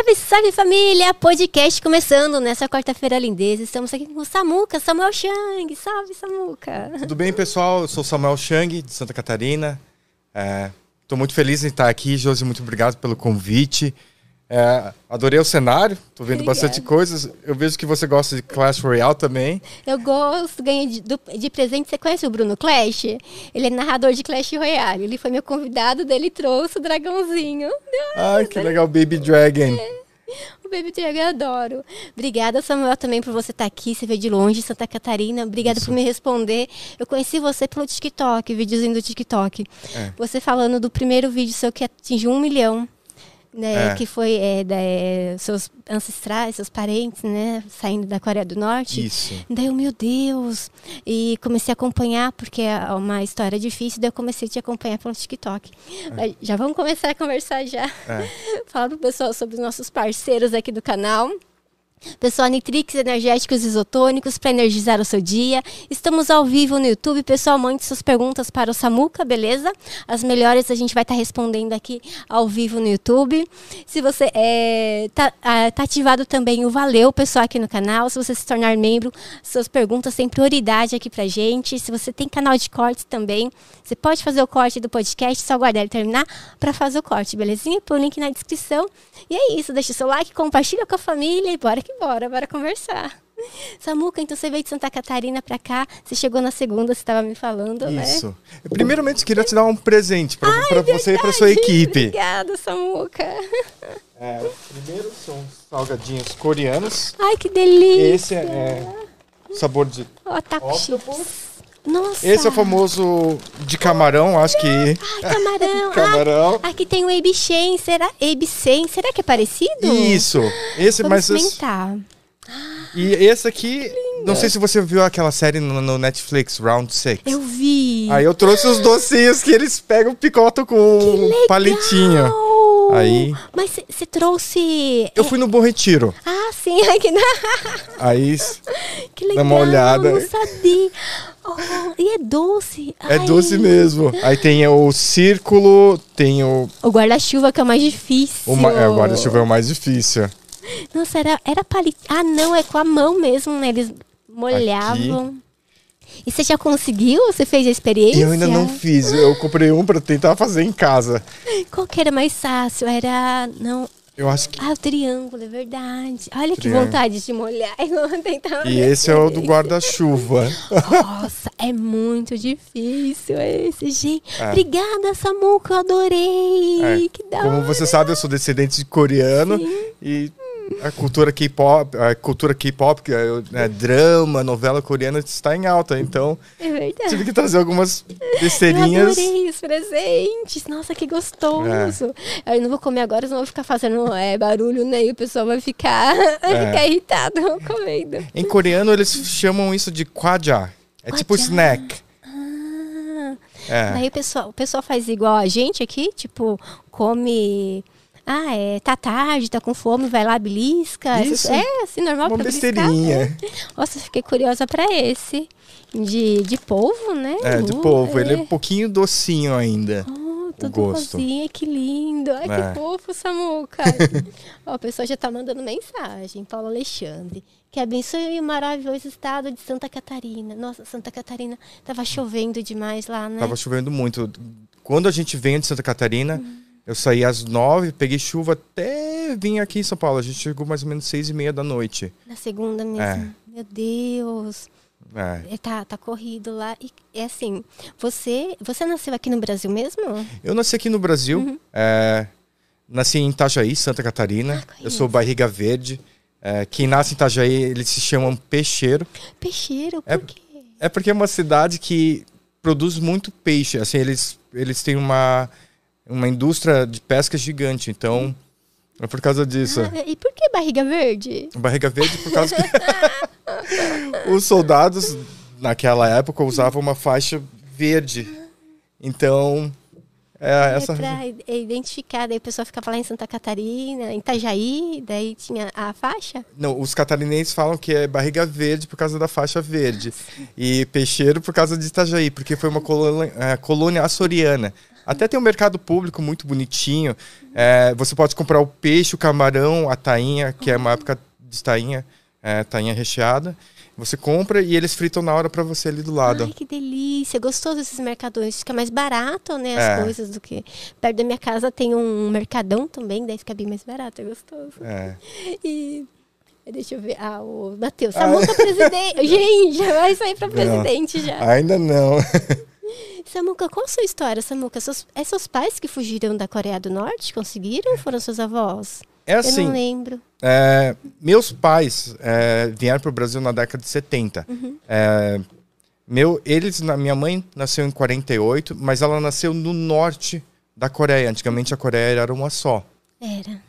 Salve, salve família! Podcast começando nessa quarta-feira lindeza. Estamos aqui com o Samuca, Samuel Chang. Salve, Samuca! Tudo bem, pessoal? Eu sou Samuel Chang, de Santa Catarina. Estou é, muito feliz em estar aqui. Josi, muito obrigado pelo convite. É, adorei o cenário, tô vendo Obrigada. bastante coisas. Eu vejo que você gosta de Clash Royale também. Eu gosto, ganhei de, de, presente. Você conhece o Bruno Clash? Ele é narrador de Clash Royale. Ele foi meu convidado, dele trouxe o dragãozinho. Ai, que legal, Baby Dragon. É. O Baby Dragon eu adoro. Obrigada, Samuel, também por você estar aqui. Você veio de longe, Santa Catarina. Obrigada Isso. por me responder. Eu conheci você pelo TikTok, videozinho do TikTok. É. Você falando do primeiro vídeo seu que atingiu um milhão né, é. que foi é, da, é, seus ancestrais, seus parentes, né, saindo da Coreia do Norte. Isso. Daí eu, meu Deus, e comecei a acompanhar, porque é uma história difícil, daí eu comecei a te acompanhar pelo TikTok. É. Já vamos começar a conversar já. É. Falar pro pessoal sobre os nossos parceiros aqui do canal. Pessoal, Nitrix Energéticos Isotônicos para energizar o seu dia. Estamos ao vivo no YouTube. Pessoal, mande suas perguntas para o Samuca, beleza? As melhores a gente vai estar tá respondendo aqui ao vivo no YouTube. Se você é, tá, tá ativado também o Valeu, pessoal, aqui no canal. Se você se tornar membro, suas perguntas têm prioridade aqui para gente. Se você tem canal de cortes também, você pode fazer o corte do podcast, só aguardar ele terminar para fazer o corte, belezinha? Põe o link na descrição. E é isso, deixa o seu like, compartilha com a família e bora que que bora, bora conversar. Samuca, então você veio de Santa Catarina para cá, você chegou na segunda, você estava me falando, Isso. né? Isso. Primeiramente, queria te dar um presente para você e para sua equipe. Obrigada, Samuca. É, primeiro são salgadinhos coreanos. Ai, que delícia. Esse é, é sabor de octopus. Nossa. Esse é o famoso de camarão, acho que. Ai, camarão. camarão. Ah, aqui tem o Ebichem, será? Ebichem, será que é parecido? Isso. Esse, Vamos mas. Experimentar. E esse aqui, não sei se você viu aquela série no, no, Netflix, Round Six. Eu vi. Aí eu trouxe os docinhos que eles pegam picotam com um palitinho. Aí. Mas você trouxe. Eu fui no Bom Retiro. Ah, sim. Aqui na... Aí. Que legal. Dá uma olhada. Eu não sabia. Oh, e é doce. É Ai. doce mesmo. Aí tem o círculo, tem o. O guarda-chuva que é o mais difícil. O, é, o guarda-chuva é o mais difícil. Nossa, era, era palito. Ah, não, é com a mão mesmo, né? Eles molhavam. Aqui. E você já conseguiu? Você fez a experiência? Eu ainda não fiz. Eu comprei um para tentar fazer em casa. Qual que era mais fácil? Era. Não. Eu acho que. Ah, o triângulo, é verdade. Olha triângulo. que vontade de molhar e tentar. E esse é o do guarda-chuva. Nossa, é muito difícil esse, gente. É. Obrigada, Samuca, eu adorei. É. Que da Como hora. você sabe, eu sou descendente de coreano Sim. e a cultura K-pop, a cultura K-pop, que é né, drama, novela coreana está em alta, então é verdade. tive que trazer algumas besteirinhas. Eu adorei os presentes. Nossa, que gostoso. É. Eu não vou comer agora, senão vou ficar fazendo é, barulho, né? E o pessoal vai ficar, é. ficar irritado comendo. Em coreano eles chamam isso de kwaja. É tipo snack. Ah. É. Daí o pessoal, o pessoal faz igual a gente aqui, tipo, come ah, é, tá tarde, tá com fome, vai lá, belisca. Isso. É, assim, normal Uma pra besteirinha. Beliscar, né? Nossa, fiquei curiosa pra esse. De, de polvo, né? É, de uh, polvo. É. Ele é um pouquinho docinho ainda. Oh, tudo gosto. que lindo. Ai, é. que fofo, Samuca. Ó, o pessoal já tá mandando mensagem. Paulo Alexandre. Que abençoe o maravilhoso estado de Santa Catarina. Nossa, Santa Catarina tava chovendo demais lá, né? Tava chovendo muito. Quando a gente vem de Santa Catarina... Uhum eu saí às nove, peguei chuva até vim aqui em São Paulo. A gente chegou mais ou menos seis e meia da noite. Na segunda mesmo. É. Meu Deus. É. é. Tá, tá corrido lá. E é assim, você, você nasceu aqui no Brasil mesmo? Eu nasci aqui no Brasil. Uhum. É, nasci em Itajaí, Santa Catarina. Ah, eu sou barriga verde. É, quem nasce em Itajaí, eles se chamam peixeiro. Peixeiro? Por é, quê? É porque é uma cidade que produz muito peixe. Assim, eles, eles têm uma uma indústria de pesca gigante. Então, é por causa disso. Ah, e por que barriga verde? Barriga verde por causa que os soldados naquela época usavam uma faixa verde. Então, é, é essa... pra identificar, daí o pessoal ficava lá em Santa Catarina, em Itajaí, daí tinha a faixa? Não, os catarinenses falam que é barriga verde por causa da faixa verde. E peixeiro por causa de Itajaí, porque foi uma colônia, é, colônia açoriana. Até tem um mercado público muito bonitinho. É, você pode comprar o peixe, o camarão, a tainha, que é uma época de tainha, é, tainha recheada. Você compra e eles fritam na hora para você ali do lado. Ai, que delícia. Gostoso esses mercadões. Fica mais barato, né? As é. coisas do que. Perto da minha casa tem um mercadão também, daí fica bem mais barato. É gostoso. É. E. Deixa eu ver. Ah, o Matheus. Samuca ah. presidente. Gente, já vai sair para presidente não, já. Ainda não. Samuca, qual a sua história, Samuca? Seus, é seus pais que fugiram da Coreia do Norte? Conseguiram foram seus avós? É assim. Eu não lembro. É, meus pais é, vieram para o Brasil na década de 70. Uhum. É, meu, eles, minha mãe nasceu em 48, mas ela nasceu no norte da Coreia. Antigamente a Coreia era uma só. Era.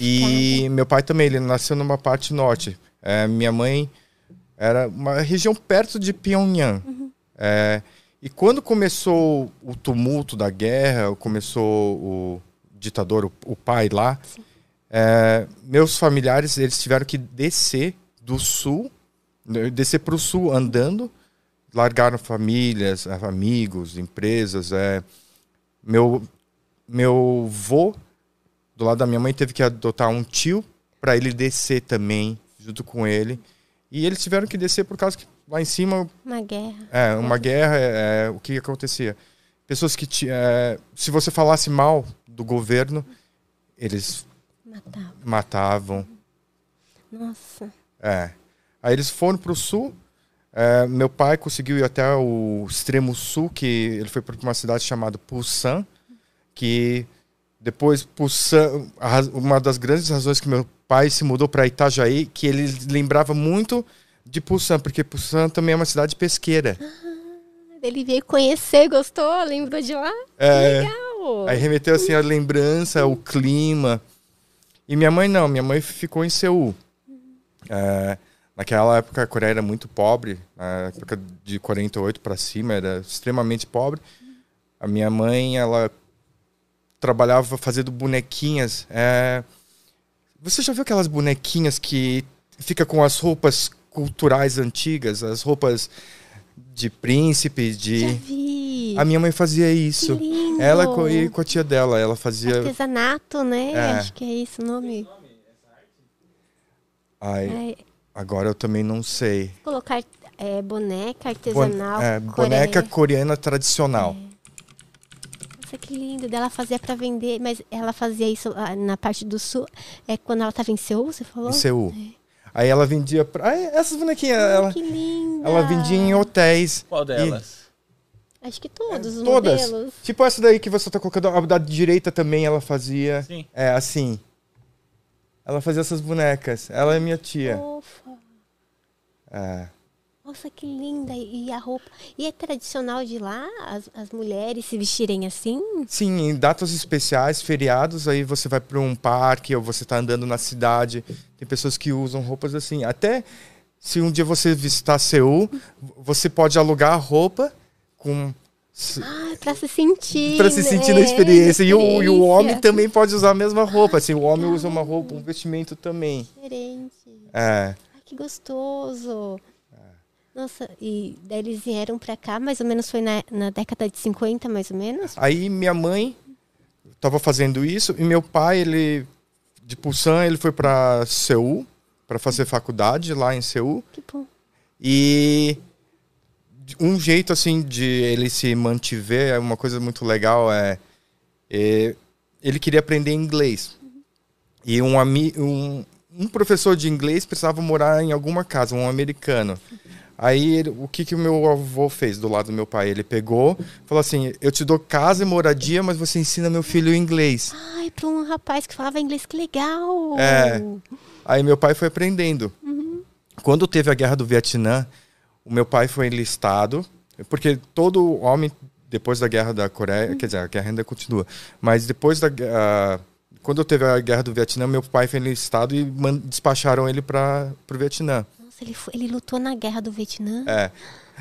E meu pai também, ele nasceu numa parte norte. É, minha mãe era uma região perto de Pyongyang. Uhum. E quando começou o tumulto da guerra, começou o ditador, o, o pai lá, é, meus familiares eles tiveram que descer do sul, né, descer para o sul andando, largaram famílias, amigos, empresas. É, meu meu vô do lado da minha mãe teve que adotar um tio para ele descer também junto com ele e eles tiveram que descer por causa que lá em cima uma guerra é uma guerra é, é o que acontecia pessoas que é, se você falasse mal do governo eles Matavam. Matavam. Nossa. É. Aí eles foram para o sul. É, meu pai conseguiu ir até o extremo sul, que ele foi para uma cidade chamada Busan, que depois Busan, uma das grandes razões que meu pai se mudou para Itajaí, que ele lembrava muito de Busan, porque Busan também é uma cidade pesqueira. Ah, ele veio conhecer, gostou, lembrou de lá? É, legal! Aí remeteu assim a lembrança, o clima. E minha mãe não, minha mãe ficou em Seul. É, naquela época a Coreia era muito pobre, na época de 48 para cima era extremamente pobre. A minha mãe, ela trabalhava fazendo bonequinhas. É... Você já viu aquelas bonequinhas que fica com as roupas culturais antigas, as roupas de príncipe, de. Já vi. A minha mãe fazia isso. Ela e com a tia dela, ela fazia. Artesanato, né? É. Acho que é isso o nome. Ai, agora eu também não sei. Colocar é, boneca artesanal. Bon é, boneca coreana tradicional. É. Nossa, que lindo. Ela fazia para vender, mas ela fazia isso na parte do sul. É quando ela estava em Seul, você falou? Em Seul. É. Aí ela vendia. Pra... Ai, essas bonequinhas. Ai, ela, que linda. Ela vendia em hotéis. Qual delas? E... Acho que todos, os Todas. Modelos. Tipo essa daí que você tá colocando. A da direita também ela fazia. Sim. É, assim. Ela fazia essas bonecas. Ela é minha tia. Ufa. É. Nossa, que linda! E a roupa. E é tradicional de lá as, as mulheres se vestirem assim? Sim, em datas especiais, feriados, aí você vai para um parque ou você está andando na cidade. Tem pessoas que usam roupas assim. Até se um dia você visitar Seul, você pode alugar a roupa com. Ah, para se sentir. Para se sentir é, na experiência. E o, e o, homem também pode usar a mesma roupa. Assim, o homem usa uma roupa, um vestimento também. Diferente. É. Ai, que gostoso. Nossa, e daí eles vieram para cá, mais ou menos foi na, na década de 50, mais ou menos? Aí minha mãe estava fazendo isso e meu pai, ele de Busan, ele foi para Seul para fazer faculdade lá em Seul. Que bom. E um jeito assim de ele se mantiver, é uma coisa muito legal é, é ele queria aprender inglês. Uhum. E um, um, um professor de inglês precisava morar em alguma casa, um americano. Uhum. Aí ele, o que que o meu avô fez do lado do meu pai? Ele pegou, falou assim: "Eu te dou casa e moradia, mas você ensina meu filho inglês". Ai, para um rapaz que falava inglês, que legal. É. Aí meu pai foi aprendendo. Uhum. Quando teve a guerra do Vietnã, o meu pai foi enlistado, porque todo homem depois da guerra da Coreia, uhum. quer dizer, a guerra ainda continua, mas depois da uh, quando teve a guerra do Vietnã, meu pai foi enlistado e despacharam ele para o Vietnã ele, foi, ele lutou na guerra do Vietnã. É.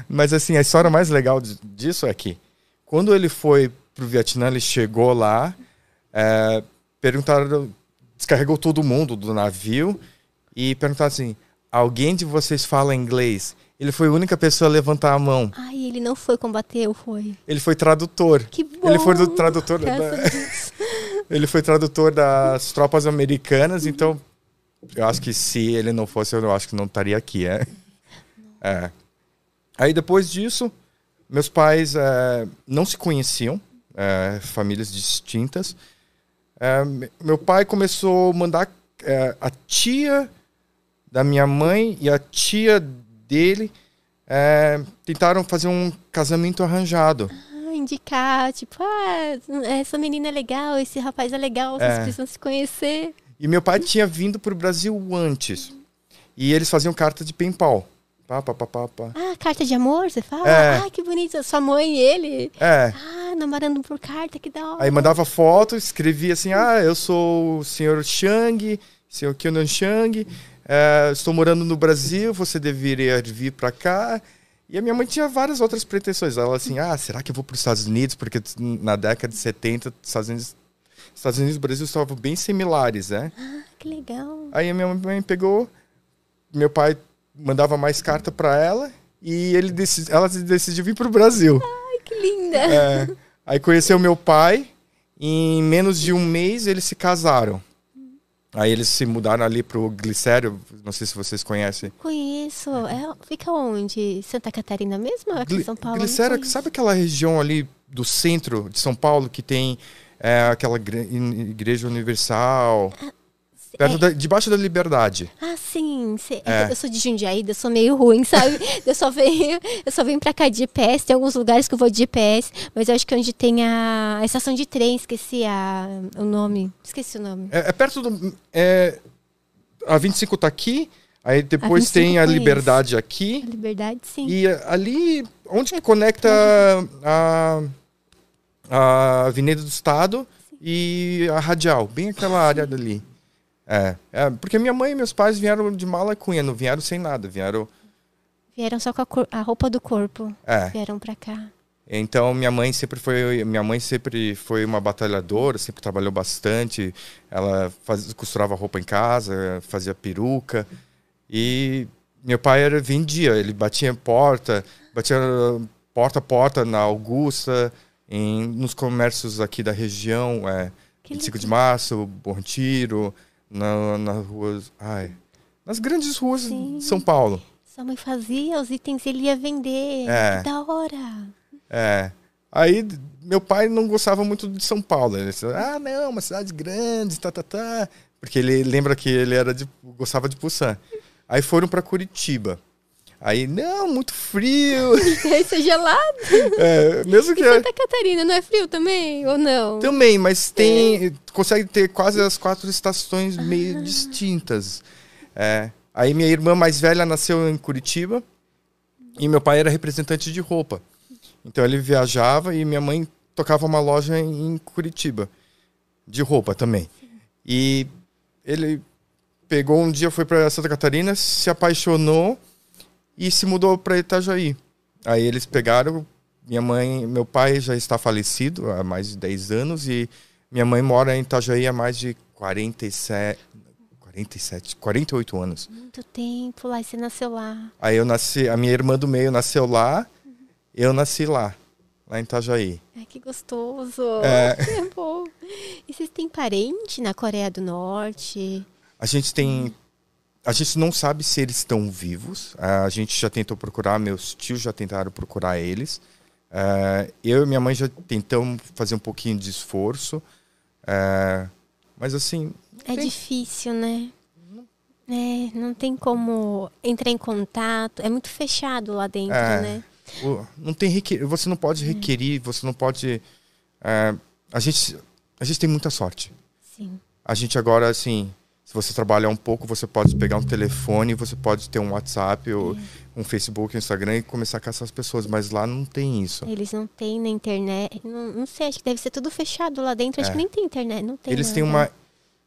Mas assim, a história mais legal disso é que quando ele foi pro Vietnã, ele chegou lá, é, perguntaram, descarregou todo mundo do navio e perguntaram assim: alguém de vocês fala inglês? Ele foi a única pessoa a levantar a mão. Ai, ele não foi combater, ou foi? Ele foi tradutor. Que bom. Ele foi tradutor. Da... ele foi tradutor das tropas americanas, então eu acho que se ele não fosse, eu acho que não estaria aqui, é. é. Aí depois disso, meus pais é, não se conheciam, é, famílias distintas. É, meu pai começou a mandar é, a tia da minha mãe e a tia dele é, tentaram fazer um casamento arranjado. Ah, indicar, tipo, ah, essa menina é legal, esse rapaz é legal, vocês é. precisam se conhecer. E meu pai tinha vindo para o Brasil antes. E eles faziam carta de penpal. Pá, pá, pá, pá, pá. Ah, carta de amor, você fala? É. Ah, que bonito. Sua mãe e ele. É. Ah, namorando por carta, que da hora. Aí mandava foto, escrevia assim: ah, eu sou o senhor Chang, senhor Kyonan Chang, é, estou morando no Brasil, você deveria vir para cá. E a minha mãe tinha várias outras pretensões. Ela assim, ah, será que eu vou para os Estados Unidos? Porque na década de 70, Estados Unidos, Estados Unidos e Brasil estavam bem similares, né? Ah, que legal. Aí a minha mãe pegou, meu pai mandava mais carta para ela e ele decidi, ela decidiu vir para o Brasil. Ai, que linda. É, aí conheceu meu pai, em menos de um mês eles se casaram. Aí eles se mudaram ali pro Glicério, não sei se vocês conhecem. Conheço. É, fica onde? Santa Catarina mesmo? Aqui em São Paulo? Glicério, sabe aquela região ali do centro de São Paulo que tem é, aquela igreja universal? Ah, Perto é. da, debaixo da liberdade. Ah, sim. É. Eu sou de Jundiaí, eu sou meio ruim, sabe? eu só venho, eu só venho pra cá de GPS, tem alguns lugares que eu vou de GPS, mas eu acho que onde tem a, a estação de trem, esqueci a, o nome. Esqueci o nome. É, é perto do. É, a 25 tá aqui, aí depois a tem a Liberdade aqui. A Liberdade, sim. E ali, onde que conecta a, a Avenida do Estado e a Radial, bem aquela área dali. É, é, porque minha mãe e meus pais vieram de mala cunha, não vieram sem nada, vieram... Vieram só com a, a roupa do corpo, é. vieram pra cá. Então minha mãe sempre foi minha mãe sempre foi uma batalhadora, sempre trabalhou bastante. Ela faz, costurava roupa em casa, fazia peruca e meu pai era vendia, ele batia em porta, batia porta a porta na Augusta, em, nos comércios aqui da região, é, 25 de março, Bom Tiro, na, nas ruas. Ai, nas grandes ruas Sim. de São Paulo. Sua mãe fazia os itens ele ia vender. É. Que da hora. É. Aí meu pai não gostava muito de São Paulo. Ele disse, ah, não, uma cidade grande, tá, tá, tá. Porque ele lembra que ele era de, gostava de Busan. Aí foram para Curitiba. Aí, não, muito frio. Isso é gelado. É, mesmo que. E Santa Catarina não é frio também, ou não? Também, mas tem. É. Consegue ter quase as quatro estações ah. meio distintas. É. Aí minha irmã mais velha nasceu em Curitiba e meu pai era representante de roupa. Então ele viajava e minha mãe tocava uma loja em Curitiba de roupa também. E ele pegou um dia, foi para Santa Catarina, se apaixonou e se mudou para Itajaí. Aí eles pegaram, minha mãe, meu pai já está falecido há mais de 10 anos e minha mãe mora em Itajaí há mais de 47, 47, 48 anos. Muito tempo lá, e você nasceu lá. Aí eu nasci, a minha irmã do meio nasceu lá, uhum. eu nasci lá, lá em Itajaí. Ai, que gostoso. É. é bom. E vocês têm parente na Coreia do Norte? A gente tem a gente não sabe se eles estão vivos. A gente já tentou procurar, meus tios já tentaram procurar eles. Uh, eu e minha mãe já tentamos fazer um pouquinho de esforço. Uh, mas assim. É tem... difícil, né? É, não tem como entrar em contato. É muito fechado lá dentro, é, né? Não tem requer... Você não pode requerir, você não pode. Uh, a, gente, a gente tem muita sorte. Sim. A gente agora, assim se você trabalhar um pouco, você pode pegar um telefone, você pode ter um WhatsApp, ou um Facebook, um Instagram e começar a caçar as pessoas, mas lá não tem isso. Eles não têm na internet, não, não sei, acho que deve ser tudo fechado lá dentro, acho é. que nem tem internet, não tem. Eles nada. têm uma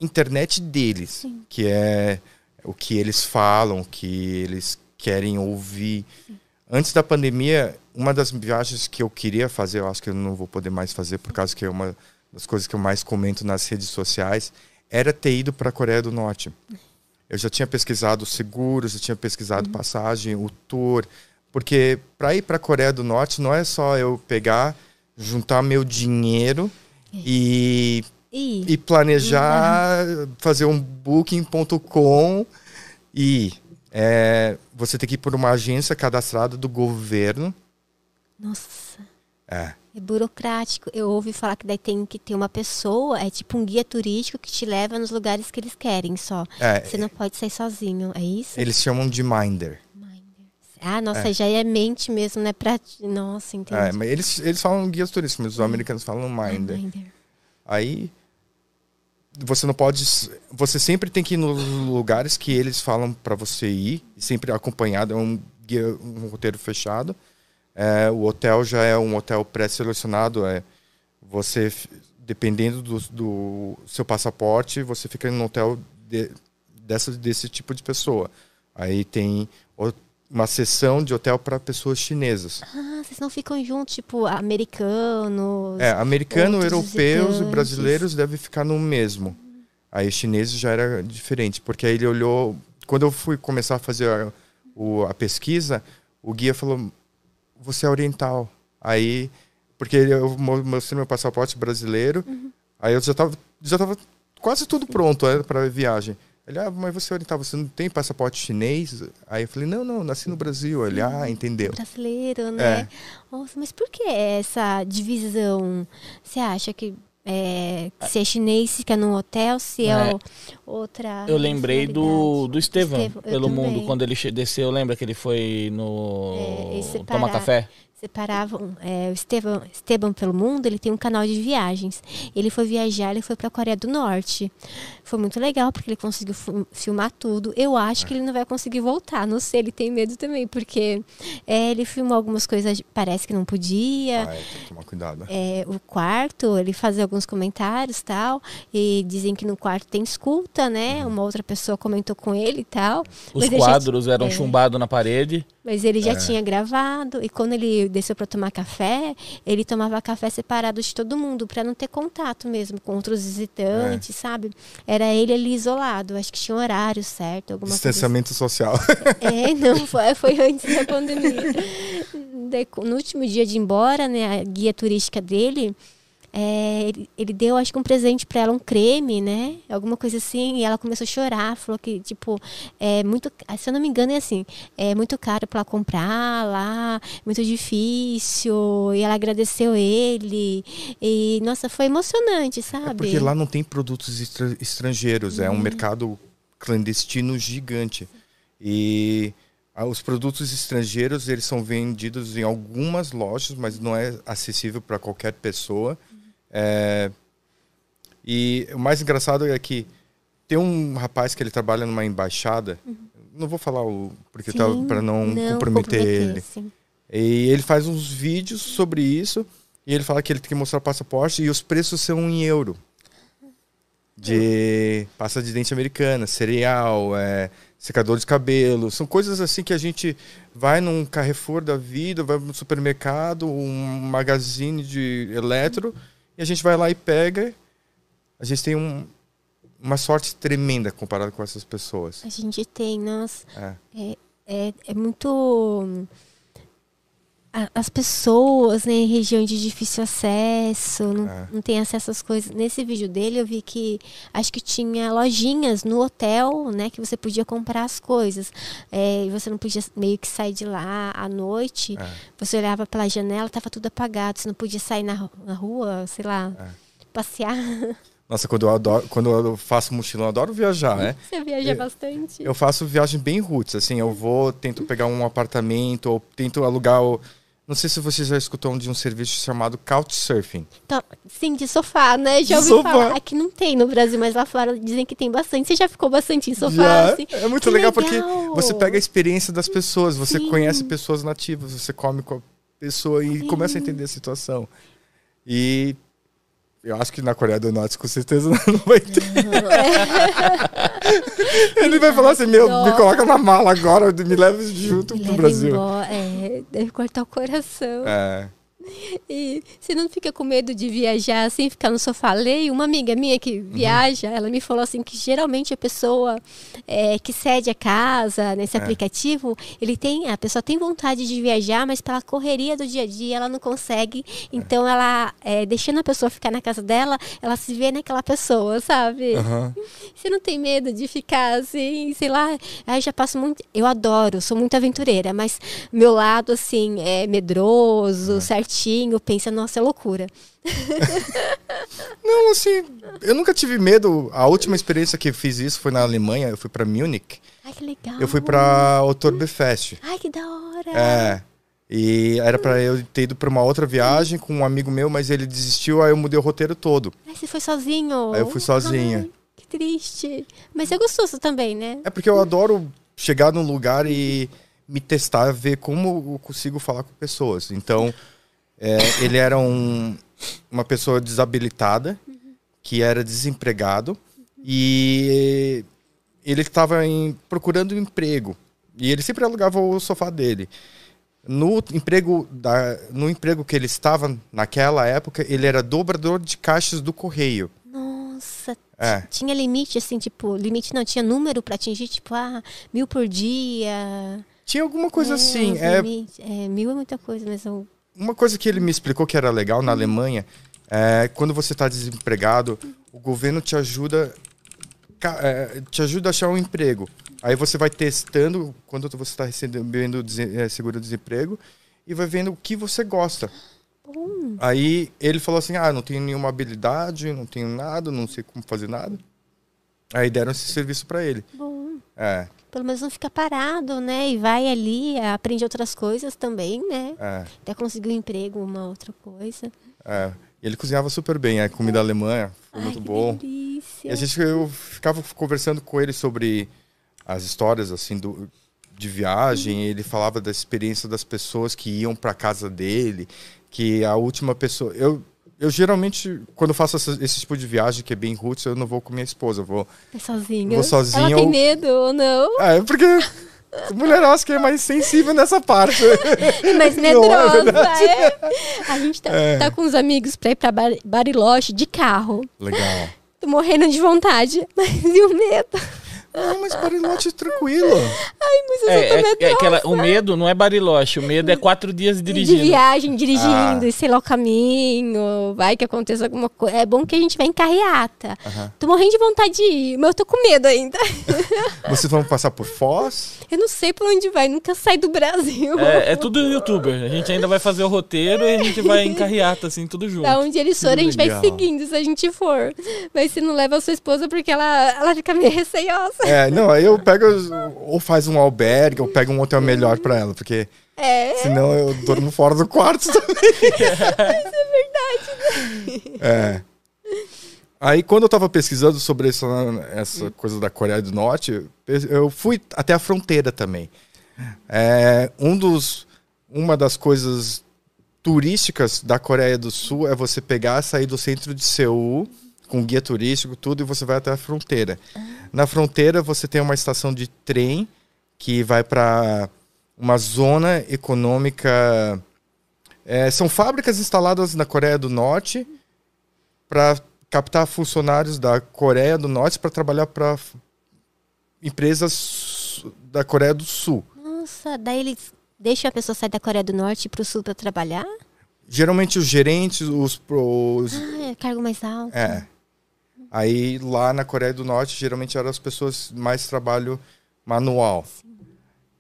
internet deles, Sim. que é o que eles falam, o que eles querem ouvir. Sim. Antes da pandemia, uma das viagens que eu queria fazer, eu acho que eu não vou poder mais fazer por causa que é uma das coisas que eu mais comento nas redes sociais, era ter ido para a Coreia do Norte. eu já tinha pesquisado seguros, eu tinha pesquisado uhum. passagem, o tour, porque para ir para a Coreia do Norte não é só eu pegar, juntar meu dinheiro e, e, e planejar, uhum. fazer um booking.com e é, você tem que ir por uma agência cadastrada do governo. Nossa. É. É burocrático. Eu ouvi falar que daí tem que ter uma pessoa, é tipo um guia turístico que te leva nos lugares que eles querem só. É, Você não pode sair sozinho, é isso? Eles chamam de minder. Ah, nossa, é. já é mente mesmo, né? Pra... Nossa, entendi. É, mas eles, eles falam guias turísticos, mas os americanos falam minder. minder. Aí você não pode. Você sempre tem que ir nos lugares que eles falam para você ir, sempre acompanhado, é um, guia, um roteiro fechado. É, o hotel já é um hotel pré-selecionado. É, você, dependendo do, do, seu passaporte, você fica em um hotel de, dessa, desse tipo de pessoa. Aí tem uma sessão de hotel para pessoas chinesas. Ah, vocês não ficam juntos, tipo, americanos? É, americano, europeus e brasileiros devem ficar no mesmo. Aí chineses já era diferente, porque aí ele olhou. Quando eu fui começar a fazer a, o, a pesquisa, o guia falou: você é oriental. Aí, porque eu mostrei meu passaporte brasileiro, uhum. aí eu já estava já tava quase tudo pronto é, para a viagem. Ele, ah, mas você é oriental, você não tem passaporte chinês? Aí eu falei, não, não, nasci no Brasil. Ele, ah, entendeu. Brasileiro, né? É. Nossa, mas por que essa divisão? Você acha que é, se é chinês, se é num hotel, se é, é outra. Eu lembrei do, do Estevão, Estevão pelo mundo, quando ele desceu, lembra que ele foi no. É, tomar café? Separavam é, o Esteban, Esteban pelo mundo, ele tem um canal de viagens. Ele foi viajar, ele foi para a Coreia do Norte. Foi muito legal porque ele conseguiu filmar tudo. Eu acho que ele não vai conseguir voltar. Não sei, ele tem medo também, porque é, ele filmou algumas coisas, parece que não podia. Ah, é, tem que tomar cuidado. É, o quarto, ele fazia alguns comentários tal. E dizem que no quarto tem escuta, né? Uhum. Uma outra pessoa comentou com ele e tal. Os quadros já, eram é, chumbados na parede. Mas ele já é. tinha gravado e quando ele desceu para tomar café, ele tomava café separado de todo mundo para não ter contato mesmo com outros visitantes, é. sabe? Era ele ali isolado. Acho que tinha horário certo, alguma Distanciamento assim. social. É, não foi, foi antes da pandemia. No último dia de ir embora, né, a guia turística dele é, ele, ele, deu, acho que um presente para ela, um creme, né? Alguma coisa assim. E ela começou a chorar, falou que, tipo, é muito. Se eu não me engano, é assim: é muito caro para ela comprar lá, muito difícil. E ela agradeceu ele. E, nossa, foi emocionante, sabe? É porque lá não tem produtos estrangeiros, é um uhum. mercado clandestino gigante. E os produtos estrangeiros eles são vendidos em algumas lojas, mas não é acessível para qualquer pessoa. É, e o mais engraçado é que tem um rapaz que ele trabalha numa embaixada. Uhum. Não vou falar o porque tá, para não, não, comprometer, ele. Sim. E ele faz uns vídeos sobre isso e ele fala que ele tem que mostrar o passaporte e os preços são em euro. De pasta de dente americana, cereal, é, secador de cabelo. São coisas assim que a gente vai num Carrefour da vida, vai no supermercado, um magazine de eletro. Uhum e a gente vai lá e pega. A gente tem um, uma sorte tremenda comparado com essas pessoas. A gente tem, nós. É, é, é, é muito as pessoas né, em região de difícil acesso, não, é. não tem acesso às coisas. Nesse vídeo dele eu vi que acho que tinha lojinhas no hotel, né, que você podia comprar as coisas. É, e você não podia meio que sair de lá à noite. É. Você olhava pela janela, estava tudo apagado. Você não podia sair na, na rua, sei lá, é. passear. Nossa, quando eu, adoro, quando eu faço mochilão, eu adoro viajar, né? Você viaja eu, bastante? Eu faço viagem bem roots, assim, eu vou, tento pegar um apartamento, ou tento alugar o, não sei se você já escutou de um serviço chamado Couchsurfing. Então, sim, de sofá, né? Já ouvi sofá. falar. Aqui não tem no Brasil, mas lá fora dizem que tem bastante. Você já ficou bastante em sofá? Já. Assim? É muito legal, legal, porque você pega a experiência das pessoas, você sim. conhece pessoas nativas, você come com a pessoa e sim. começa a entender a situação. E eu acho que na Coreia do Norte com certeza não vai ter. Ele vai falar assim, meu, me coloca na mala agora, me leva junto me pro Brasil. É, deve cortar o coração. É. E você não fica com medo de viajar assim, ficar no sofá ler? Uma amiga minha que uhum. viaja, uhum. ela me falou assim que geralmente a pessoa é, que cede a casa nesse é. aplicativo, ele tem, a pessoa tem vontade de viajar, mas pela correria do dia a dia ela não consegue. Então ela, é, deixando a pessoa ficar na casa dela, ela se vê naquela pessoa, sabe? Uhum. Você não tem medo de ficar assim, sei lá? Aí já passo muito. Eu adoro, sou muito aventureira, mas meu lado assim é medroso, certinho certinho, pensa, nossa, é loucura. Não, assim, eu nunca tive medo. A última experiência que fiz isso foi na Alemanha, eu fui para Munich. Ai, que legal. Eu fui para Oktoberfest. Ai, que da hora. É. E era para eu ter ido para uma outra viagem com um amigo meu, mas ele desistiu, aí eu mudei o roteiro todo. Ai, você foi sozinho? Aí eu fui sozinha. Ai, que triste. Mas é gostoso também, né? É porque eu adoro chegar num lugar e me testar, ver como eu consigo falar com pessoas. Então, é, ele era um, uma pessoa desabilitada, que era desempregado, e ele estava procurando um emprego. E ele sempre alugava o sofá dele. No emprego, da, no emprego que ele estava naquela época, ele era dobrador de caixas do correio. Nossa, é. tinha limite, assim, tipo, limite não, tinha número para atingir, tipo, ah, mil por dia. Tinha alguma coisa é, assim. É... é... mil é muita coisa, mas eu uma coisa que ele me explicou que era legal na Alemanha é quando você está desempregado, o governo te ajuda é, te ajuda a achar um emprego. Aí você vai testando quando você está recebendo é, seguro-desemprego e vai vendo o que você gosta. Hum. Aí ele falou assim: Ah, não tenho nenhuma habilidade, não tenho nada, não sei como fazer nada. Aí deram esse serviço para ele. Bom. É pelo menos não fica parado, né? E vai ali, aprende outras coisas também, né? É. Até conseguir um emprego, uma outra coisa. É. Ele cozinhava super bem, a comida alemã foi Ai, muito bom. Delícia. E a gente eu ficava conversando com ele sobre as histórias assim do de viagem, uhum. ele falava da experiência das pessoas que iam para casa dele, que a última pessoa, eu eu geralmente, quando faço essa, esse tipo de viagem que é bem roots, eu não vou com minha esposa, eu vou. É sozinha? Vou sozinha. Ela tem medo ou não? É, porque. Mulher, acho que é mais sensível nessa parte. mais medrosa, é? A gente tá, é. tá, com uns amigos pra ir pra Bariloche de carro. Legal. Tô morrendo de vontade, mas e o medo? Não, mas Bariloche é tranquilo. Ai, mas eu é, é, é aquela, O medo não é Bariloche, o medo é quatro dias dirigindo. De viagem, dirigindo, ah. e sei lá o caminho, vai que aconteça alguma coisa. É bom que a gente vai em carreata. Uhum. Tô morrendo de vontade de ir, mas eu tô com medo ainda. Vocês vão passar por Foz? Eu não sei por onde vai, nunca sai do Brasil. É, é tudo youtuber. A gente ainda vai fazer o roteiro e a gente vai em carreata, assim, tudo junto. Da onde eles forem, a gente vai seguindo se a gente for. Mas se não leva a sua esposa porque ela, ela fica meio receiosa. É, não, aí eu pego, ou faz um albergue, ou pego um hotel melhor pra ela, porque é. senão eu durmo fora do quarto também. Isso é verdade. Né? É. Aí quando eu tava pesquisando sobre essa, essa coisa da Coreia do Norte, eu fui até a fronteira também. É, um dos, uma das coisas turísticas da Coreia do Sul é você pegar, sair do centro de Seul com guia turístico, tudo, e você vai até a fronteira. Na fronteira você tem uma estação de trem que vai para uma zona econômica. É, são fábricas instaladas na Coreia do Norte para captar funcionários da Coreia do Norte para trabalhar para empresas da Coreia do Sul. Nossa, daí eles deixam a pessoa sair da Coreia do Norte para o Sul para trabalhar? Geralmente os gerentes, os. os ah, é cargo mais alto. É. Aí lá na Coreia do Norte, geralmente eram as pessoas mais trabalho manual.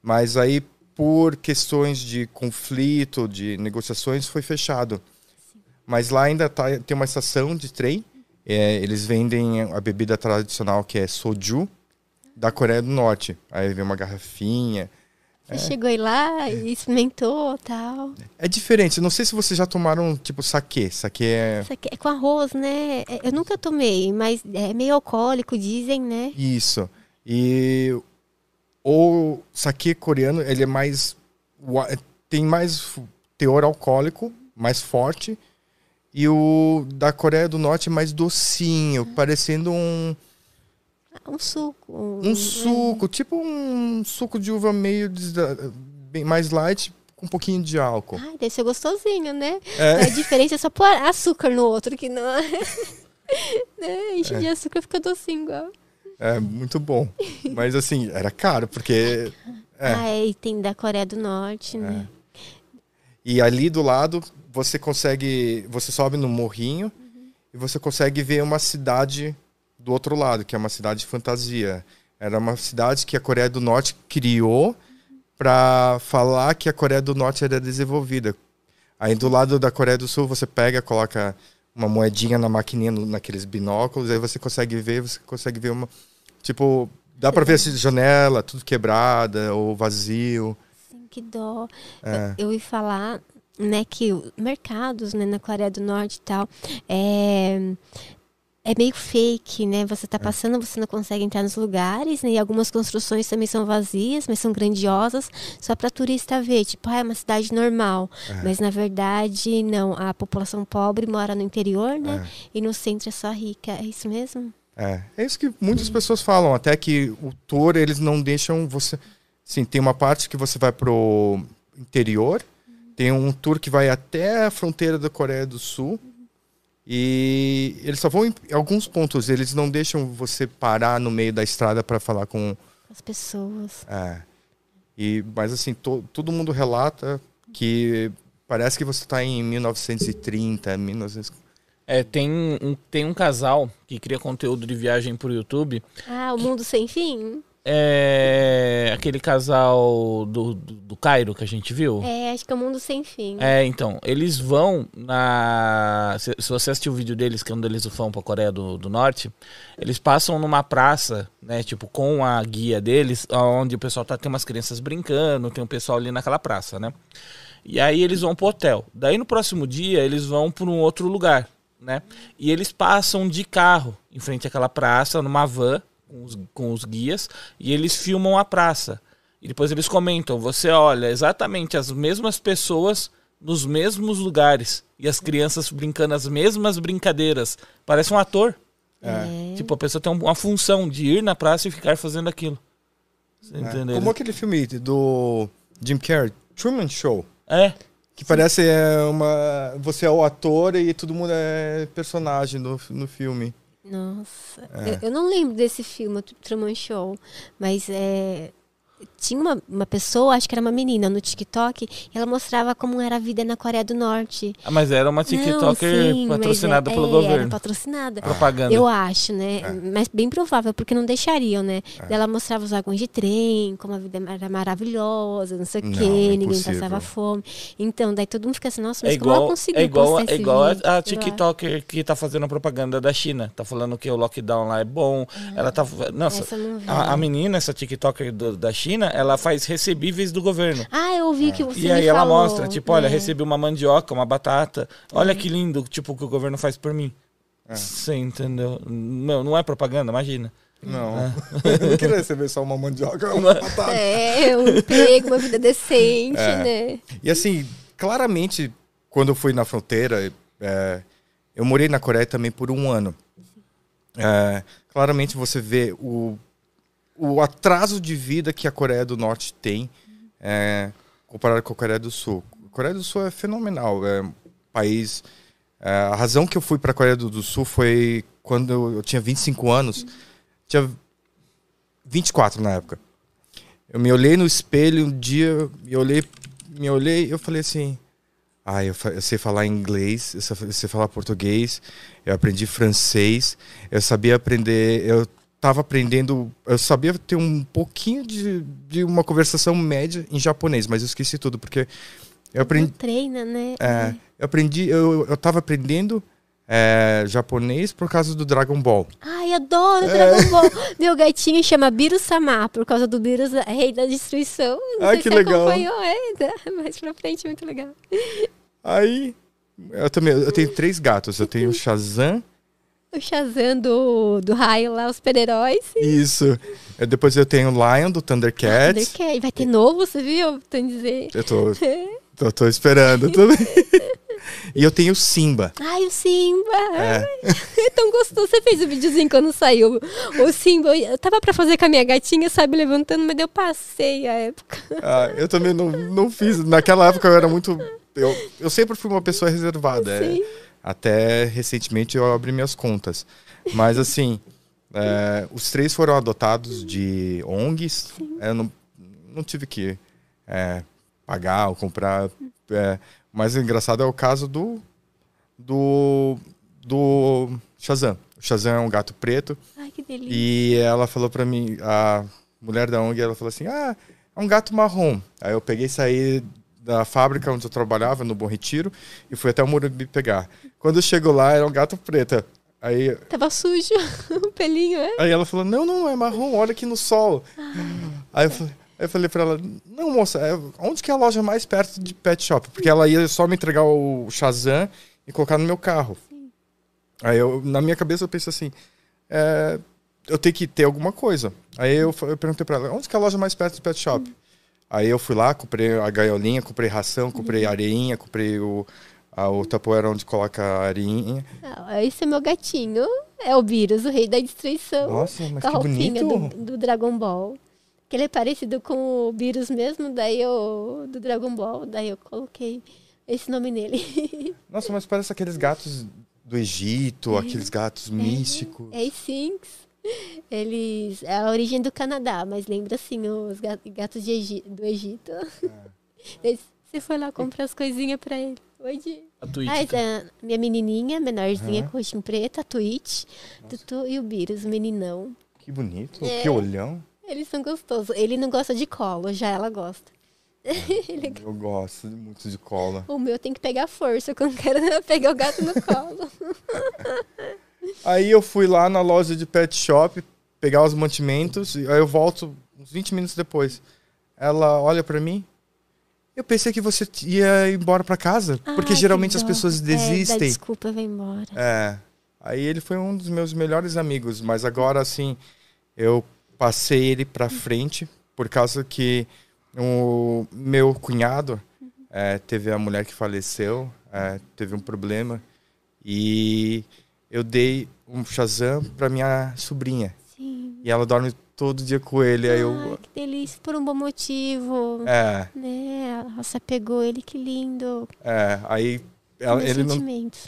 Mas aí, por questões de conflito, de negociações, foi fechado. Mas lá ainda tá, tem uma estação de trem. É, eles vendem a bebida tradicional que é soju da Coreia do Norte. Aí vem uma garrafinha. Você é. chegou aí lá e experimentou tal. É diferente. Não sei se vocês já tomaram, tipo, saquê. Saquê é... Saquê é com arroz, né? É, eu nunca tomei, mas é meio alcoólico, dizem, né? Isso. E o saquê coreano, ele é mais... Tem mais teor alcoólico, mais forte. E o da Coreia do Norte é mais docinho, ah. parecendo um um suco. Um, um suco, tipo um suco de uva meio bem mais light, com um pouquinho de álcool. Ai, deve ser gostosinho, né? É. A diferença é só pôr açúcar no outro, que não. né? Enche é. de açúcar fica docinho igual. É, muito bom. Mas assim, era caro, porque. É. Ah, é, e tem da Coreia do Norte, né? É. E ali do lado, você consegue. Você sobe no morrinho uhum. e você consegue ver uma cidade do outro lado, que é uma cidade de fantasia. Era uma cidade que a Coreia do Norte criou para falar que a Coreia do Norte era desenvolvida. Aí do lado da Coreia do Sul você pega, coloca uma moedinha na maquininha, naqueles binóculos, aí você consegue ver, você consegue ver uma. Tipo, dá para ver a janela, tudo quebrada ou vazio. Sim, que dó. É. Eu, eu ia falar né, que mercados né, na Coreia do Norte e tal, é, é meio fake, né? Você está é. passando, você não consegue entrar nos lugares, né? E algumas construções também são vazias, mas são grandiosas, só para turista ver. Tipo, ah, é uma cidade normal. É. Mas na verdade, não. A população pobre mora no interior, né? É. E no centro é só rica. É isso mesmo? É. É isso que muitas pessoas falam. Até que o tour, eles não deixam você. Sim, tem uma parte que você vai pro interior, tem um tour que vai até a fronteira da Coreia do Sul. E eles só vão em alguns pontos, eles não deixam você parar no meio da estrada para falar com as pessoas. É. E mas assim, to, todo mundo relata que parece que você está em 1930, 1900 é, tem um, tem um casal que cria conteúdo de viagem pro YouTube. Ah, o Mundo Sem Fim? É aquele casal do, do, do, Cairo que a gente viu? É, acho que é o Mundo Sem Fim. É, então, eles vão na. Se, se você assistiu o vídeo deles, que é um deles vão pra Coreia do, do Norte, eles passam numa praça, né, tipo, com a guia deles, onde o pessoal tá, tem umas crianças brincando, tem um pessoal ali naquela praça, né? E aí eles vão pro hotel. Daí no próximo dia eles vão para um outro lugar, né? E eles passam de carro em frente àquela praça, numa van com os, com os guias e eles filmam a praça. E depois eles comentam: você olha exatamente as mesmas pessoas nos mesmos lugares e as crianças brincando as mesmas brincadeiras. Parece um ator. É. Tipo, a pessoa tem uma função de ir na praça e ficar fazendo aquilo. É. Como aquele filme do Jim Carrey, Truman Show. É. Que parece é uma. Você é o ator e todo mundo é personagem no, no filme. Nossa, é. eu, eu, não lembro desse filme, Truman Show, mas é, tinha uma, uma pessoa, acho que era uma menina no TikTok, e ela mostrava como era a vida na Coreia do Norte. Ah, mas era uma TikToker não, sim, patrocinada é, pelo é, governo. Era patrocinada. Propaganda. Eu acho, né? É. Mas bem provável, porque não deixariam, né? É. Ela mostrava os vagões de trem, como a vida era maravilhosa, não sei o quê, ninguém passava fome. Então, daí todo mundo fica assim, nossa, mas é igual, como ela conseguiu É igual, é igual a, a TikToker que tá fazendo propaganda da China. Tá falando que o lockdown lá é bom. Ah, ela tá. Nossa, a, a, menina, essa TikToker do, da China, ela faz recebíveis do governo. Ah, eu ouvi que você E aí ela mostra, tipo, olha, é. recebi uma mandioca, uma batata. Olha é. que lindo, tipo, o que o governo faz por mim. É. Você entendeu? Não, não é propaganda, imagina. Não. É. eu não queria receber só uma mandioca, uma batata. É, um emprego, uma vida decente, é. né? E assim, claramente, quando eu fui na fronteira, é, eu morei na Coreia também por um ano. É, claramente você vê o o atraso de vida que a Coreia do Norte tem é, comparado com a Coreia do Sul. A Coreia do Sul é fenomenal. É um país. É, a razão que eu fui para a Coreia do, Sul foi quando eu, tinha 25 anos. Tinha 24 na época. Eu me olhei no espelho um dia, me olhei, me olhei, eu falei assim: "Ah, eu, eu sei falar inglês, eu sei falar português, eu aprendi francês, eu sabia aprender, eu estava aprendendo, eu sabia ter um pouquinho de, de uma conversação média em japonês, mas eu esqueci tudo porque eu aprendi. Não treina, né? É, eu aprendi, eu, eu tava aprendendo é, japonês por causa do Dragon Ball. Ai, adoro Dragon é. Ball. Meu gatinho chama Biru Sama por causa do Biru, rei da destruição. Não Ai, que legal. Acompanhou, é, mais pra frente, muito legal. Aí, eu também, eu tenho três gatos. Eu tenho o Shazam, o Shazam do, do raio lá, os super-heróis. Isso. Eu, depois eu tenho o Lion do Thundercats. Thundercat. Vai ter novo, você viu? Tô dizer. Eu tô, tô, tô esperando também. E eu tenho Simba. Ai, o Simba! É. é tão gostoso. Você fez o videozinho quando saiu. O Simba, eu tava pra fazer com a minha gatinha, sabe, levantando, mas eu passei a época. Ah, eu também não, não fiz. Naquela época eu era muito. Eu, eu sempre fui uma pessoa reservada. É. Até recentemente eu abri minhas contas. Mas assim, é, os três foram adotados de ONGs. Eu não, não tive que é, pagar ou comprar. É, o mais engraçado é o caso do. do. do Shazam. O Shazam é um gato preto. Ai, que delícia. E ela falou pra mim, a mulher da ONG, ela falou assim: ah, é um gato marrom. Aí eu peguei e saí da fábrica onde eu trabalhava, no Bom Retiro, e fui até o Morumbi pegar. Quando chegou lá, era um gato preto. Aí, Tava sujo o pelinho, é? Aí ela falou, não, não, é marrom, olha aqui no sol. Ah. Aí eu falei, eu falei pra ela, não, moça, é, onde que é a loja mais perto de pet shop? Porque ela ia só me entregar o Shazam e colocar no meu carro. Sim. Aí eu, na minha cabeça eu pensei assim, é, eu tenho que ter alguma coisa. Aí eu, eu perguntei pra ela, onde que é a loja mais perto de pet shop? Hum. Aí eu fui lá, comprei a gaiolinha, comprei ração, comprei uhum. areinha, comprei o, a, o tapoeira onde coloca a areinha. Ah, esse é meu gatinho. É o Vírus, o rei da destruição. Nossa, mas que bonito. Do, do Dragon Ball que ele é parecido com o vírus mesmo, daí eu, do Dragon Ball, daí eu coloquei esse nome nele. Nossa, mas parece aqueles gatos do Egito, é. aqueles gatos é. místicos. É, Sphinx. Eles. É a origem do Canadá, mas lembra assim os gatos de Egito, do Egito. É. Você foi lá comprar as coisinhas pra ele. Oi, Di. A Twitch. Ah, tá. minha menininha, menorzinha, uhum. com roxinho preto, a Twitch, Tutu e o Vírus, o meninão. Que bonito, é. que olhão. Eles são gostosos. Ele não gosta de colo, já ela gosta. Ele... Eu gosto muito de cola. O meu tem que pegar força quando quero pegar o gato no colo. aí eu fui lá na loja de pet shop pegar os mantimentos, e aí eu volto uns 20 minutos depois. Ela olha para mim. Eu pensei que você ia embora para casa, porque geralmente as pessoas desistem. É, dá desculpa, vai embora. É. Aí ele foi um dos meus melhores amigos, mas agora assim, eu passei ele para frente por causa que o meu cunhado é, teve a mulher que faleceu, é, teve um problema e eu dei um Shazam para minha sobrinha. Sim. E ela dorme todo dia com ele. Ai, aí eu... que delícia, por um bom motivo. É. Né? Nossa, pegou ele, que lindo. É, aí ela, ele, não,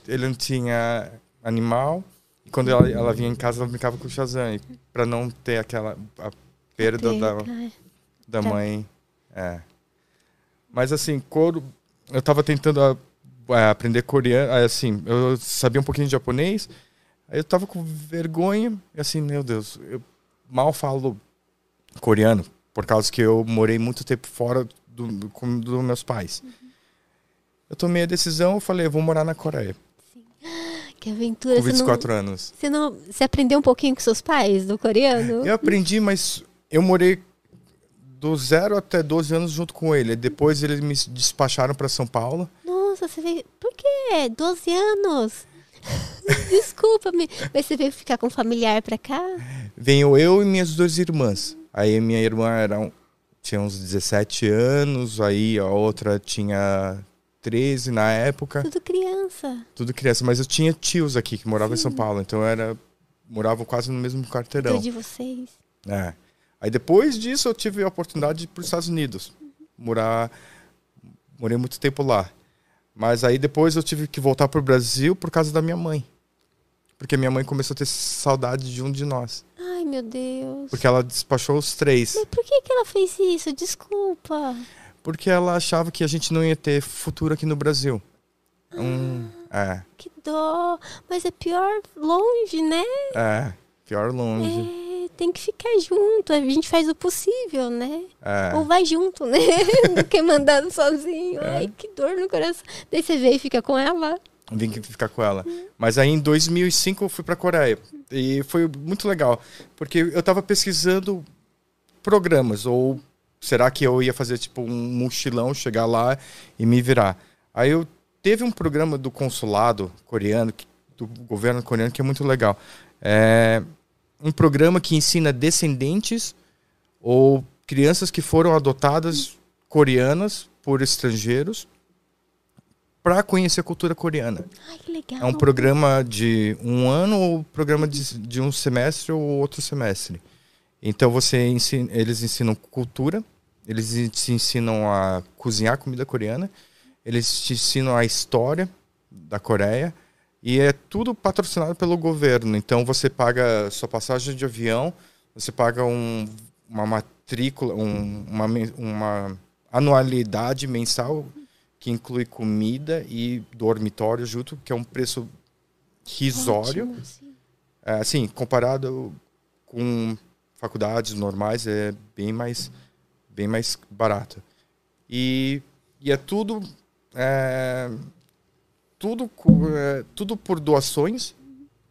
ele não tinha animal. E quando ela, ela vinha em casa, ela brincava com o Shazam. para não ter aquela a perda da, da tá. mãe. É. Mas assim, coro, eu tava tentando a, a é, aprender coreano. Assim, eu sabia um pouquinho de japonês. Aí eu tava com vergonha. E assim, meu Deus, eu mal falo coreano. Por causa que eu morei muito tempo fora do, do, dos meus pais. Uhum. Eu tomei a decisão, eu falei, eu vou morar na Coreia. Que aventura. Com 24 você não, anos. Você, não, você aprendeu um pouquinho com seus pais do coreano? Eu aprendi, mas eu morei do zero até 12 anos junto com ele. Depois eles me despacharam para São Paulo. Nossa, você veio... Por quê? 12 anos? Desculpa, me... mas você veio ficar com um familiar para cá? Venho eu e minhas duas irmãs. Aí minha irmã era um... tinha uns 17 anos, aí a outra tinha 13 na época. Tudo criança. Tudo criança, mas eu tinha tios aqui que moravam Sim. em São Paulo, então era moravam quase no mesmo quarteirão. Tudo de vocês. É. Aí depois disso eu tive a oportunidade de ir para os Estados Unidos. Morar morei muito tempo lá. Mas aí depois eu tive que voltar para o Brasil por causa da minha mãe. Porque minha mãe começou a ter saudade de um de nós. Ai, meu Deus. Porque ela despachou os três. Mas por que, que ela fez isso? Desculpa porque ela achava que a gente não ia ter futuro aqui no Brasil. Um, é. Que dó. Mas é pior longe, né? É, pior longe. É, tem que ficar junto. A gente faz o possível, né? É. Ou vai junto, né? Do que mandado sozinho. É. Ai, que dor no coração. Daí você vê e fica com ela. Vim ficar com ela. Uhum. Mas aí em 2005 eu fui pra Coreia. E foi muito legal. Porque eu tava pesquisando programas ou será que eu ia fazer tipo um mochilão, chegar lá e me virar? Aí eu teve um programa do consulado coreano, do governo coreano, que é muito legal. É um programa que ensina descendentes ou crianças que foram adotadas coreanas por estrangeiros para conhecer a cultura coreana. Ai, que legal. É um programa de um ano ou programa de, de um semestre ou outro semestre. Então você ensina, eles ensinam cultura, eles te ensinam a cozinhar comida coreana, eles te ensinam a história da Coreia e é tudo patrocinado pelo governo. Então você paga sua passagem de avião, você paga um, uma matrícula, um, uma, uma anualidade mensal que inclui comida e dormitório junto, que é um preço risório. Ótimo, é, assim, comparado com faculdades normais, é bem mais, bem mais barato. E, e é tudo, é, tudo, é, tudo por doações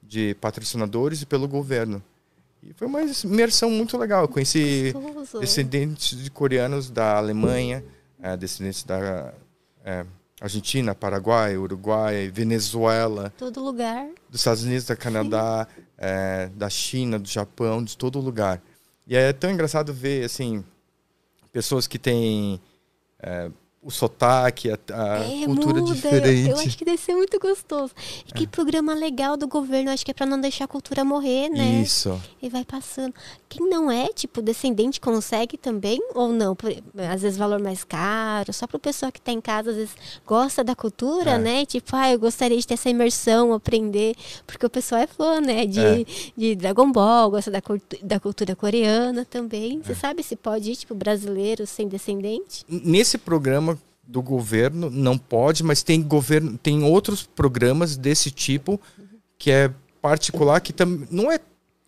de patrocinadores e pelo governo. E foi uma imersão muito legal. Eu conheci Gostoso. descendentes de coreanos da Alemanha, é, descendentes da é, Argentina, Paraguai, Uruguai, Venezuela. Todo lugar. Dos Estados Unidos, da Canadá, é, da China, do Japão, de todo lugar. E é tão engraçado ver, assim, pessoas que têm é, o sotaque, a, a é, cultura muda. diferente. Eu, eu, acho que deve ser muito gostoso. E que é. programa legal do governo, acho que é para não deixar a cultura morrer, né? Isso. E vai passando. Quem não é, tipo, descendente consegue também ou não? Às vezes valor mais caro, só para o pessoal que está em casa, às vezes gosta da cultura, é. né? Tipo, ah, eu gostaria de ter essa imersão, aprender, porque o pessoal é fã, né? De, é. de Dragon Ball, gosta da, da cultura coreana também. Você é. sabe se pode ir, tipo, brasileiro sem descendente? Nesse programa do governo, não pode, mas tem governo, tem outros programas desse tipo que é particular que também não é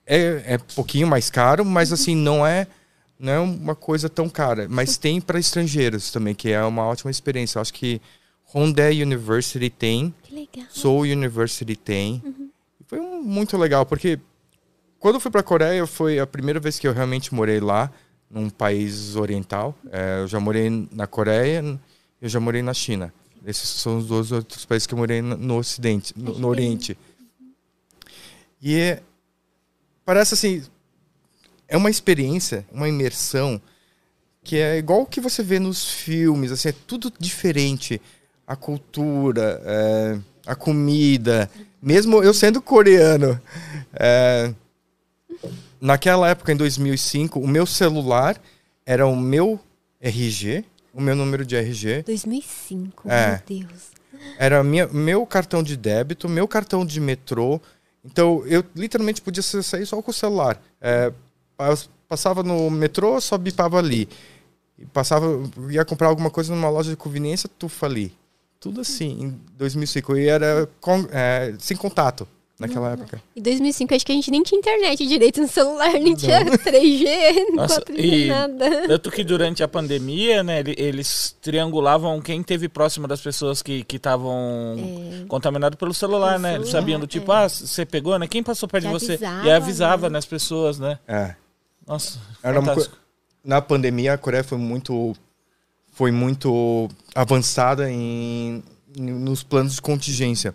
é, é pouquinho mais caro, mas assim não é não é uma coisa tão cara, mas tem para estrangeiros também, que é uma ótima experiência. Eu acho que Hyundai University tem, Seoul University tem. Uhum. Foi um, muito legal porque quando eu fui para a Coreia foi a primeira vez que eu realmente morei lá, num país oriental. É, eu já morei na Coreia, eu já morei na China. Esses são os dois outros países que eu morei no, Ocidente, no, no, Oriente. E é, parece assim, é uma experiência, uma imersão que é igual o que você vê nos filmes, assim, é tudo diferente. A cultura, é, a comida, mesmo eu sendo coreano. É, naquela época, em 2005, o meu celular era o meu RG, o meu número de RG. 2005, é, meu Deus. Era minha, meu cartão de débito, meu cartão de metrô. Então, eu literalmente podia sair só com o celular. É, passava no metrô, só bipava ali. Passava, ia comprar alguma coisa numa loja de conveniência, tufa ali. Tudo assim, em 2005. E era com, é, sem contato naquela época. Em 2005, acho que a gente nem tinha internet direito no celular, nem tinha 3G, não Nossa, e nada. Tanto que durante a pandemia, né, eles triangulavam quem teve próximo das pessoas que estavam é. contaminadas pelo celular, né? Eles sabiam do tipo, é. ah, você pegou, né? Quem passou perto de você? Avisava, e avisava, né? nas pessoas, né? É. Nossa, Era fantástico. Na pandemia, a Coreia foi muito foi muito avançada em, nos planos de contingência.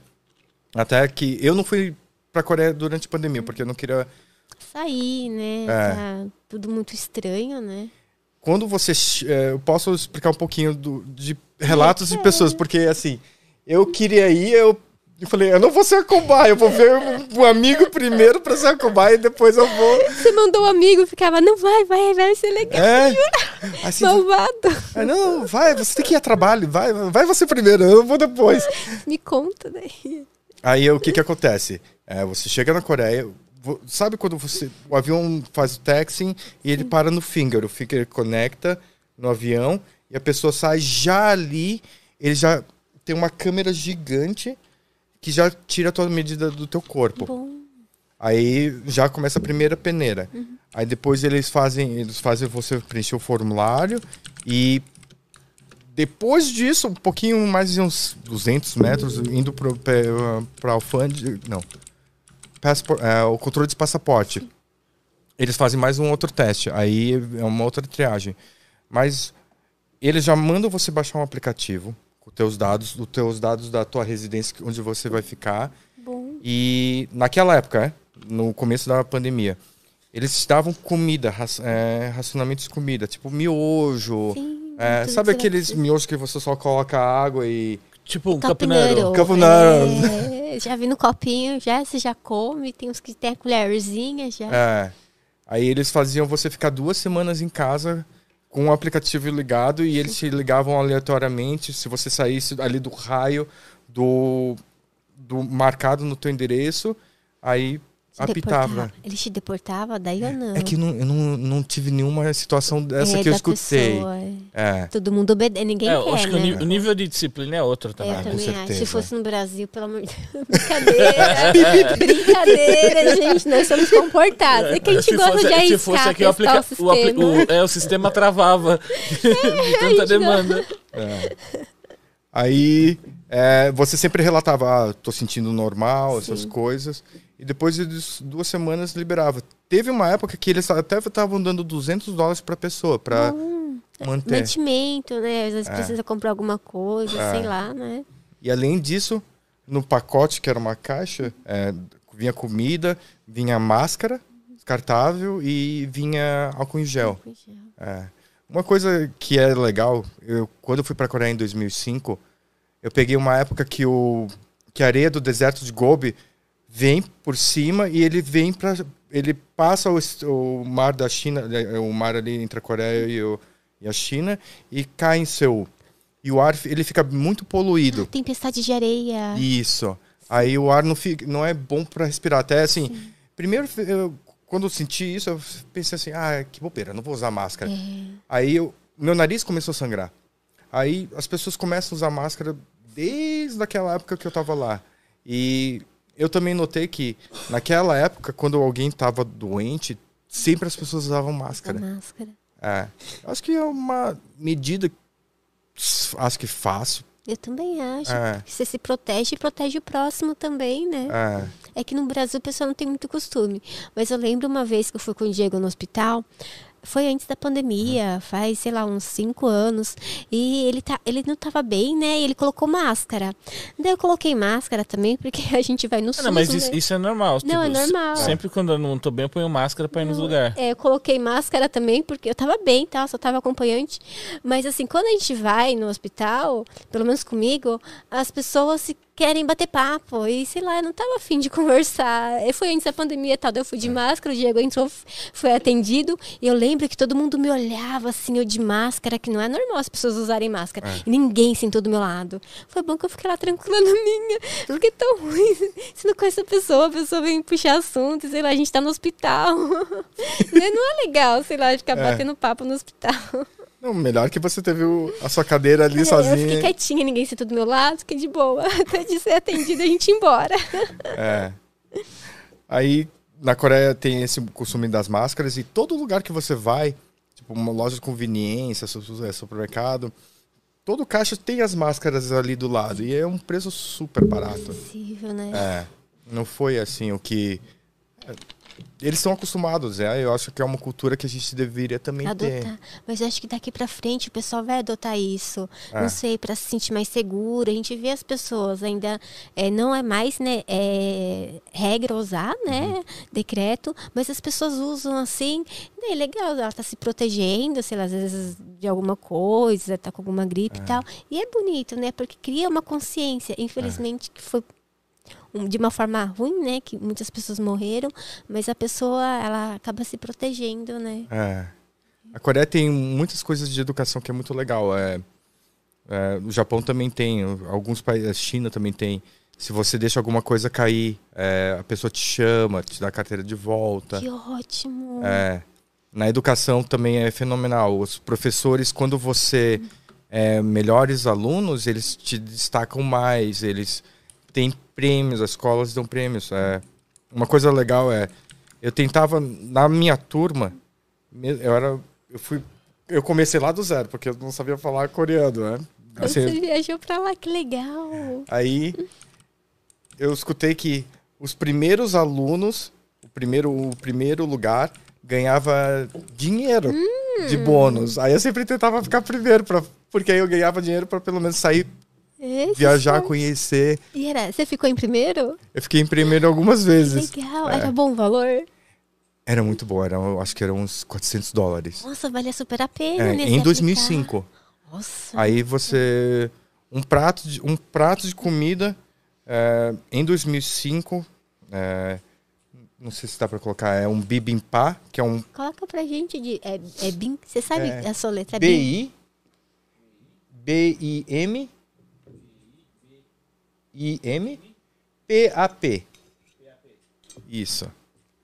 Até que eu não fui pra Coreia durante a pandemia, porque eu não queria. Sair, né? É. Tá tudo muito estranho, né? Quando você. É, eu posso explicar um pouquinho do, de relatos é. de pessoas, porque assim, eu queria ir, eu eu falei, eu não vou ser a cobaia, eu vou ver o amigo primeiro pra ser a cobaia e depois eu vou. Você mandou um amigo, ficava, não vai, vai, vai ser legal. É. Assim, Malvado. É, não, vai, você tem que ir a trabalho, vai, vai você primeiro, eu vou depois. Me conta daí. Aí o que que acontece? É, você chega na Coreia, sabe quando você o avião faz o taxi e ele para no finger, o finger conecta no avião e a pessoa sai já ali, ele já tem uma câmera gigante que já tira a medida do teu corpo. Bom. Aí já começa a primeira peneira. Uhum. Aí depois eles fazem, eles fazem você preencher o formulário e depois disso, um pouquinho mais de uns 200 metros, indo para o alfândega, não, Passport, é, o controle de passaporte. Eles fazem mais um outro teste, aí é uma outra triagem. Mas eles já mandam você baixar um aplicativo com teus dados, os teus dados da tua residência, onde você vai ficar. Bom. E naquela época, é, no começo da pandemia, eles davam comida, é, racionamento de comida, tipo miojo. Sim é, sabe aqueles miojos que você só coloca água e Tipo um Capineiro. capineiro. É, já vi no copinho, já você já come, tem uns que tem a colherzinha já. É. Aí eles faziam você ficar duas semanas em casa com o aplicativo ligado e eles te ligavam aleatoriamente se você saísse ali do raio do, do marcado no teu endereço, aí Te apitava. deportava. Ele te deportava, daí ou não? É que não, eu não, não tive nenhuma situação dessa É, que eu escutei. pessoa, é. É. Todo mundo obedece, ninguém É, eu quer, acho que o, né? o nível de disciplina é outro É, também. eu com também acho. certeza. Se fosse no Brasil, pelo amor de Deus. Brincadeira. Brincadeira, gente. Nós somos comportados. É que a gente se gosta fosse, de se arriscar, fosse aqui o, aplica o o, apli- sistema. o- é, o sistema travava de tanta demanda. Aí é, você sempre relatava, ah, tô sentindo normal, essas Sim. coisas. E depois de duas semanas liberava. Teve uma época que eles até estavam dando 200 dólares pra pessoa, pra manter. Mantimento, né? Às vezes É. precisa comprar alguma coisa, É. sei lá, né? E além disso, no pacote, que era uma caixa, é, vinha comida, vinha máscara descartável e vinha álcool em gel. É. Uma coisa que é legal, eu, quando eu fui para a Coreia em 2005, eu peguei uma época que, o, que a areia do deserto de Gobi vem por cima e ele vem para ele passa o, o mar da China, né, o mar ali entre a Coreia e, o- e a China e cai em Seul. E o ar ele fica muito poluído. Tempestade de areia. Isso. Aí o ar não, fica, não é bom para respirar. Até assim, primeiro, eu, quando eu senti isso, eu pensei assim: ah, que bobeira, não vou usar máscara. É. Aí eu, meu nariz começou a sangrar. Aí as pessoas começam a usar máscara desde aquela época que eu tava lá. E eu também notei que naquela época, quando alguém tava doente, sempre as pessoas usavam A máscara. máscara. É. Acho que é uma medida, acho que fácil. Eu também acho. É. Você se protege e protege o próximo também, né? É. É que no Brasil o pessoal não tem muito costume. Mas eu lembro uma vez que eu fui com o Diego no hospital. Foi antes da pandemia, faz, sei lá, uns cinco anos. E ele, tá, ele não tava bem, né? E ele colocou máscara. Daí eu coloquei máscara também, porque a gente vai no Ah, SUS, não, mas né? isso, isso é normal. Não, é se- normal. Sempre quando eu não tô bem, eu ponho máscara pra ir nos lugares. É, eu coloquei máscara também, porque eu tava bem, tá? Só tava acompanhante. Mas assim, quando a gente vai no hospital, pelo menos comigo, as pessoas se querem bater papo. E sei lá, eu não tava afim de conversar. E foi antes da pandemia e tal. Eu fui de máscara, o Diego entrou, foi atendido. E eu lembro que todo mundo me olhava assim, eu de máscara, que não é normal as pessoas usarem máscara. E ninguém sentou do meu lado. Foi bom que eu fiquei lá tranquila na minha. Porque é tão ruim. Você não conhece a pessoa, a pessoa vem puxar assunto, sei lá, a gente tá no hospital. Né? não é legal, sei lá, ficar É. batendo papo no hospital. Não, melhor que você teve o- a sua cadeira ali É, Eu sozinha. fiquei quietinha, ninguém sentou do meu lado, fiquei de boa. Até de ser atendida, a gente ir embora. É. Aí, na Coreia tem esse costume das máscaras e todo lugar que você vai, tipo uma loja de conveniência, é, supermercado, todo caixa tem as máscaras ali do lado e é um preço super barato. Possível, né? É. Não foi assim o que é, eles estão acostumados, é. Eu acho que é uma cultura que a gente deveria também ter. adotar. Mas eu acho que daqui pra frente o pessoal vai adotar isso. É. Não sei, pra se sentir mais seguro. A gente vê as pessoas ainda. é, não é mais né, é, regra usar, né? Uhum. Decreto, mas as pessoas usam assim. É legal, ela tá se protegendo, sei lá, às vezes de alguma coisa, tá com alguma gripe e tal. E é bonito, né? Porque cria uma consciência. Infelizmente, que foi de uma forma ruim, né? Que muitas pessoas morreram, mas a pessoa, ela acaba se protegendo, né? É. A Coreia tem muitas coisas de educação que é muito legal. É, é, o Japão também tem, alguns países, a China também tem. Se você deixa alguma coisa cair, é, a pessoa te chama, te dá a carteira de volta. Que ótimo! É, na educação também é fenomenal. Os professores, quando você é melhores alunos, eles te destacam mais, eles têm prêmios, as escolas dão prêmios. É. Uma coisa legal é, eu tentava, na minha turma, eu era, eu fui, eu comecei lá do zero, porque eu não sabia falar coreano, né? Assim, você viajou pra lá, que legal! Aí eu escutei que os primeiros alunos, o primeiro, o primeiro lugar, ganhava dinheiro de bônus. Aí eu sempre tentava ficar primeiro, pra, porque aí eu ganhava dinheiro para pelo menos sair, Esse viajar, foi- conhecer. E era, você ficou em primeiro? Eu fiquei em primeiro algumas vezes. Legal, É. era bom o valor? Era muito bom, era, eu acho que eram uns 400 dólares. Nossa, valia super a pena, É, em se 2005. aplicar. Nossa, Aí você. Um prato de, um prato de comida é, em 2005. É, não sei se dá para colocar. É um bibimbap, que é um. Coloca pra gente de. É, é bim. Você sabe É. a sua letra? É B-I. B-I-M. I-M. P-A-P. Isso.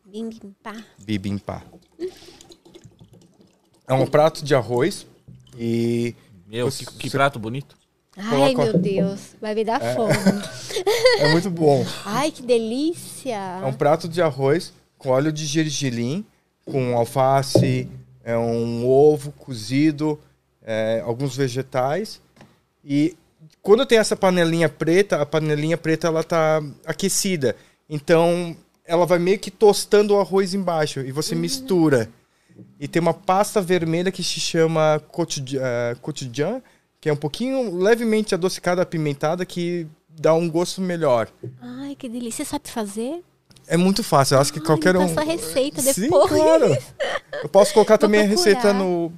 Bim, bim, pá. Bibimbap. É um prato de arroz e Meu, Você- que, que prato bonito. Ai, meu Deus. Vai me dar fome. é muito bom. Ai, que delícia. É um prato de arroz com óleo de gergelim, com alface, é um ovo cozido, é, alguns vegetais. E quando tem essa panelinha preta, a panelinha preta ela tá aquecida. Então ela vai meio que tostando o arroz embaixo e você mistura. E tem uma pasta vermelha que se chama eh, cotidian, que é um pouquinho levemente adocicada, apimentada, que dá um gosto melhor. Ai, que delícia. Você sabe fazer? É muito fácil, eu acho que Ai, qualquer um. passa a receita Sim, depois. claro. Eu posso colocar Vou também a receita no.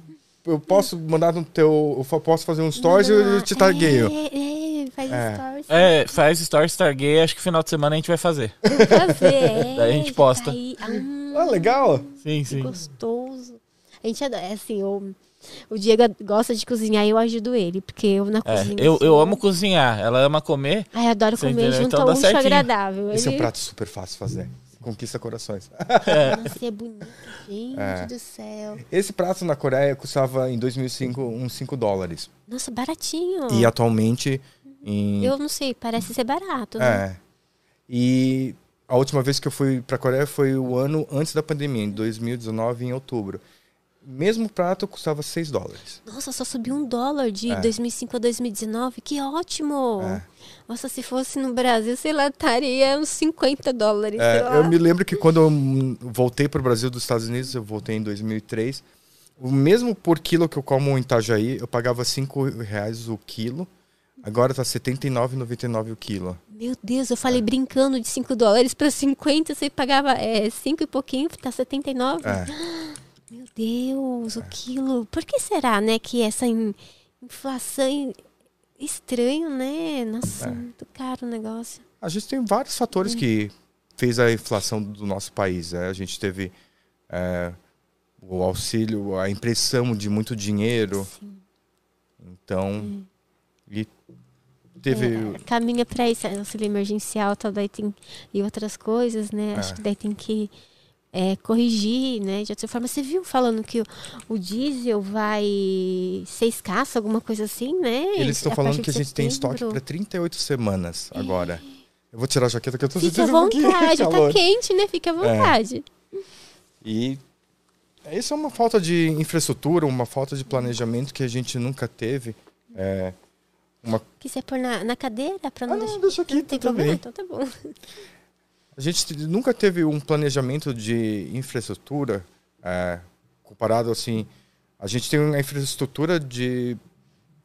Eu posso mandar no teu. Eu posso fazer um stories e eu te tagueio. É, é, faz É. stories. É, faz Story Stargate, acho que final de semana a gente vai fazer. Vou fazer. É, Daí a gente posta. aí. Hum, Ah, legal. Sim, que sim. gostoso. A gente adora, é assim, o, o Diego gosta de cozinhar e eu ajudo ele, porque eu na É, cozinha. eu, eu sou- amo cozinhar, ela ama comer. Ai, eu adoro comer entendeu? junto Então útil certinho. agradável. Esse é um Ele- prato super fácil de fazer. Conquista corações. Nossa, é bonito, gente É. do céu. Esse prato na Coreia custava em 2005 uns 5 dólares. Nossa, baratinho. E atualmente em. Eu não sei, parece ser barato, né? É. E a última vez que eu fui pra Coreia foi o ano antes da pandemia, em 2019, em outubro. Mesmo prato custava 6 dólares. Nossa, só subiu um dólar de É. 2005 a 2019. Que ótimo! É. Nossa, se fosse no Brasil, sei lá, estaria uns 50 dólares. É, eu me lembro que quando eu voltei para o Brasil dos Estados Unidos, eu voltei em 2003, o mesmo por quilo que eu como em Itajaí, eu pagava 5 reais o quilo. Agora tá R$ 79,99 o quilo. Meu Deus, eu falei brincando de 5 dólares para 50, você pagava 5 e pouquinho, tá 79. É. Meu Deus, o quilo. Por que será, né, que essa in- inflação in- estranho, né? Nossa, É. muito caro o negócio. A gente tem vários fatores que fez a inflação do nosso país. né? A gente teve é, o auxílio, a impressão de muito dinheiro. Sim. Então, e teve... É, caminha para isso, auxílio emergencial, tal, daí tem e outras coisas, né? Acho É. que daí tem que é, corrigir, né? De outra forma, você viu falando que o, o diesel vai ser escasso, alguma coisa assim, né? Eles estão falando que a gente tem estoque setembro. para 38 semanas agora. Eu vou tirar a jaqueta que eu tô Fique à um vontade, de tá quente, né? Fique à vontade. E isso é uma falta de infraestrutura, uma falta de planejamento que a gente nunca teve. É, uma... Quiser pôr na, na cadeira pra não Ah, não, deixar. deixa aqui, Não tem tá tudo problema, bem. então tá bom. A gente nunca teve um planejamento de infraestrutura é, comparado assim. A gente tem uma infraestrutura de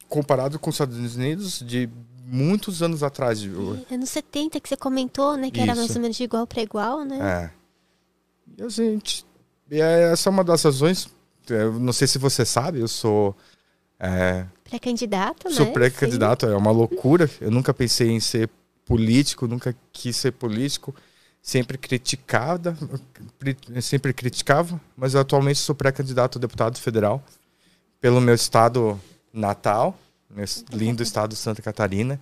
comparado com os Estados Unidos de muitos anos atrás. de- Anos 70 que você comentou, né? Que era mais Isso. ou menos de igual para igual, né? É. E a gente. E é- essa é uma das razões. Eu não sei se você sabe, eu sou. é, Pré-candidato, né? Sou pré-candidato, é uma loucura. Eu nunca pensei em ser político, nunca quis ser político. Sempre criticada, sempre criticava, mas atualmente sou pré-candidato a deputado federal pelo meu estado natal, meu lindo estado de Santa Catarina.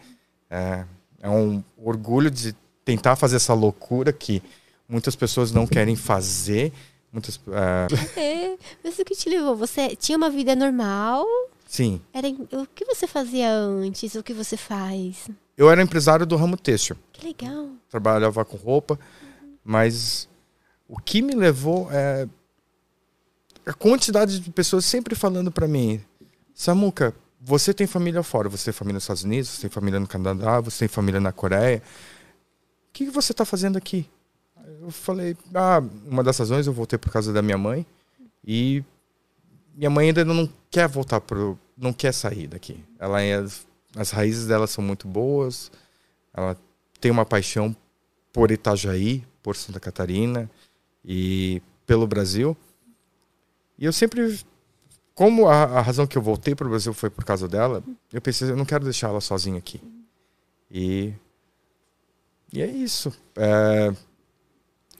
É, é um orgulho de tentar fazer essa loucura que muitas pessoas não querem fazer. Muitas, é, É, mas o que te levou? Você tinha uma vida normal? sim, Era, o que você fazia antes? O que você faz? Eu era empresário do ramo têxtil. Que legal. trabalhava com roupa, mas o que me levou é a quantidade de pessoas sempre falando para mim, Samuca, você tem família fora, você tem família nos Estados Unidos, você tem família no Canadá, você tem família na Coreia, o que que você está fazendo aqui? Eu falei, ah, uma das razões eu voltei por causa da minha mãe e minha mãe ainda não quer voltar pro, não quer sair daqui. Ela é, as raízes dela são muito boas, ela tem uma paixão por Itajaí, por Santa Catarina e pelo Brasil. E eu sempre como a, a razão que eu voltei para o Brasil foi por causa dela, eu pensei, eu não quero deixar ela sozinha aqui. E, e é isso. É,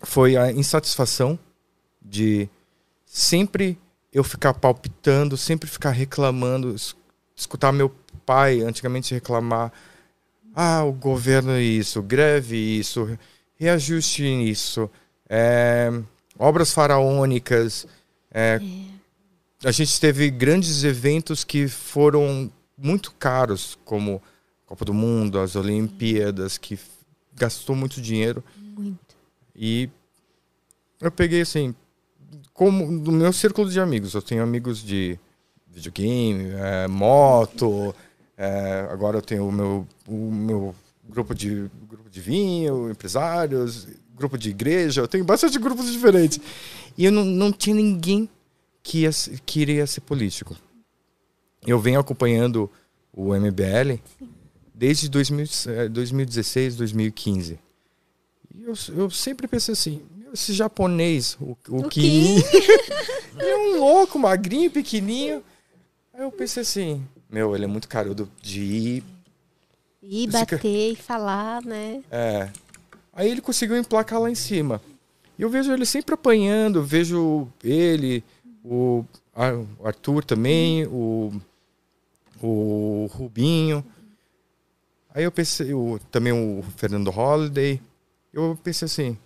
foi a insatisfação de sempre eu ficar palpitando, sempre ficar reclamando, escutar meu pai antigamente reclamar, ah, o governo é isso, greve isso, reajuste nisso, é, obras faraônicas. É, é. A gente teve grandes eventos que foram muito caros, como Copa do Mundo, as Olimpíadas, que gastou muito dinheiro. Muito. E eu peguei assim, como no meu círculo de amigos, eu tenho amigos de videogame, é, moto, é, agora eu tenho o meu, o meu grupo, de, grupo de vinho, empresários, grupo de igreja, eu tenho bastante grupos diferentes. E eu não, não tinha ninguém que, ia, que iria ser político. Eu venho acompanhando o MBL desde 2000, 2016, 2015. E eu, eu sempre pensei assim, esse japonês, o, o, o Kim, é um louco, magrinho, pequenininho. Aí eu pensei assim, meu, ele é muito carudo de ir... Ir bater e falar, né? É. Aí ele conseguiu emplacar lá em cima. E eu vejo ele sempre apanhando, vejo ele, o Arthur também, o, o Rubinho. Aí eu pensei, o, também o Fernando Holliday. Eu pensei assim,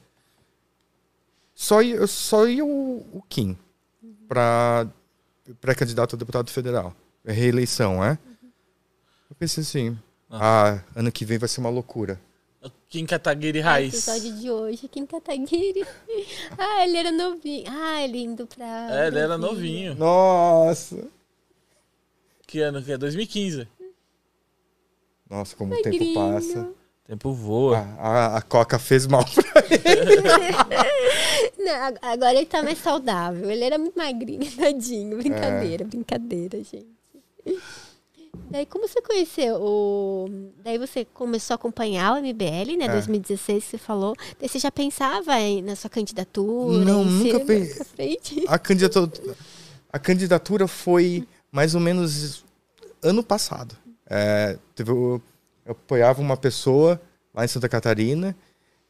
só ia, só ia o, o Kim para pré-candidato a deputado federal. É reeleição, é? Eu pensei assim, ah. ah, ano que vem vai ser uma loucura. Kim Kataguiri Raiz. O episódio de hoje, Kim Kataguiri. ah, ele era novinho. Ah, ele indo pra. É, ele era novinho. Nossa. Que ano que é? 2015. Nossa, como Magrinho. o tempo passa. Tempo voa. A, a, a, Coca fez mal pra ele. Não, agora ele tá mais saudável. Ele era muito magrinho, tadinho. Brincadeira, é. brincadeira, gente. Daí, como você conheceu o. Daí você começou a acompanhar o MBL, né? É. 2016, você falou. Daí você já pensava em, na sua candidatura? Não, nunca pensei. A candidatura, a candidatura foi mais ou menos ano passado. É, teve eu apoiava uma pessoa lá em Santa Catarina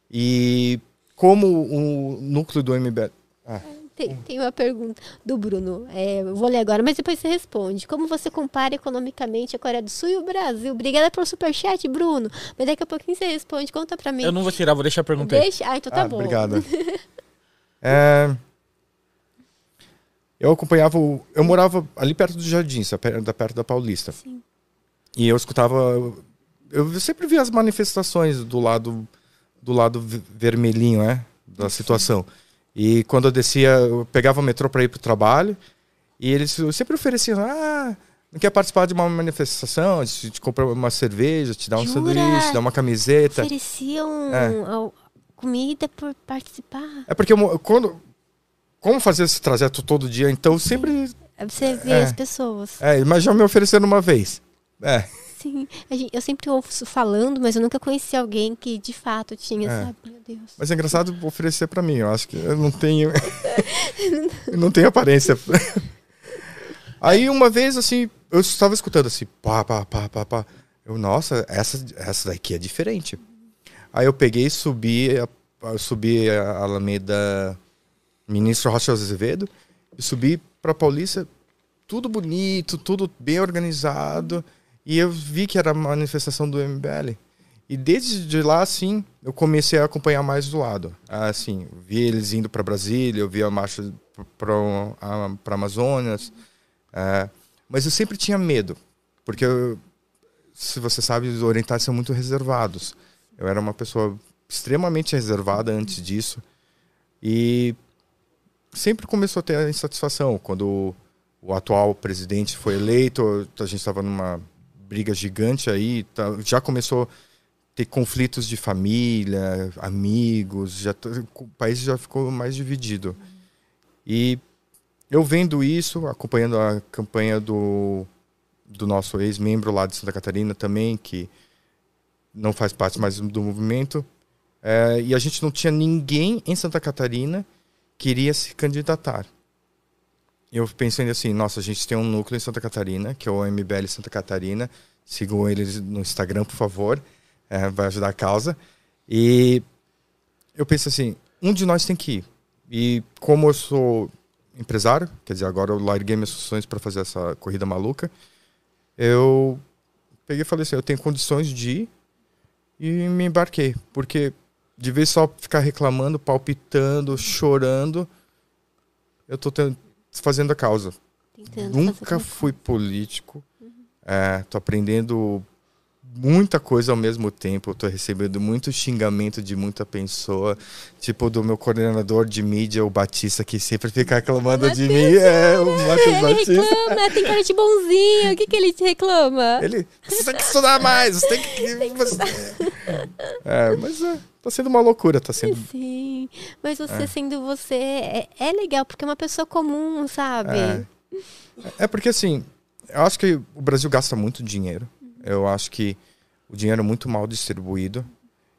e como o núcleo do MBL... Ah. Tem, tem, uma pergunta do Bruno. É, vou ler agora, mas depois você responde. Como você compara economicamente a Coreia do Sul e o Brasil? Obrigada pelo superchat, Bruno. Mas daqui a pouquinho você responde. Conta pra mim. Eu não vou tirar, vou deixar a pergunta Deixa? Ah, então tá ah, bom. Obrigada. é, eu acompanhava. O, eu morava ali perto do Jardim, perto da Paulista. Sim. E eu escutava eu sempre vi as manifestações do lado do lado vermelhinho, né, da situação. E quando eu descia, eu pegava o metrô para ir para o trabalho, e eles sempre ofereciam, ah, não quer participar de uma manifestação, gente te compra uma cerveja, te dá um Jura? sanduíche, dá uma camiseta. Ofereciam é. comida por participar. É porque eu, quando como fazer esse trajeto todo dia, então sempre você vê é, as pessoas. É, mas já me ofereceram uma vez. É. Sim, eu sempre ouço falando, mas eu nunca conheci alguém que de fato tinha, é. sabe? Meu Deus. Mas é engraçado oferecer para mim, eu acho que eu não tenho. eu não tenho aparência. Aí uma vez, assim, eu estava escutando assim, pá, pá, pá, pá, pá. Eu, nossa, essa, essa daqui é diferente. Aí eu peguei e subi, subi a Alameda Ministro Rocha Azevedo e subi para Paulista, tudo bonito, tudo bem organizado. E eu vi que era manifestação do MBL. E desde lá, assim, eu comecei a acompanhar mais do lado. Assim, vi eles indo para Brasília, eu vi a marcha para Amazonas. É, mas eu sempre tinha medo, porque, eu, se você sabe, os orientais são muito reservados. Eu era uma pessoa extremamente reservada antes disso. E sempre começou a ter a insatisfação. Quando o atual presidente foi eleito, a gente estava numa briga gigante aí, tá, já começou a ter conflitos de família, amigos, já o país já ficou mais dividido. E eu vendo isso, acompanhando a campanha do, do nosso ex-membro lá de Santa Catarina também, que não faz parte mais do movimento, é, e a gente não tinha ninguém em Santa Catarina que iria se candidatar. Eu pensei assim, nossa, a gente tem um núcleo em Santa Catarina, que é o MBL Santa Catarina. Sigam eles no Instagram, por favor. É, vai ajudar a causa. E eu penso assim, um de nós tem que ir. E como eu sou empresário, quer dizer, agora eu larguei minhas funções para fazer essa corrida maluca, eu peguei e falei assim, eu tenho condições de ir e me embarquei. Porque de vez só ficar reclamando, palpitando, chorando, eu tô tendo, fazendo a causa. Tentando Nunca fui político. Uhum. É, tô aprendendo muita coisa ao mesmo tempo. Eu tô recebendo muito xingamento de muita pessoa. Tipo, do meu coordenador de mídia, o Batista, que sempre fica reclamando de mim. É, o Matheus Batista. Ele reclama, tem cara de bonzinho. O que, que ele te reclama? Ele, você tem que estudar mais, você tem que. É, mas é, tá sendo uma loucura, tá sendo. Sim, mas você é. sendo você é, é, legal, porque é uma pessoa comum, sabe? É. é porque assim, eu acho que o Brasil gasta muito dinheiro. Eu acho que o dinheiro é muito mal distribuído.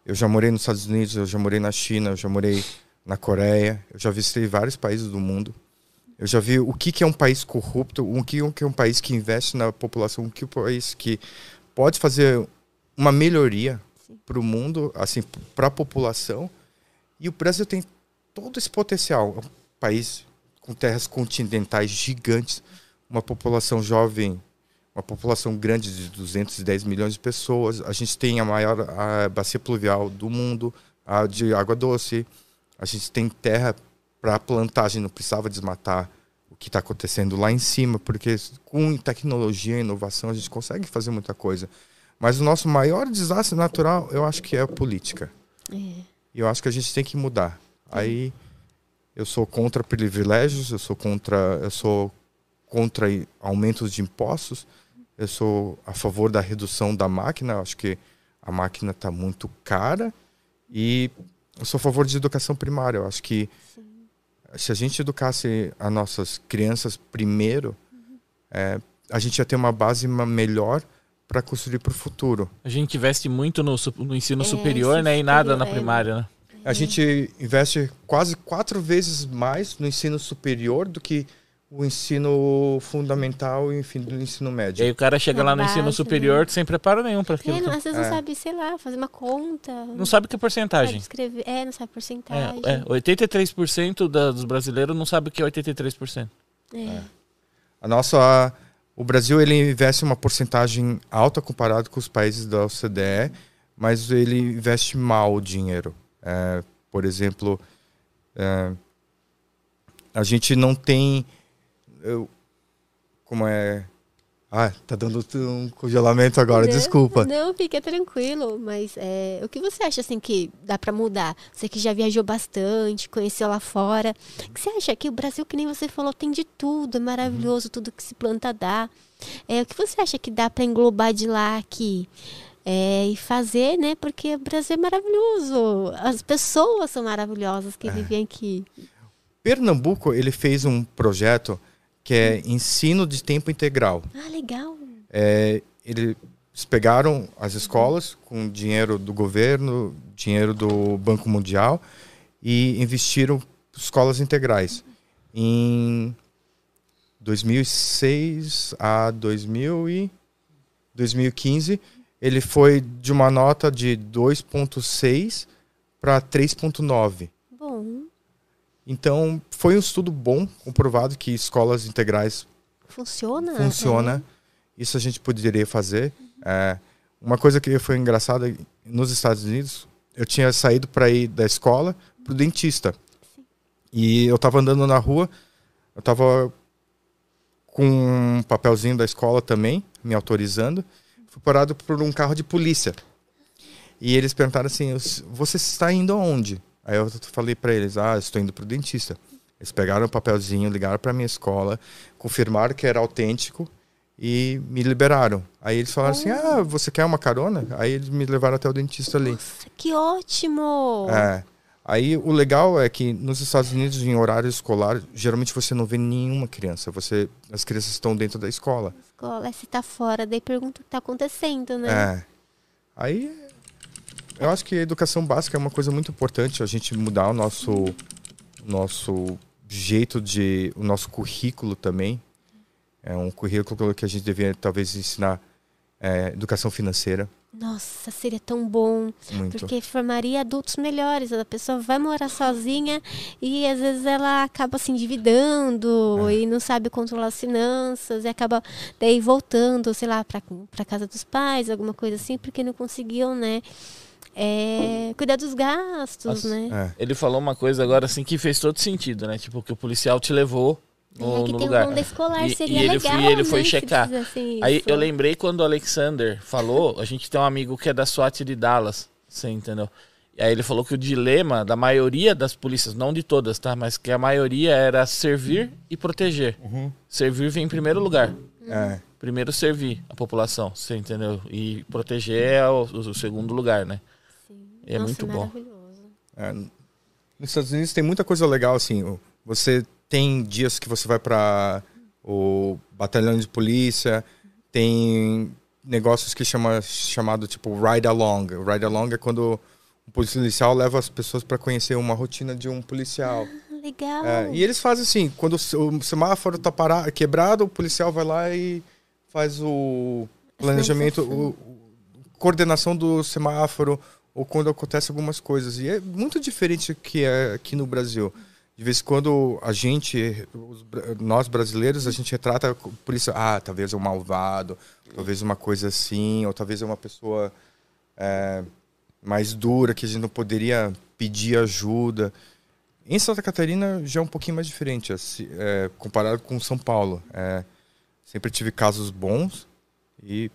Eu já morei nos Estados Unidos, eu já morei na China, eu já morei na Coreia, eu já visitei vários países do mundo. Eu já vi o que, que é um país corrupto, o que, o que é um país que investe na população, o que é um país que pode fazer uma melhoria para o mundo, assim, para a população. E o Brasil tem todo esse potencial. É um país com terras continentais gigantes, uma população jovem uma população grande de 210 milhões de pessoas. A gente tem a maior a bacia pluvial do mundo, a de água doce. A gente tem terra para plantagem, não precisava desmatar o que está acontecendo lá em cima, porque com tecnologia e inovação a gente consegue fazer muita coisa. Mas o nosso maior desastre natural, eu acho que é a política. É. E eu acho que a gente tem que mudar. Aí eu sou contra privilégios, eu sou contra, eu sou contra aumentos de impostos, eu sou a favor da redução da máquina, acho que a máquina está muito cara e eu sou a favor de educação primária. Eu acho que Sim. se a gente educasse as nossas crianças primeiro, uhum. é, a gente ia ter uma base melhor para construir para o futuro. A gente investe muito no, no ensino é, superior, né, e nada na é. primária, né? A gente investe quase quatro vezes mais no ensino superior do que o ensino fundamental e enfim, do ensino médio. E aí o cara chega Na lá no base, ensino superior né? sem preparo nenhum para aquilo. É, não, às vezes é. não sabe, sei lá, fazer uma conta. Não sabe que é porcentagem. Não sabe escrever, é, não sabe porcentagem. É, é 83% da, dos brasileiros não sabe o que é 83%. É. é. A nossa o Brasil ele investe uma porcentagem alta comparado com os países da OCDE, mas ele investe mal o dinheiro. É, por exemplo, é, a gente não tem eu, como é. Ah, tá dando um congelamento agora, não, desculpa. Não, fica tranquilo, mas é, o que você acha assim que dá para mudar? Você que já viajou bastante, conheceu lá fora, o que você acha que o Brasil, que nem você falou, tem de tudo, é maravilhoso, uhum. tudo que se planta dá. É, o que você acha que dá para englobar de lá aqui? É, e fazer, né? Porque o Brasil é maravilhoso, as pessoas são maravilhosas que é. vivem aqui. Pernambuco, ele fez um projeto que é ensino de tempo integral. Ah, legal. É, eles pegaram as escolas com dinheiro do governo, dinheiro do Banco Mundial e investiram escolas integrais. Em 2006 a 2000 e 2015, ele foi de uma nota de 2.6 para 3.9. Então, foi um estudo bom, comprovado que escolas integrais funciona. Funciona. Né? Isso a gente poderia fazer. Uhum. É, uma coisa que foi engraçada nos Estados Unidos, eu tinha saído para ir da escola para o dentista. Sim. E eu estava andando na rua, eu estava com um papelzinho da escola também, me autorizando. Fui parado por um carro de polícia. E eles perguntaram assim: Você está indo aonde? Aí eu falei para eles: ah, estou indo para o dentista. Eles pegaram o papelzinho, ligaram para minha escola, confirmaram que era autêntico e me liberaram. Aí eles falaram oh. assim: ah, você quer uma carona? Aí eles me levaram até o dentista ali. Nossa, que ótimo! É. Aí o legal é que nos Estados Unidos, em horário escolar, geralmente você não vê nenhuma criança. Você, as crianças estão dentro da escola. Escola, se tá fora, daí pergunta o que tá acontecendo, né? É. Aí eu acho que a educação básica é uma coisa muito importante, a gente mudar o nosso, nosso jeito de o nosso currículo também é um currículo que a gente deveria talvez ensinar é, educação financeira. Nossa, seria tão bom. Muito. Porque formaria adultos melhores. A pessoa vai morar sozinha e às vezes ela acaba se endividando é. e não sabe controlar as finanças e acaba daí voltando, sei lá, para casa dos pais, alguma coisa assim, porque não conseguiam, né? É, cuidar dos gastos, né? É. Ele falou uma coisa agora assim que fez todo sentido, né? Tipo, que o policial te levou no, no lugar. Um escolar, e, seria e ele, legal, e ele foi né, checar. Assim, Aí eu lembrei quando o Alexander falou, a gente tem um amigo que é da SWAT de Dallas, você entendeu? E aí ele falou que o dilema da maioria das polícias, não de todas, tá? Mas que a maioria era servir e proteger. Uhum. Servir vem em primeiro lugar. É. Primeiro servir a população, você entendeu? E proteger é o, o segundo lugar, né? É Nossa, muito bom. É, nos Estados Unidos tem muita coisa legal, assim. Você tem dias que você vai para o batalhão de polícia, tem negócios que chama chamado tipo ride along. Ride along é quando o policial leva as pessoas para conhecer uma rotina de um policial. Ah, legal. É, e eles fazem assim, quando o semáforo tá parado, quebrado, o policial vai lá e faz o planejamento, o, o, coordenação do semáforo ou quando acontece algumas coisas. E é muito diferente do que é aqui no Brasil de vez em quando a gente, os, nós brasileiros, a gente retrata por isso, ah, talvez é um malvado, talvez uma coisa assim, ou talvez é uma pessoa é, mais dura que a gente não poderia pedir ajuda. Em Santa Catarina já é um pouquinho mais diferente, assim, é, comparado com São Paulo. É, sempre tive casos bons e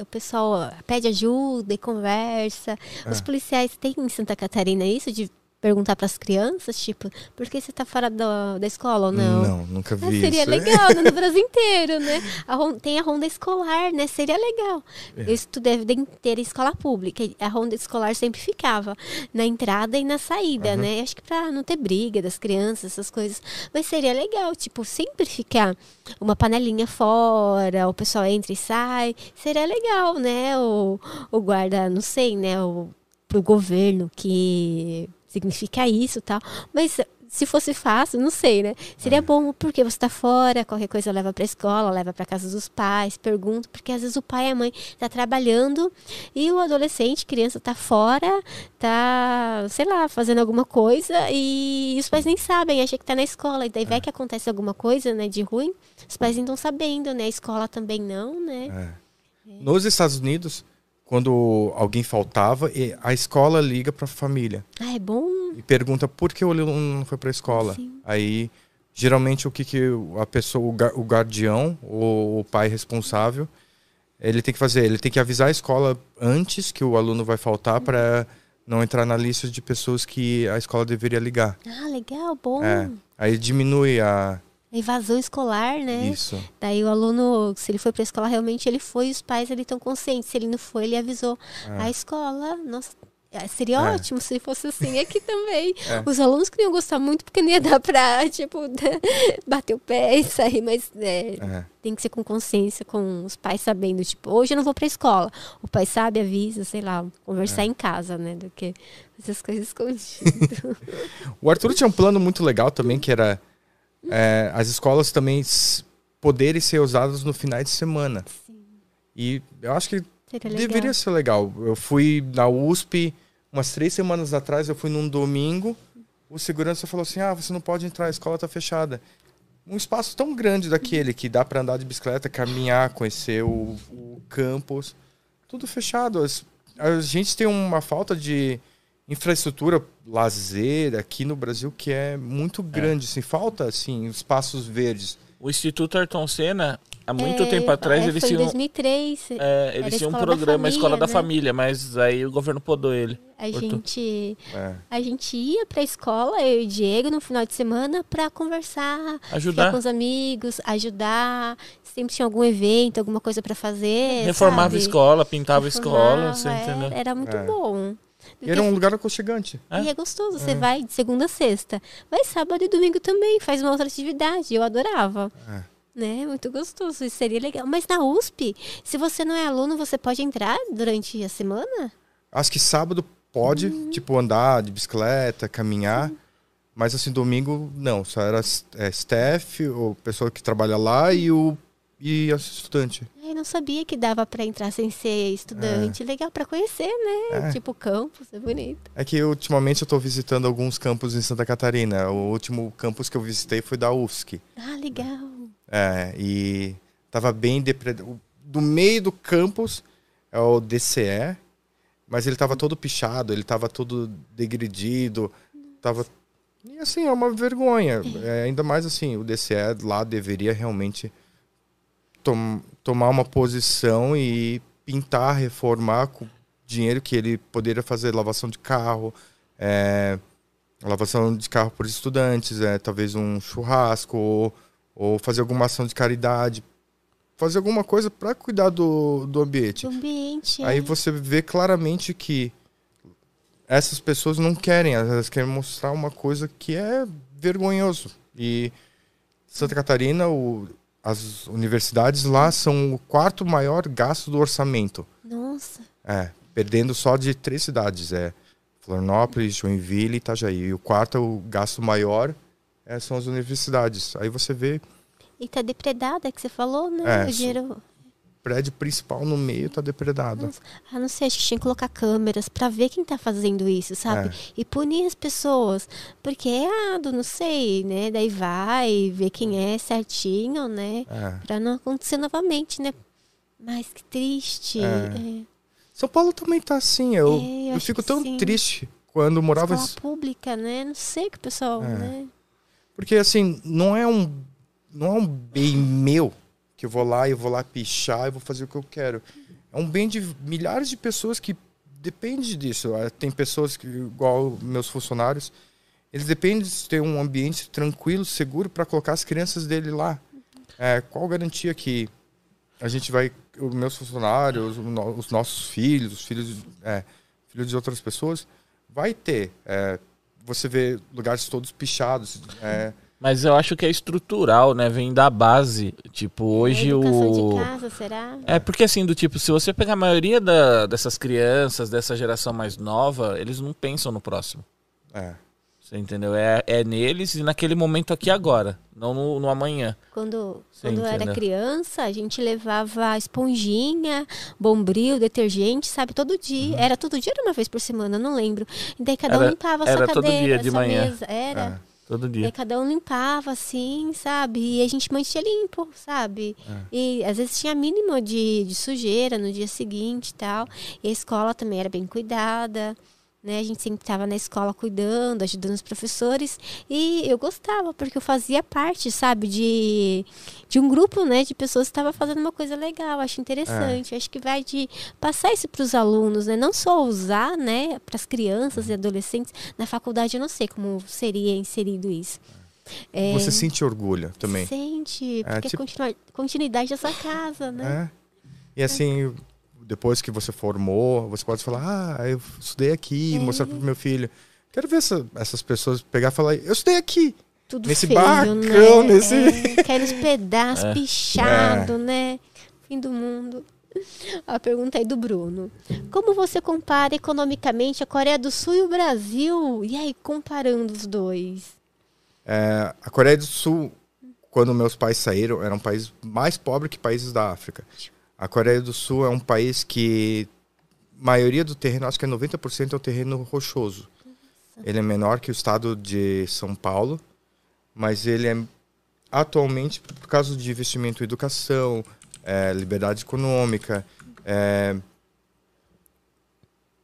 o pessoal pede ajuda e conversa. É. Os policiais têm em Santa Catarina isso de perguntar para as crianças, tipo, por que você está fora da, da escola ou não? Não, nunca vi é, seria isso. legal, né, no Brasil inteiro, né? A, tem a ronda escolar, né? Seria legal. É. Isso tu deve ter escola pública. A ronda escolar sempre ficava na entrada e na saída, uhum. né? Acho que para não ter briga das crianças, essas coisas. Mas seria legal, tipo, sempre ficar uma panelinha fora, o pessoal entra e sai. Seria legal, né? O, o guarda, não sei, né? O, pro governo que significa isso tal. Mas se fosse fácil, não sei, né? Seria é. bom porque você está fora, qualquer coisa leva para a escola, leva para casa dos pais, pergunta, porque às vezes o pai e a mãe tá trabalhando e o adolescente, criança está fora, tá, sei lá, fazendo alguma coisa e os pais nem sabem, acham que está na escola, e daí é. vai que acontece alguma coisa, né, de ruim, os pais não estão sabendo, né? A escola também não, né? É. Nos Estados Unidos, quando alguém faltava, a escola liga para a família. Ah, é bom. E pergunta por que o aluno não foi para a escola. Sim. Aí, geralmente, o que, que a pessoa, o guardião, ou o pai responsável, ele tem que fazer? Ele tem que avisar a escola antes que o aluno vai faltar para não entrar na lista de pessoas que a escola deveria ligar. Ah, legal, bom. É, aí diminui a, evasão escolar, né? Isso. Daí o aluno, se ele foi para a escola, realmente ele foi e os pais ele estão conscientes. Se ele não foi, ele avisou é. a escola. Nossa, é, seria é. ótimo se fosse assim aqui também. É. Os alunos queriam gostar muito porque não ia dar pra, tipo, bater o pé e sair, mas é, é, tem que ser com consciência, com os pais sabendo, tipo, hoje eu não vou pra escola. O pai sabe, avisa, sei lá, conversar é. em casa, né? Do que essas coisas escondidas. o Arthur tinha um plano muito legal também, que era é, as escolas também poderem ser usadas no final de semana. Sim. E eu acho que deveria ser legal. Eu fui na USP umas três semanas atrás, eu fui num domingo, o segurança falou assim: ah, você não pode entrar, a escola está fechada. Um espaço tão grande daquele que dá para andar de bicicleta, caminhar, conhecer o, o campus, tudo fechado. A gente tem uma falta de infraestrutura lazer aqui no Brasil que é muito grande, é. assim, falta assim espaços verdes. O Instituto Ayrton Senna, há muito é, tempo atrás, é, eles tinham. Em 2003. É, eles tinham um programa, a Escola né? da Família, mas aí o governo podou ele. A gente, é. a gente ia pra escola, eu e o Diego, no final de semana, para conversar, ajudar com os amigos, ajudar. Sempre tinha algum evento, alguma coisa para fazer. Reformava sabe? a escola, pintava a escola, você entendeu? Era muito é. bom. Era um lugar aconchegante. E é gostoso. Você é. vai de segunda a sexta. Vai sábado e domingo também. Faz uma outra atividade. Eu adorava. É. Né? Muito gostoso. Isso seria legal. Mas na USP, se você não é aluno, você pode entrar durante a semana? Acho que sábado pode, uhum. tipo, andar de bicicleta, caminhar. Uhum. Mas assim, domingo não, só era é, staff, ou pessoa que trabalha lá e o e estudante. Eu não sabia que dava para entrar sem ser estudante. É. Legal para conhecer, né? É. Tipo campus, é bonito. É que ultimamente eu estou visitando alguns campos em Santa Catarina. O último campus que eu visitei foi da UFSC. Ah, legal. É, e tava bem depredado. Do meio do campus é o DCE, mas ele tava todo pichado, ele tava todo degredido, tava e assim, é uma vergonha. É, ainda mais assim, o DCE lá deveria realmente tom, tomar uma posição e pintar, reformar com dinheiro que ele poderia fazer lavação de carro, é, lavação de carro por estudantes, é, talvez um churrasco ou, ou fazer alguma ação de caridade, fazer alguma coisa para cuidar do, do ambiente. Do ambiente. Aí é. você vê claramente que essas pessoas não querem, elas querem mostrar uma coisa que é vergonhoso. E Santa Catarina, o, as universidades lá são o quarto maior gasto do orçamento. Nossa. É, perdendo só de três cidades, é Florianópolis, Joinville e Itajaí. E o quarto, o gasto maior, é, são as universidades. Aí você vê... E tá depredada, é que você falou, né? É, o dinheiro prédio principal no meio tá depredado. Ah, não sei, acho que tinha que colocar câmeras para ver quem tá fazendo isso, sabe? É. E punir as pessoas. Porque é errado, não sei, né? Daí vai ver quem é certinho, né? É. Pra não acontecer novamente, né? Mas que triste. É. é. São Paulo também tá assim. Eu, é, eu, eu fico tão sim. triste quando morava... Escola pública, né? Não sei que o pessoal, é. né? Porque, assim, não é um, não é um bem meu que eu vou lá e vou lá pichar e vou fazer o que eu quero. É um bem de milhares de pessoas que depende disso. Ah, tem pessoas que, igual meus funcionários, eles dependem de ter um ambiente tranquilo, seguro para colocar as crianças dele lá. É, qual garantia que a gente vai, os meus funcionários, os nossos filhos, os filhos, é, filhos de outras pessoas, vai ter. É, você vê lugares todos pichados. É, mas eu acho que é estrutural, né? Vem da base. Tipo, hoje é o. De casa, será? É porque assim, do tipo, se você pegar a maioria da, dessas crianças, dessa geração mais nova, eles não pensam no próximo. É. Você entendeu? É, é neles e naquele momento aqui agora, não no, no amanhã. Quando, quando era criança, a gente levava esponjinha, bombril, detergente, sabe, todo dia. Uhum. Era todo dia, era uma vez por semana, não lembro. E daí cada um limpava a sua era cadeira, todo dia de manhã. mesa. Era. É. Todo dia. E cada um limpava, assim, sabe? E a gente mantinha limpo, sabe? É. E às vezes tinha mínimo de, de sujeira no dia seguinte e tal. E a escola também era bem cuidada. Né? A gente sempre estava na escola cuidando, ajudando os professores. E eu gostava, porque eu fazia parte, sabe, de, de um grupo né, de pessoas que estava fazendo uma coisa legal. Acho interessante. É. Acho que vai de passar isso para os alunos, né? Não só usar né, para as crianças e adolescentes. Na faculdade eu não sei como seria inserido isso. É, Você sente orgulho também? Sente, é, porque é, tipo... é continuidade dessa casa, né? É. E assim, depois que você formou, você pode falar, ah, eu estudei aqui, é. mostrar pro meu filho. Quero ver essa, essas pessoas pegar e falar, eu estudei aqui. Tudo nesse feio, barracão, né? nesse... É, nos pedaços, é. pichado, é. né? Fim do mundo. A pergunta aí do Bruno. Como você compara economicamente a Coreia do Sul e o Brasil? E aí, comparando os dois? É, a Coreia do Sul, quando meus pais saíram, era um país mais pobre que países da África. A Coreia do Sul é um país que a maioria do terreno, acho que é 90% é o terreno rochoso. Ele é menor que o estado de São Paulo, mas ele é atualmente por causa de investimento em educação, é, liberdade econômica, é,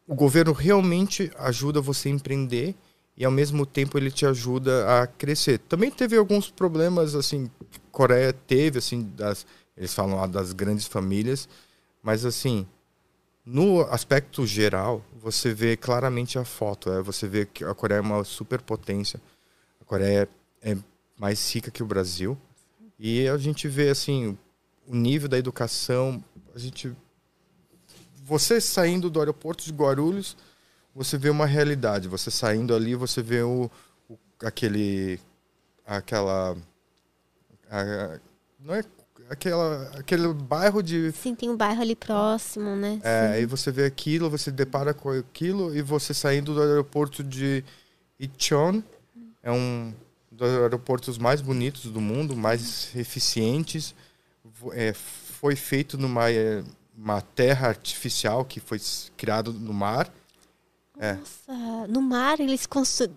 o governo realmente ajuda você a empreender e ao mesmo tempo ele te ajuda a crescer. Também teve alguns problemas assim, Coreia teve assim das eles falam lá das grandes famílias, mas assim, no aspecto geral, você vê claramente a foto. É, você vê que a Coreia é uma superpotência. A Coreia é mais rica que o Brasil. E a gente vê assim o nível da educação. A gente, você saindo do aeroporto de Guarulhos, você vê uma realidade. Você saindo ali, você vê o, o aquele, aquela, a, não é aquela, aquele bairro de. Sim, tem um bairro ali próximo, né? É, aí você vê aquilo, você depara com aquilo, e você saindo do aeroporto de Icheon, é um dos aeroportos mais bonitos do mundo, mais eficientes. É, foi feito numa é, uma terra artificial que foi criado no mar. É. Nossa, é. no mar eles constru...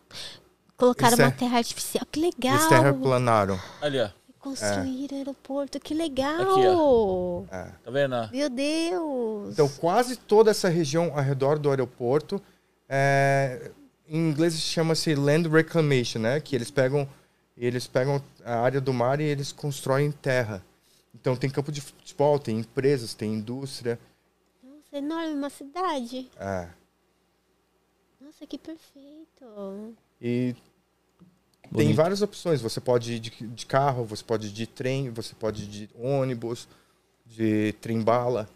colocaram uma terra artificial. Que legal! Eles terraplanaram. Ali, ó. Construir é. aeroporto, que legal! Aqui, ó. É. Tá vendo? Meu Deus! Então, quase toda essa região ao redor do aeroporto, é, em inglês chama-se land reclamation, né? Que eles pegam, eles pegam a área do mar e eles constroem terra. Então tem campo de futebol, tem empresas, tem indústria. Nossa, é enorme, uma cidade. É. Nossa, que perfeito. E Bonito. tem várias opções. Você pode ir de, de, carro, você pode ir de trem, você pode ir de ônibus, de trem-bala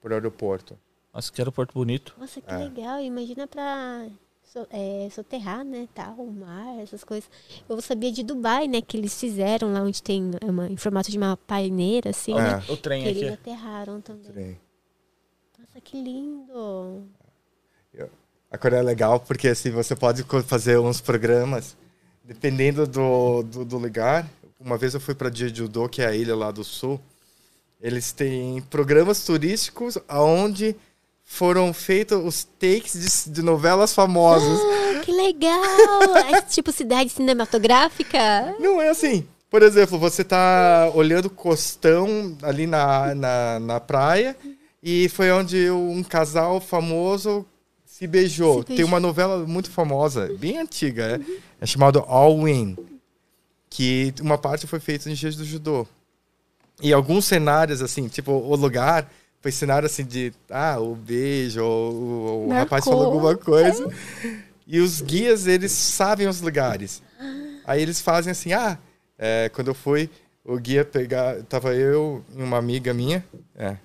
para o aeroporto. Nossa, que aeroporto bonito. Nossa, que é. legal. Imagina para so, é, soterrar, né, tal, o mar, essas coisas. Eu sabia de Dubai, né, que eles fizeram lá onde tem uma, em formato de uma paineira, assim, é. né, O trem que aqui. eles aterraram também. Trem. Nossa, que lindo. Eu, a Coreia é legal porque, assim, você pode fazer uns programas, dependendo do, do, do lugar. Uma vez eu fui para Jeju-do, que é a ilha lá do sul. Eles têm programas turísticos aonde foram feitos os takes de, de novelas famosas. Ah, que legal! é tipo cidade cinematográfica? Não, é assim. Por exemplo, você tá olhando o costão ali na, na, na praia e foi onde um casal famoso se beijou. se beijou. Tem uma novela muito famosa, bem antiga, é, é chamada All In, que uma parte foi feita em Jeju do Judô. E alguns cenários, assim, tipo, o lugar foi cenário assim de, ah, o beijo, ou, o rapaz falou alguma coisa. E os guias, eles sabem os lugares. Aí eles fazem assim, ah, é, quando eu fui, o guia pegar, tava eu e uma amiga minha, é,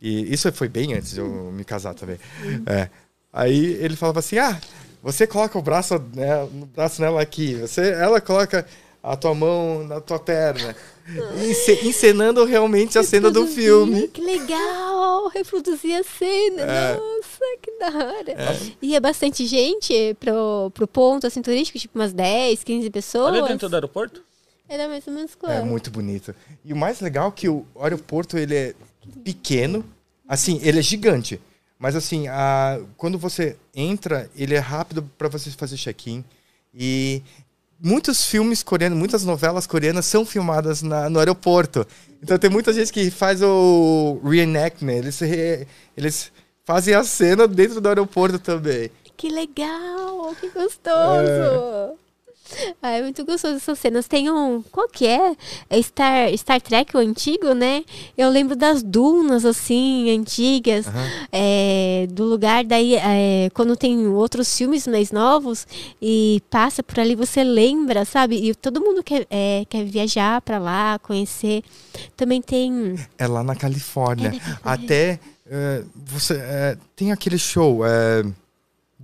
e isso foi bem antes de eu me casar também. É, aí ele falava assim, ah, você coloca o braço, né, no braço nela aqui, você, ela coloca a tua mão na tua perna. encenando realmente a cena do filme. Que legal! Reproduzir a cena. É. Nossa, que da hora. É. E é bastante gente pro, pro ponto assim, turístico, tipo umas 10, 15 pessoas. Olha dentro do aeroporto? Era mais ou menos quanto? É muito bonito. E o mais legal é que o aeroporto ele é pequeno, assim, ele é gigante. Mas assim, a, quando você entra, ele é rápido para você fazer check-in. E muitos filmes coreanos, muitas novelas coreanas são filmadas na, no aeroporto. Então tem muita gente que faz o reenactment, eles, re, eles fazem a cena dentro do aeroporto também. Que legal, que gostoso. É. Ah, é muito gostoso essas cenas. Tem um. Qual que é? é Star, Star Trek, o antigo, né? Eu lembro das dunas, assim, antigas. Uhum. É, do lugar. Daí, é, quando tem outros filmes mais novos e passa por ali, você lembra, sabe? E todo mundo quer, é, quer viajar para lá, conhecer. Também tem. É lá na Califórnia. Califórnia. Até. É, você, é, tem aquele show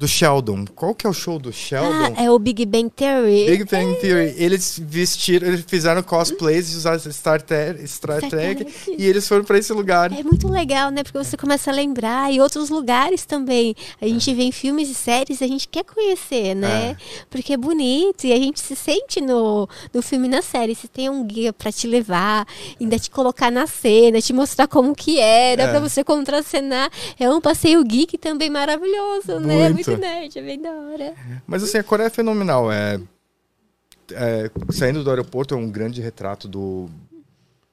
do Sheldon. Qual que é o show do Sheldon? Ah, é o Big Bang Theory. Big Bang Theory. Eles vestiram, eles fizeram cosplays, usaram Star, Trek, Star, Star Trek, Trek, e eles foram para esse lugar. É muito legal, né? Porque você começa a lembrar e outros lugares também. A gente vê em filmes e séries, a gente quer conhecer, né? É. Porque é bonito e a gente se sente no, no filme e na série. Se tem um guia para te levar, ainda te colocar na cena, te mostrar como que era, é. para você contracenar. É um passeio geek também maravilhoso, muito. né? Muito muito nerd, é bem da hora. Mas assim, a Coreia é fenomenal. É, é, saindo do aeroporto é um grande retrato do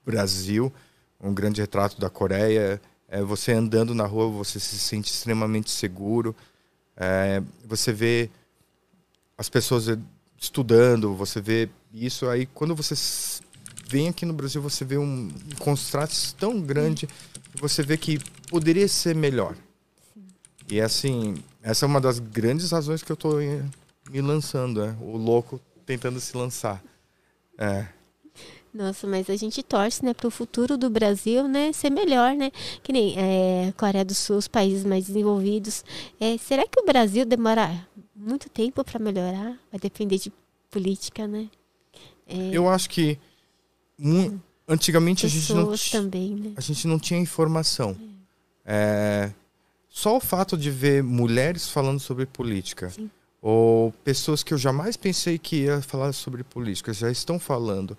Brasil, um grande retrato da Coreia. É, você andando na rua, você se sente extremamente seguro. É, você vê as pessoas estudando, você vê isso. Aí quando você vem aqui no Brasil, você vê um contraste tão grande você vê que poderia ser melhor. E assim, essa é uma das grandes razões que eu estou me lançando, é o louco tentando se lançar. É. Nossa, mas a gente torce, né, para o futuro do Brasil, né, ser melhor, né? Que nem é, Coreia do Sul, os países mais desenvolvidos. É, será que o Brasil demora muito tempo para melhorar? Vai depender de política, né? É... Eu acho que antigamente a gente não também, né? a gente não tinha informação. É. Só o fato de ver mulheres falando sobre política, Sim. ou pessoas que eu jamais pensei que ia falar sobre política já estão falando,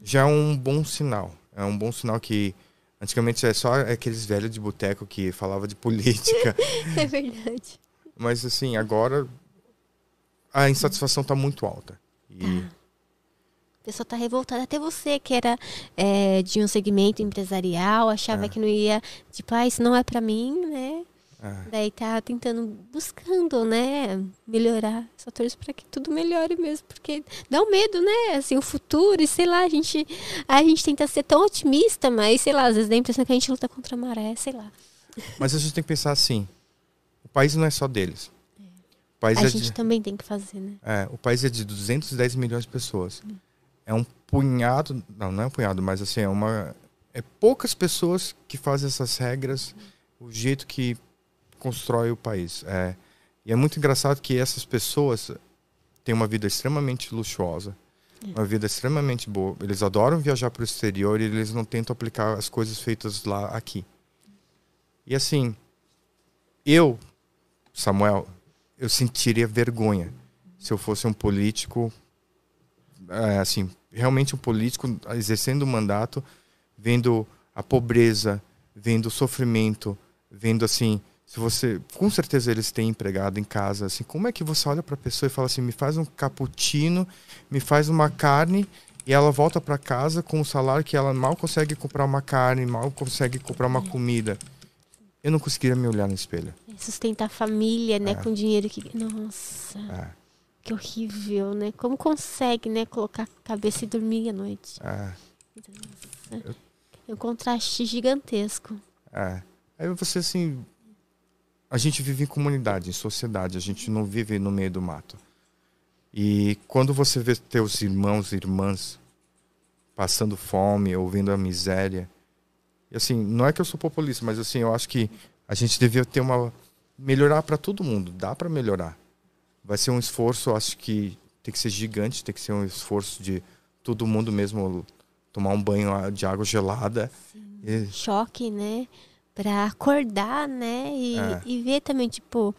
já é um bom sinal. É um bom sinal que antigamente é só aqueles velhos de boteco que falava de política. é verdade. Mas assim, agora a insatisfação está muito alta. E... Tá. A pessoa está revoltada. Até você, que era é, de um segmento empresarial, achava é. que não ia, tipo, ah, isso não é para mim, né? É. Daí tá tentando, buscando, né, melhorar. Só torço para que tudo melhore mesmo, porque dá um medo, né? Assim, o futuro, e sei lá, a gente, a gente tenta ser tão otimista, mas sei lá, às vezes dá a impressão que a gente luta contra a maré, sei lá. Mas a gente tem que pensar assim: o país não é só deles. O país a é gente de, também tem que fazer, né? É, o país é de 210 milhões de pessoas. Hum. É um punhado, não, não é um punhado, mas assim, é uma. É poucas pessoas que fazem essas regras, hum. o jeito que constrói o país. É, e é muito engraçado que essas pessoas têm uma vida extremamente luxuosa, uma vida extremamente boa. Eles adoram viajar para o exterior e eles não tentam aplicar as coisas feitas lá aqui. E assim, eu, Samuel, eu sentiria vergonha se eu fosse um político, é, assim, realmente um político exercendo o mandato, vendo a pobreza, vendo o sofrimento, vendo assim se você, com certeza eles têm empregado em casa, assim, como é que você olha para a pessoa e fala assim, me faz um cappuccino, me faz uma carne e ela volta para casa com um salário que ela mal consegue comprar uma carne, mal consegue comprar uma comida. Eu não conseguiria me olhar no espelho. É, sustentar a família, né, é. com dinheiro que, nossa. É. Que horrível, né? Como consegue, né, colocar a cabeça e dormir à noite? É. Nossa. É um contraste gigantesco. É. Aí você assim, a gente vive em comunidade, em sociedade, a gente não vive no meio do mato. E quando você vê teus irmãos e irmãs passando fome, ouvindo a miséria, assim, não é que eu sou populista, mas assim, eu acho que a gente devia ter uma melhorar para todo mundo, dá para melhorar. Vai ser um esforço, acho que tem que ser gigante, tem que ser um esforço de todo mundo mesmo tomar um banho de água gelada. E... Choque, né? Para acordar, né? E, é. e, ver também, tipo,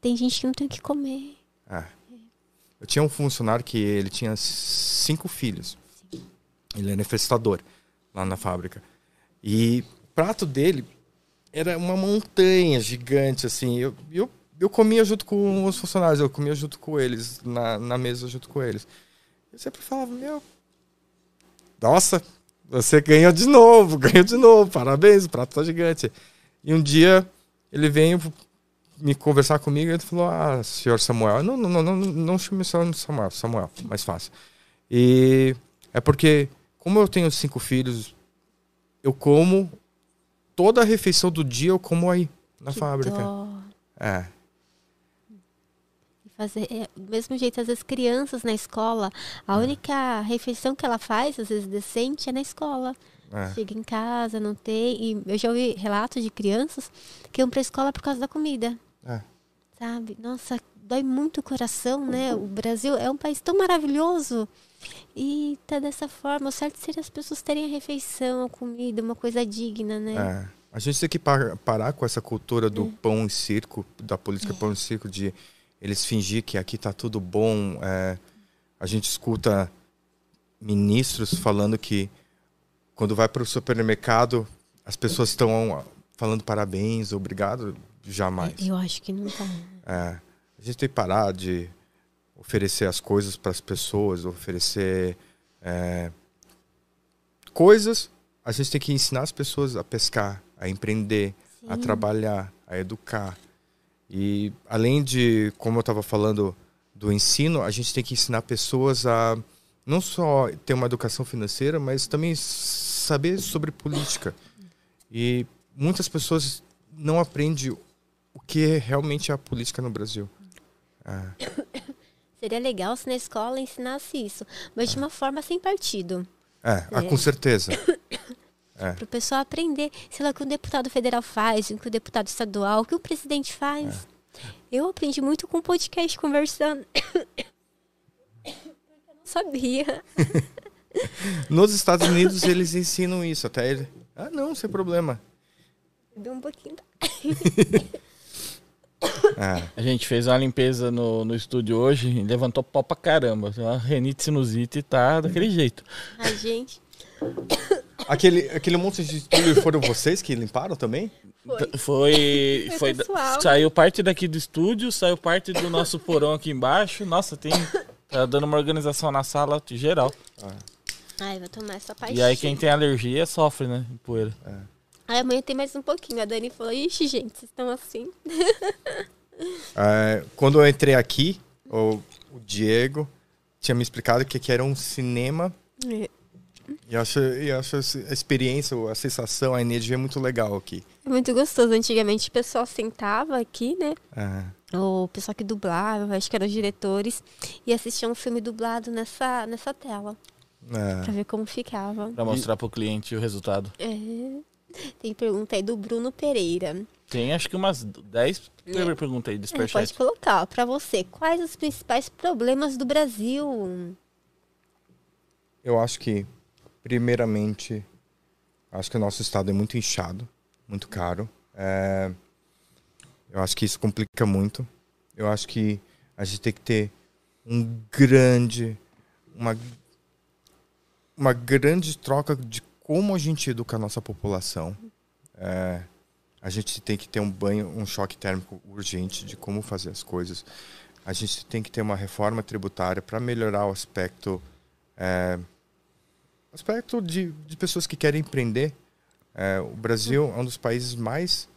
tem gente que não tem o que comer. É. Eu tinha um funcionário que ele tinha cinco filhos. Sim. Ele era infestador lá na fábrica. E o prato dele era uma montanha gigante, assim. Eu, eu, eu comia junto com os funcionários, eu comia junto com eles, na, na mesa junto com eles. Eu sempre falava, meu, nossa, você ganhou de novo, ganhou de novo, parabéns, o prato tá gigante. E um dia ele veio me conversar comigo e ele falou: Ah, senhor Samuel, não, não, não, não, não chame só Samuel, Samuel, mais fácil. E é porque, como eu tenho cinco filhos, eu como toda a refeição do dia, eu como aí, na que fábrica. Dó. É fazer é, do mesmo jeito às vezes crianças na escola a é. única refeição que ela faz às vezes decente é na escola é. chega em casa não tem e eu já ouvi relatos de crianças que iam para a escola por causa da comida é. sabe nossa dói muito o coração né o Brasil é um país tão maravilhoso e tá dessa forma o certo seria as pessoas terem a refeição a comida uma coisa digna né é. a gente tem que parar com essa cultura do é. pão e circo da política pão e circo de eles fingir que aqui está tudo bom. É, a gente escuta ministros falando que quando vai para o supermercado as pessoas estão falando parabéns, obrigado, jamais. Eu acho que não está. É, a gente tem que parar de oferecer as coisas para as pessoas, oferecer é, coisas. A gente tem que ensinar as pessoas a pescar, a empreender, Sim. a trabalhar, a educar. E além de, como eu estava falando, do ensino, a gente tem que ensinar pessoas a não só ter uma educação financeira, mas também saber sobre política. E muitas pessoas não aprendem o que realmente é a política no Brasil. É. Seria legal se na escola ensinasse isso, mas de uma forma sem partido. É, ah, com certeza. É. Para o pessoal aprender, sei lá, o que o deputado federal faz, o que o deputado estadual, o que o presidente faz. É. Eu aprendi muito com o podcast conversando. Eu não sabia. Nos Estados Unidos eles ensinam isso, até ele. Ah, não, sem problema. Deu um pouquinho. É. A gente fez uma limpeza no, no estúdio hoje e levantou pó pra caramba. A renite sinusite tá daquele jeito. Ai, gente. Aquele, aquele monte de estúdio foram vocês que limparam também? Foi. Foi, foi saiu parte daqui do estúdio, saiu parte do nosso porão aqui embaixo. Nossa, tem. Tá dando uma organização na sala geral. Ah. Ai, vou tomar essa parte. E aí quem tem alergia sofre, né? Poeira. É. Aí amanhã tem mais um pouquinho. A Dani falou, ixi, gente, vocês estão assim. é, quando eu entrei aqui, o, o Diego tinha me explicado que aqui era um cinema. É. E acho, eu acho a experiência, a sensação, a energia é muito legal aqui. É muito gostoso. Antigamente o pessoal sentava aqui, né? O pessoal que dublava, acho que eram os diretores, e assistia um filme dublado nessa, nessa tela. É. Pra ver como ficava. Pra mostrar pro cliente o resultado. É. Tem pergunta aí do Bruno Pereira. Tem acho que umas 10 é. perguntas aí do é, Pode colocar. Para você, quais os principais problemas do Brasil? Eu acho que Primeiramente, acho que o nosso estado é muito inchado, muito caro. É, eu acho que isso complica muito. Eu acho que a gente tem que ter um grande, uma, uma grande troca de como a gente educa a nossa população. É, a gente tem que ter um banho, um choque térmico urgente de como fazer as coisas. A gente tem que ter uma reforma tributária para melhorar o aspecto é, aspecto de, de pessoas que querem empreender, é, o Brasil é um dos países mais,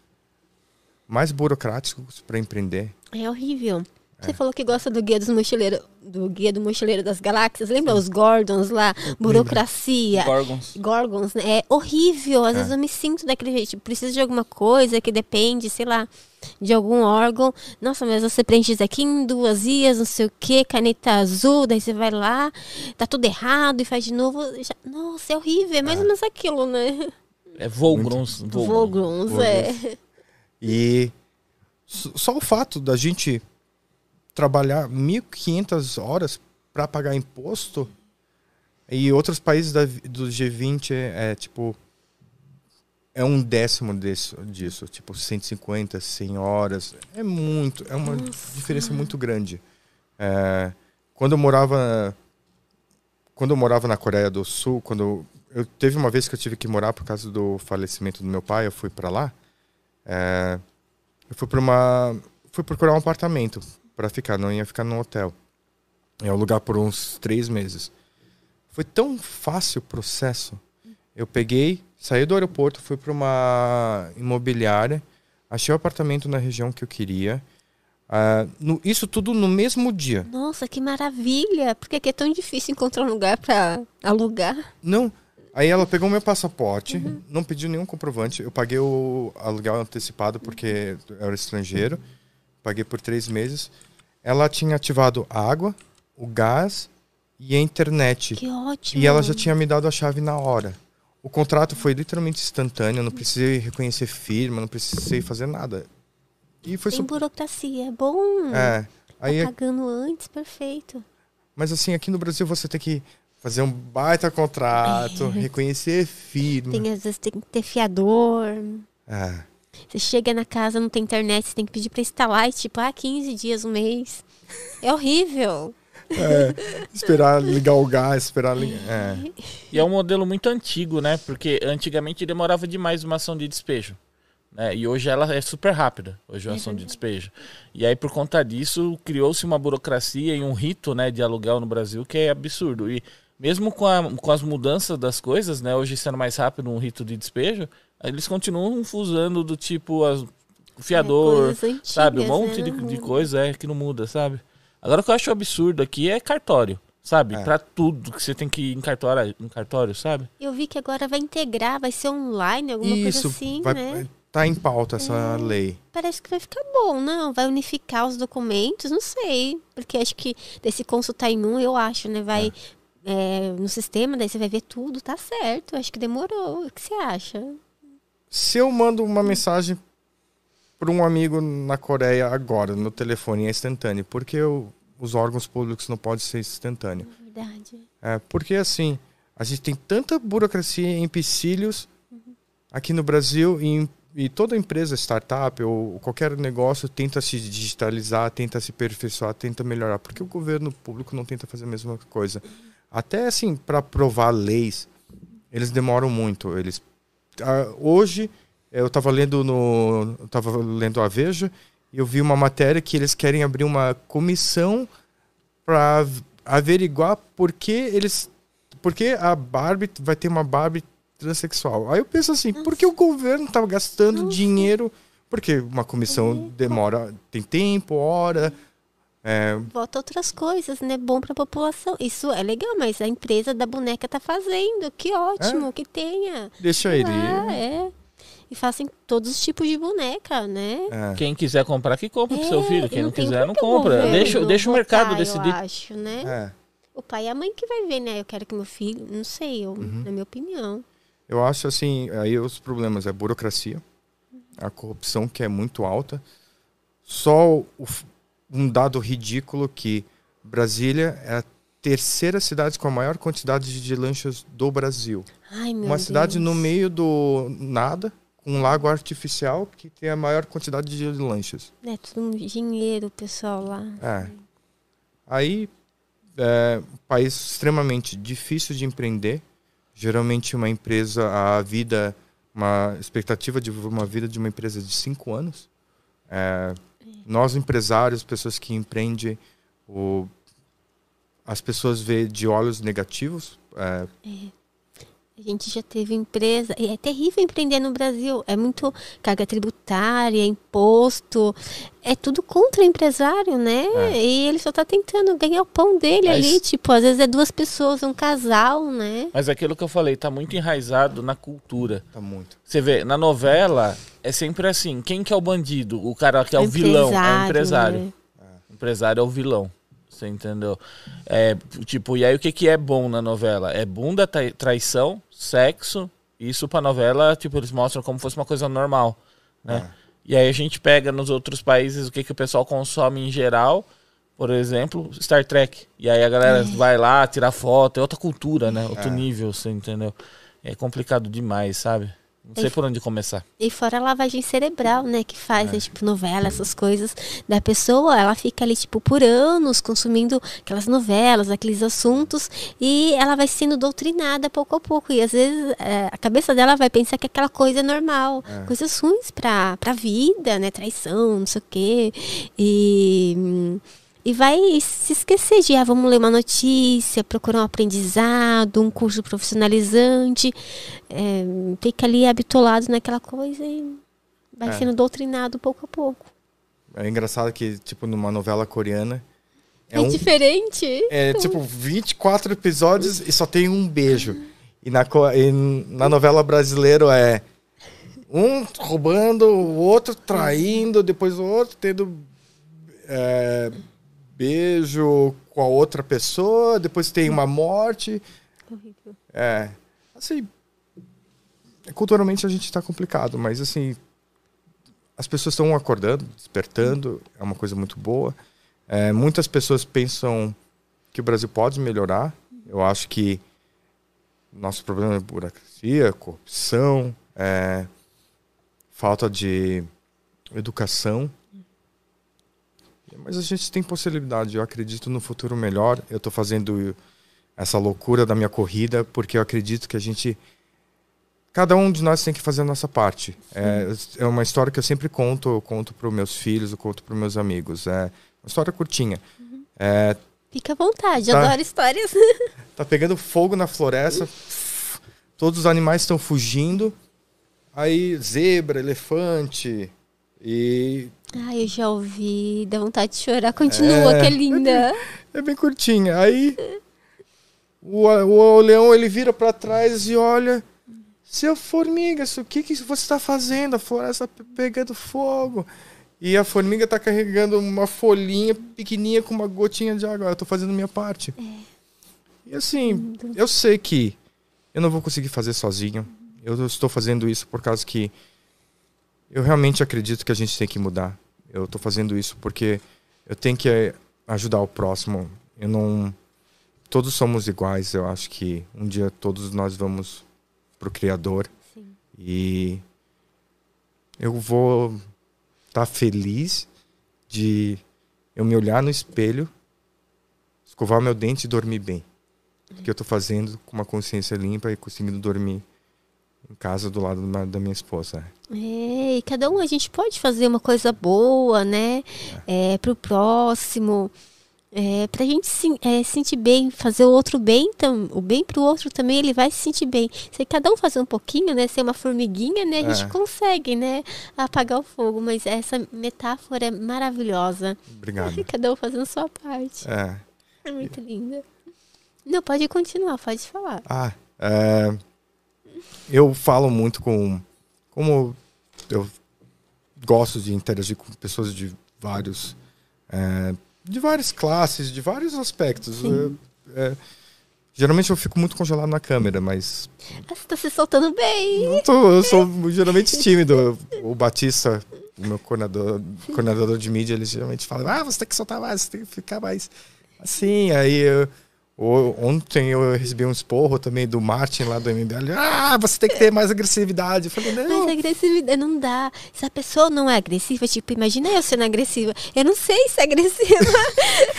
mais burocráticos para empreender. É horrível. Você é. falou que gosta do guia dos mochileiros, do guia do mochileiro das galáxias. Lembra Sim. os Gordons lá? Burocracia. Gorgons. Gorgons, né? É horrível. Às é. vezes eu me sinto daquele jeito. Preciso de alguma coisa que depende, sei lá, de algum órgão. Nossa, mas você preenche isso aqui em duas dias, não sei o que, caneta azul, daí você vai lá, tá tudo errado e faz de novo. Já... Nossa, é horrível. É mais ou menos aquilo, né? É Volgrons. Volgrons, é. E só o fato da gente trabalhar 1.500 horas para pagar imposto e outros países da, do G20 é, é, tipo é um décimo desse, disso, tipo 150, 100 horas, é muito, é uma Nossa. diferença muito grande. É, quando eu morava quando eu morava na Coreia do Sul, quando eu teve uma vez que eu tive que morar por causa do falecimento do meu pai, eu fui para lá. É, eu fui para uma fui procurar um apartamento para ficar, não ia ficar no hotel. Ia alugar por uns três meses. Foi tão fácil o processo. Eu peguei, saí do aeroporto, fui para uma imobiliária, achei o apartamento na região que eu queria. Uh, no, isso tudo no mesmo dia. Nossa, que maravilha! Porque aqui é tão difícil encontrar um lugar para alugar. Não. Aí ela pegou meu passaporte, uhum. não pediu nenhum comprovante. Eu paguei o aluguel antecipado porque eu era estrangeiro. Paguei por três meses ela tinha ativado a água, o gás e a internet. Que ótimo. E ela já tinha me dado a chave na hora. O contrato foi literalmente instantâneo, não precisei reconhecer firma, não precisei fazer nada. E foi Tem burocracia, é bom. É. Aí, tá pagando antes, perfeito. Mas assim, aqui no Brasil você tem que fazer um baita contrato, é. reconhecer firma. Tem, às vezes tem que ter fiador. É. Você chega na casa, não tem internet, você tem que pedir para instalar e tipo, ah, 15 dias, um mês. É horrível. É, esperar ligar o gás, esperar ligar. É. E é um modelo muito antigo, né? Porque antigamente demorava demais uma ação de despejo. Né? E hoje ela é super rápida, hoje é uma ação de despejo. E aí, por conta disso, criou-se uma burocracia e um rito né, de aluguel no Brasil que é absurdo. E mesmo com, a, com as mudanças das coisas, né, hoje sendo mais rápido um rito de despejo, eles continuam usando do tipo as, fiador, é, antigas, sabe? Um monte né? de, de coisa é, que não muda, sabe? Agora o que eu acho absurdo aqui é cartório. Sabe? É. Pra tudo que você tem que ir em cartório, em cartório, sabe? Eu vi que agora vai integrar, vai ser online, alguma Isso, coisa assim, vai, né? Tá em pauta essa é, lei. Parece que vai ficar bom, não? Vai unificar os documentos, não sei. Porque acho que desse consultar em um, eu acho, né? Vai é. É, no sistema, daí você vai ver tudo, tá certo. Acho que demorou. O que você acha? Se eu mando uma mensagem para um amigo na Coreia agora, no telefone, é instantâneo, porque eu, os órgãos públicos não podem ser instantâneo. Verdade. É, porque assim, a gente tem tanta burocracia e empecilhos uhum. aqui no Brasil e e toda empresa, startup ou qualquer negócio tenta se digitalizar, tenta se aperfeiçoar, tenta melhorar, porque o governo público não tenta fazer a mesma coisa. Até assim, para aprovar leis, eles demoram muito. Eles hoje eu estava lendo no estava lendo a Veja e eu vi uma matéria que eles querem abrir uma comissão para averiguar por que eles porque a Barbie vai ter uma Barbie transexual. Aí eu penso assim, por que o governo estava gastando Nossa. dinheiro? Porque uma comissão demora, tem tempo, hora. É... Volta outras coisas, né? Bom para a população. Isso é legal, mas a empresa da boneca tá fazendo. Que ótimo, é. que tenha. Deixa ele. Ah, é. E fazem todos os tipos de boneca, né? É. Quem quiser comprar, que compra pro seu é, filho. Quem não, não quiser, não compra. Deixa, deixa o mercado decidir. Eu acho, né? É. O pai e a mãe que vai ver, né? Eu quero que meu filho. Não sei, eu, uhum. na minha opinião. Eu acho assim, aí os problemas é a burocracia, a corrupção que é muito alta. Só o, um dado ridículo que Brasília é a terceira cidade com a maior quantidade de lanchas do Brasil. Ai, Uma Deus. cidade no meio do nada, com um lago artificial que tem a maior quantidade de lanchas. É tudo dinheiro, pessoal lá. É. Aí, é um país extremamente difícil de empreender Geralmente uma empresa, a vida, uma expectativa de uma vida de uma empresa de cinco anos. É, nós empresários, pessoas que empreendem, o, as pessoas vê de olhos negativos. É. A gente já teve empresa, e é terrível empreender no Brasil. É muito carga tributária, imposto, é tudo contra o empresário, né? É. E ele só está tentando ganhar o pão dele Mas... ali. Tipo, às vezes é duas pessoas, um casal, né? Mas aquilo que eu falei, tá muito enraizado na cultura. Tá muito. Você vê, na novela, é sempre assim: quem que é o bandido? O cara que é o, o vilão é o empresário. Né? O empresário é o vilão. Você entendeu? É, tipo, e aí o que, que é bom na novela? É bunda, traição, sexo. Isso pra novela, tipo, eles mostram como fosse uma coisa normal, né? É. E aí a gente pega nos outros países o que, que o pessoal consome em geral. Por exemplo, Star Trek. E aí a galera é. vai lá tirar foto. É outra cultura, né? Outro é. nível, você entendeu? É complicado demais, sabe? Não sei e, por onde começar. E fora a lavagem cerebral, né? Que faz, é. né, tipo, novela, essas coisas da pessoa. Ela fica ali, tipo, por anos consumindo aquelas novelas, aqueles assuntos. E ela vai sendo doutrinada pouco a pouco. E às vezes é, a cabeça dela vai pensar que aquela coisa é normal. É. Coisas ruins pra, pra vida, né? Traição, não sei o quê. E. E vai se esquecer de, ah, vamos ler uma notícia, procurar um aprendizado, um curso profissionalizante. É, fica ali habitolado naquela coisa e vai é. sendo doutrinado pouco a pouco. É engraçado que, tipo, numa novela coreana. É, é um, diferente. É tipo 24 episódios e só tem um beijo. E na, e na novela brasileira é um roubando, o outro traindo, depois o outro tendo. É, beijo com a outra pessoa, depois tem uma morte. Horrível. É. Assim. Culturalmente a gente está complicado, mas assim. As pessoas estão acordando, despertando, é uma coisa muito boa. É, muitas pessoas pensam que o Brasil pode melhorar. Eu acho que nosso problema é burocracia, corrupção, é, falta de educação. Mas a gente tem possibilidade. Eu acredito no futuro melhor. Eu estou fazendo essa loucura da minha corrida porque eu acredito que a gente. Cada um de nós tem que fazer a nossa parte. É, é, uma história que eu sempre conto. Eu conto para os meus filhos, eu conto para os meus amigos. É uma história curtinha. Uhum. É, Fica à vontade, tá, adoro histórias. tá pegando fogo na floresta, todos os animais estão fugindo. Aí, zebra, elefante, e. Ah, eu já ouvi, dá vontade de chorar. Continua, é, que é linda. É bem, é curtinha. Aí o, o, o, leão ele vira para trás e olha. Seu formiga, o que, que você está fazendo? A floresta pegando fogo. E a formiga está carregando uma folhinha pequenininha com uma gotinha de água. Eu estou fazendo minha parte. É. E assim, eu sei que eu não vou conseguir fazer sozinho. Eu estou fazendo isso por causa que eu realmente acredito que a gente tem que mudar. Eu estou fazendo isso porque eu tenho que eh, ajudar o próximo. Eu não. Todos somos iguais. Eu acho que um dia todos nós vamos pro Criador. Sim. E eu vou estar tá feliz de eu me olhar no espelho, escovar meu dente e dormir bem. O que eu estou fazendo com uma consciência limpa e conseguindo dormir casa do lado da minha esposa. É, e cada um a gente pode fazer uma coisa boa, né? É. É, pro próximo. É, pra gente se é, sentir bem, fazer o outro bem, então, o bem pro outro também, ele vai se sentir bem. Se cada um fazer um pouquinho, né? Ser uma formiguinha, né? A gente é. consegue, né? Apagar o fogo. Mas essa metáfora é maravilhosa. Obrigado. cada um fazendo a sua parte. É. É muito linda. Não, pode continuar, pode falar. Ah, é, eu falo muito com. Como eu gosto de interagir com pessoas de vários. É, de várias classes, de vários aspectos. É, é, geralmente eu fico muito congelado na câmera, mas. Ah, você tá se soltando bem! Não tô, eu sou geralmente tímido. O Batista, o meu coordenador, coordenador de mídia, ele geralmente fala: ah, você tem que soltar mais, você tem que ficar mais assim. Aí eu Ontem eu recebi um esporro também do Martin lá do MBL. Ah, você tem que ter mais agressividade. Eu falei, não. Mas agressividade não dá. Se a pessoa não é agressiva, tipo, imagina eu sendo agressiva. Eu não sei se é agressiva.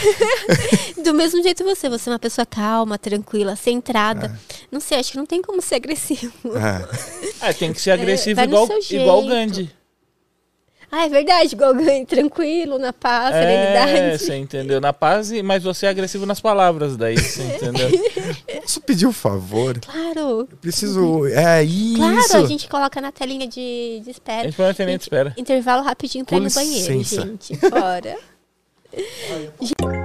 do mesmo jeito você, você é uma pessoa calma, tranquila, centrada. É. Não sei, acho que não tem como ser agressivo. É, é tem que ser agressivo é, igual, igual o Gandhi. Ah, é verdade, ganho tranquilo, na paz, é, serenidade. você entendeu? Na paz, mas você é agressivo nas palavras, daí você entendeu? Posso pedir um favor? Claro. Eu preciso. É isso. Claro, a gente coloca na telinha de, de espera. A gente põe na telinha de espera. Intervalo rapidinho pra ir no banheiro, gente. Bora. party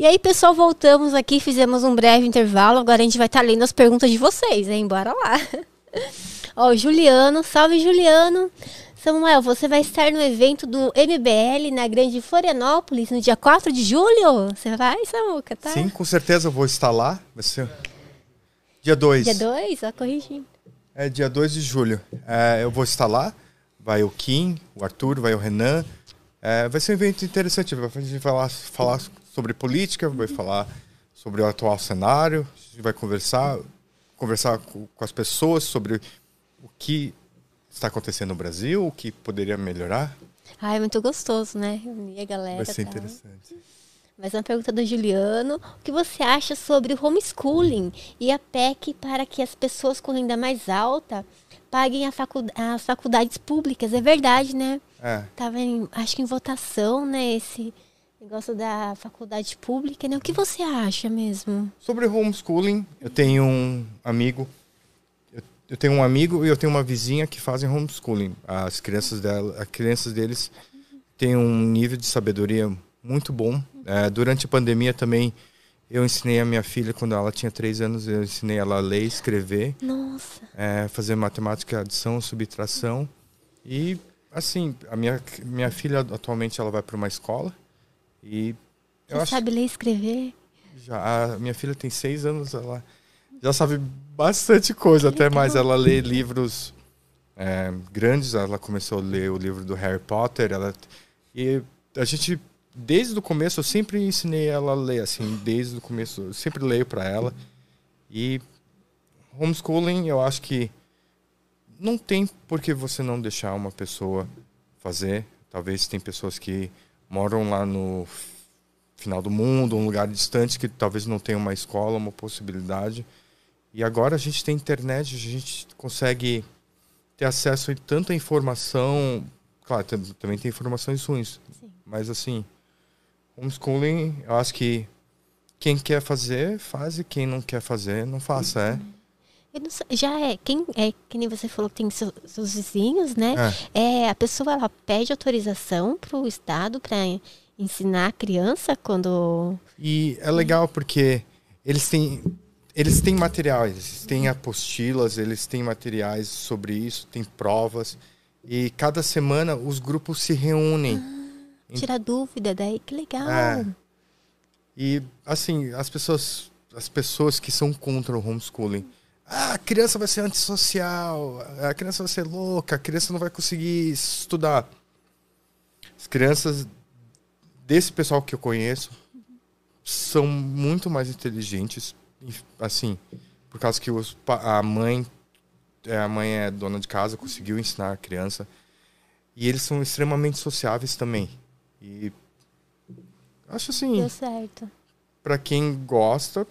E aí, pessoal, voltamos aqui, fizemos um breve intervalo. Agora a gente vai estar tá lendo as perguntas de vocês, hein? Bora lá. Ó, Juliano, salve Juliano. Samuel, você vai estar no evento do MBL na Grande Florianópolis no dia 4 de julho? Você vai, Samuca, tá? Sim, com certeza eu vou estar lá. Vai ser dia 2. Dia 2? Ó, corrigindo. É dia 2 de julho. É, eu vou estar lá. Vai o Kim, o Arthur, vai o Renan, é, vai ser um evento interessante. A gente vai falar, falar sobre política, vai falar sobre o atual cenário, a gente vai conversar, conversar com, com as pessoas sobre o que está acontecendo no Brasil, o que poderia melhorar. Ah, é muito gostoso, né? Reunir a galera. Vai ser tá. interessante. Mais uma pergunta do Juliano. O que você acha sobre o homeschooling e a PEC para que as pessoas com renda mais alta paguem as faculdades públicas? É verdade, né? É. Tava em, acho que em votação, né, esse negócio da faculdade pública, né? O que você acha mesmo? Sobre homeschooling, eu tenho um amigo, eu, eu tenho um amigo e eu tenho uma vizinha que fazem homeschooling. As crianças dela, as crianças deles têm um nível de sabedoria muito bom. É, durante a pandemia também eu ensinei a minha filha, quando ela tinha três anos, eu ensinei ela a ler, escrever. Nossa. É, fazer matemática, adição, subtração. E assim, a minha, minha filha atualmente ela vai para uma escola e Você acho, sabe ler e escrever? Já, a minha filha tem seis anos, ela já sabe bastante coisa, até mais. Ela lê livros é, grandes, ela começou a ler o livro do Harry Potter, ela e a gente desde o começo eu sempre ensinei ela a ler, assim, desde o começo eu sempre leio para ela e homeschooling eu acho que não tem por que você não deixar uma pessoa fazer. Talvez tem pessoas que moram lá no final do mundo, um lugar distante que talvez não tenha uma escola, uma possibilidade. E agora a gente tem internet, a gente consegue ter acesso a tanta informação. Claro, também tem informações ruins. Sim. Mas assim, homeschooling, eu acho que quem quer fazer, faz e quem não quer fazer, não faça, é. Já é quem é que nem você falou que tem seus, seus vizinhos, né? É. é. a pessoa ela pede autorização para o estado para ensinar a criança quando e é legal porque eles têm eles têm materiais, eles têm apostilas, eles têm materiais sobre isso, tem provas e cada semana os grupos se reúnem. Ah, tira dúvida daí, que legal. É. E assim as pessoas as pessoas que são contra o homeschooling ah, a criança vai ser antissocial, a criança vai ser louca, a criança não vai conseguir estudar. As crianças desse pessoal que eu conheço são muito mais inteligentes, assim, por causa que os, a mãe é, a mãe é dona de casa, conseguiu ensinar a criança. E eles são extremamente sociáveis também. E acho assim. Deu certo. Para quem gosta,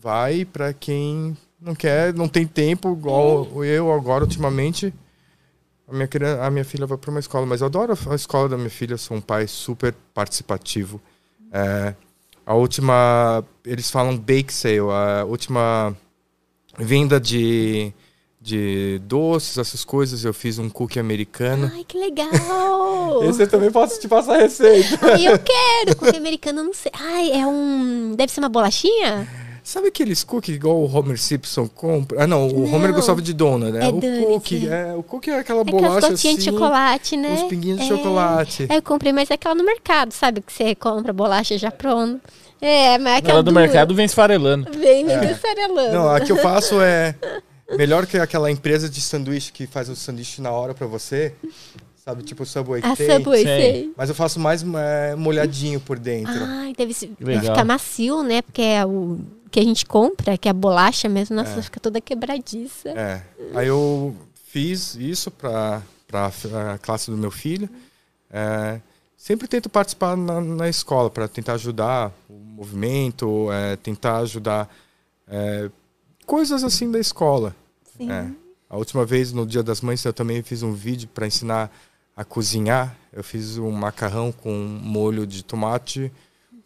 vai. Para quem não quer, não tem tempo, igual eu agora, ultimamente. A minha, criança, a minha filha vai para uma escola, mas eu adoro a escola da minha filha, sou um pai super participativo. É, a última, eles falam bake sale, a última venda de, de doces, essas coisas, eu fiz um cookie americano. Ai, que legal! Esse eu também posso te passar a receita. Ai, eu quero! Cookie americano, não sei. Ai, é um. Deve ser uma bolachinha? Sabe aqueles cookies igual o Homer Simpson compra? Ah, não, o não, Homer gostava de dona, né? É o donut, cookie, é. o cookie é aquela é bolacha assim. de chocolate, né? Os pinguinhos de é, chocolate. É, eu comprei, mas é aquela no mercado, sabe? Que você compra bolacha já pronta. É, mas é aquela Ela do dura. mercado vem esfarelando. Vem é. esfarelando. Não, a que eu faço é melhor que aquela empresa de sanduíche que faz o sanduíche na hora para você. Sabe, tipo o Subway a tem. Subway, sei. Mas eu faço mais é, molhadinho por dentro. Ai, deve ficar macio, né? Porque é o que a gente compra, que é a bolacha mesmo, nossa, é. fica toda quebradiça. É. Aí eu fiz isso para a classe do meu filho. É, sempre tento participar na, na escola para tentar ajudar o movimento, é, tentar ajudar é, coisas assim da escola. Sim. É. A última vez, no Dia das Mães, eu também fiz um vídeo para ensinar a cozinhar. Eu fiz um macarrão com molho de tomate,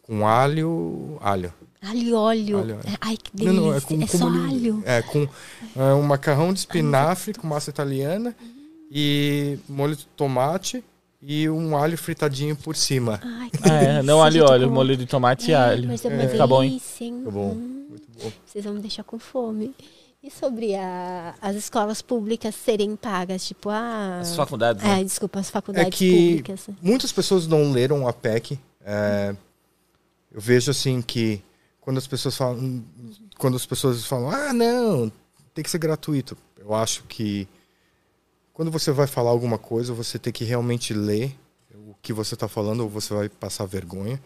com alho. Alho. Alho e óleo. Alho, é. Ai, que delícia. Não, não, é com, só molho- alho. É, com é, um macarrão de espinafre com massa italiana e molho de tomate e um alho fritadinho por cima. Ai, que é, delícia, não alho e óleo, com- molho de tomate e É, alho. Mas é uma É. Fica bom, hein? delícia, hein? Muito bom, Hum, muito bom. Vocês vão me deixar com fome. E sobre a- as escolas públicas serem pagas? Tipo, ah... As faculdades, né? É, desculpa, as faculdades É que públicas. muitas pessoas não leram a PEC. É, eu vejo assim que quando as pessoas falam, quando as pessoas falam, ah, não, tem que ser gratuito. Eu acho que quando você vai falar alguma coisa, você tem que realmente ler o que você está falando ou você vai passar vergonha.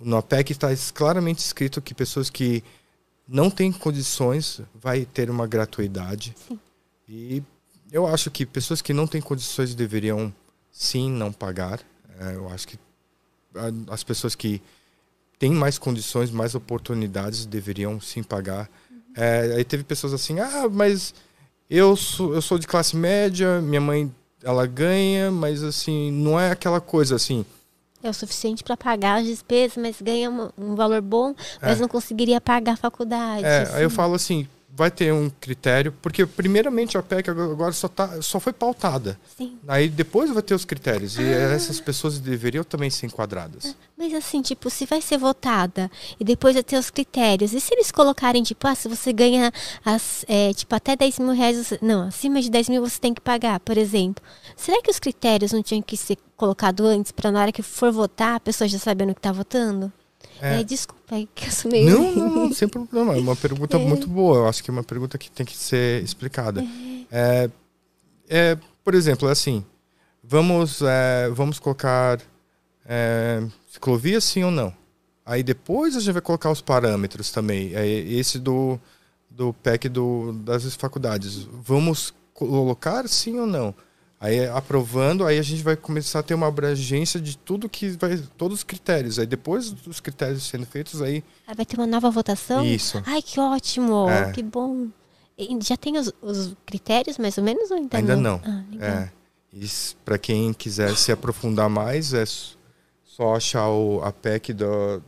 Na PEC está claramente escrito que pessoas que não têm condições vai ter uma gratuidade. Sim. E eu acho que pessoas que não têm condições deveriam sim não pagar. É, eu acho que as pessoas que têm mais condições, mais oportunidades deveriam sim pagar. É, aí teve pessoas assim, ah, mas eu sou, eu sou de classe média, minha mãe ela ganha, mas assim não é aquela coisa assim. É o suficiente para pagar as despesas, mas ganha um, um valor bom, mas É. não conseguiria pagar a faculdade. É, assim. aí eu falo assim, vai ter um critério, porque primeiramente a PEC agora só tá, só foi pautada. Sim. Aí depois vai ter os critérios e Ah. essas pessoas deveriam também ser enquadradas. Mas assim, tipo, se vai ser votada e depois vai ter os critérios, e se eles colocarem, tipo, ah, se você ganha as, é, tipo, até 10 mil reais, não, acima de 10 mil você tem que pagar, por exemplo. Será que os critérios não tinham que ser colocados antes, para na hora que for votar, a pessoa já sabendo que tá votando? É. É, desculpa, é que eu sou meio... Não, não, não, sem problema. É uma pergunta muito boa. Eu acho que é uma pergunta que tem que ser explicada. É, é, por exemplo, assim, vamos, é, vamos colocar é, ciclovia sim ou não. Aí depois a gente vai colocar os parâmetros também. É esse do, do PEC do, das faculdades. Vamos colocar sim ou não? Aí aprovando, aí a gente vai começar a ter uma abrangência de tudo que vai, todos os critérios. Aí depois dos critérios sendo feitos, aí Ah, vai ter uma nova votação? Isso. Ai, que ótimo, É. que bom. E já tem os, os critérios, mais ou menos, ou ainda, Ainda não. Ah, legal. É. Para quem quiser se aprofundar mais, é só achar o, a PEC da.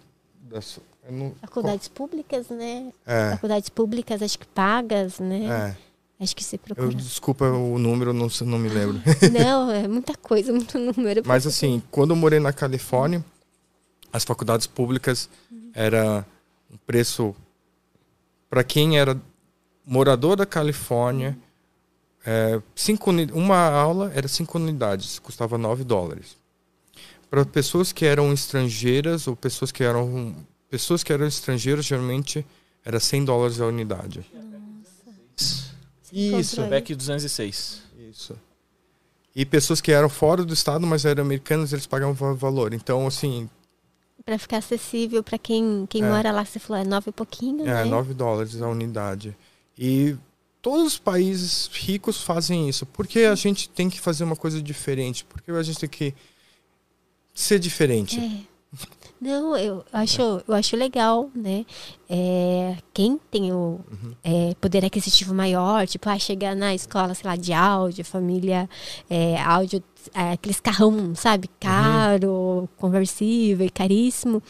das- eu não- Faculdades públicas, né? É, Faculdades públicas, acho que pagas, né? é. Acho que Eu, procura. desculpa o número, não, não me lembro. Não, é muita coisa, muito número. Mas assim, quando eu morei na Califórnia, as faculdades públicas era um preço para quem era morador da Califórnia, é, cinco, uma aula era cinco unidades, custava 9 dólares. Para pessoas que eram estrangeiras ou pessoas que eram pessoas que eram estrangeiras, geralmente era 100 dólares a unidade. Isso. PEC 206. Isso. E pessoas que eram fora do estado, mas eram americanas, eles pagavam va- valor. Então, assim, Pra ficar acessível pra quem, quem É. mora lá, você falou, é nove e pouquinho, é né? 9 dólares a unidade. E todos os países ricos fazem isso. Por que a gente tem que fazer uma coisa diferente? Porque a gente tem que ser diferente. É. Não, eu acho, eu acho legal, né? É, quem tem o é, poder aquisitivo maior, tipo, ah, chegar na escola, sei lá, de áudio, família, é, áudio, é, aqueles carrão, sabe? Caro, conversível e caríssimo.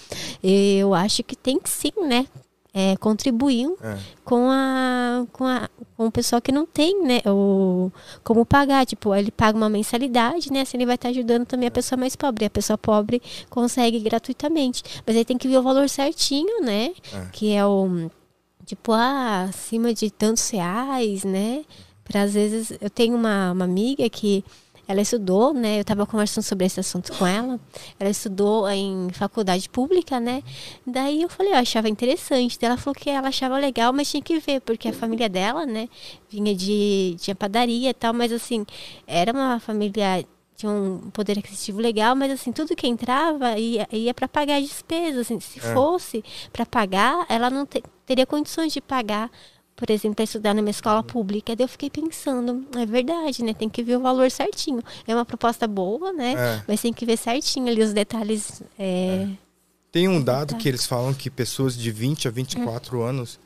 Eu acho que tem que sim, né? É, contribuir É. com a, com a com o pessoal que não tem, né, o, como pagar, tipo, ele paga uma mensalidade, né, assim ele vai estar ajudando também a pessoa mais pobre, a pessoa pobre consegue gratuitamente, mas aí tem que ver o valor certinho, né, É. que é o, tipo, ah, acima de tantos reais, né, para às vezes, eu tenho uma, uma amiga que ela estudou, né? Eu estava conversando sobre esse assunto com ela. Ela estudou em faculdade pública, né? Daí eu falei, eu achava interessante. Daí ela falou que ela achava legal, mas tinha que ver, porque a família dela, né, vinha de tinha padaria e tal, mas assim, era uma família tinha um poder aquisitivo legal, mas assim, tudo que entrava ia, ia para pagar as despesas, assim, se É. fosse para pagar, ela não te- teria condições de pagar por exemplo, para estudar numa escola pública. Daí eu fiquei pensando, é verdade, né? Tem que ver o valor certinho. É uma proposta boa, né? É. Mas tem que ver certinho ali os detalhes. é, Tem um dado Tá. que eles falam que pessoas de 20 a 24 anos,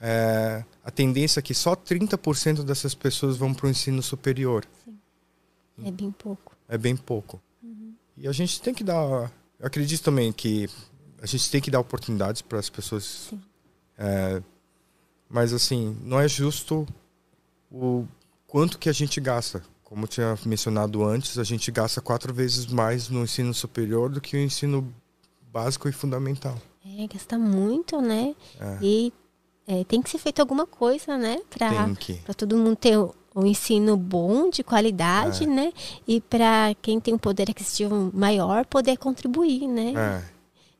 é, a tendência é que só 30% dessas pessoas vão para o ensino superior. é bem pouco. É bem pouco. E a gente tem que dar. Eu acredito também que a gente tem que dar oportunidades para as pessoas. Mas assim, não é justo o quanto que a gente gasta. Como eu tinha mencionado antes, a gente gasta quatro vezes mais no ensino superior do que o ensino básico e fundamental. É, gasta muito, né? É. E é, tem que ser feito alguma coisa, né? Para todo mundo ter o ensino bom, de qualidade, É. né? E para quem tem um poder aquisitivo maior, poder contribuir, né? É.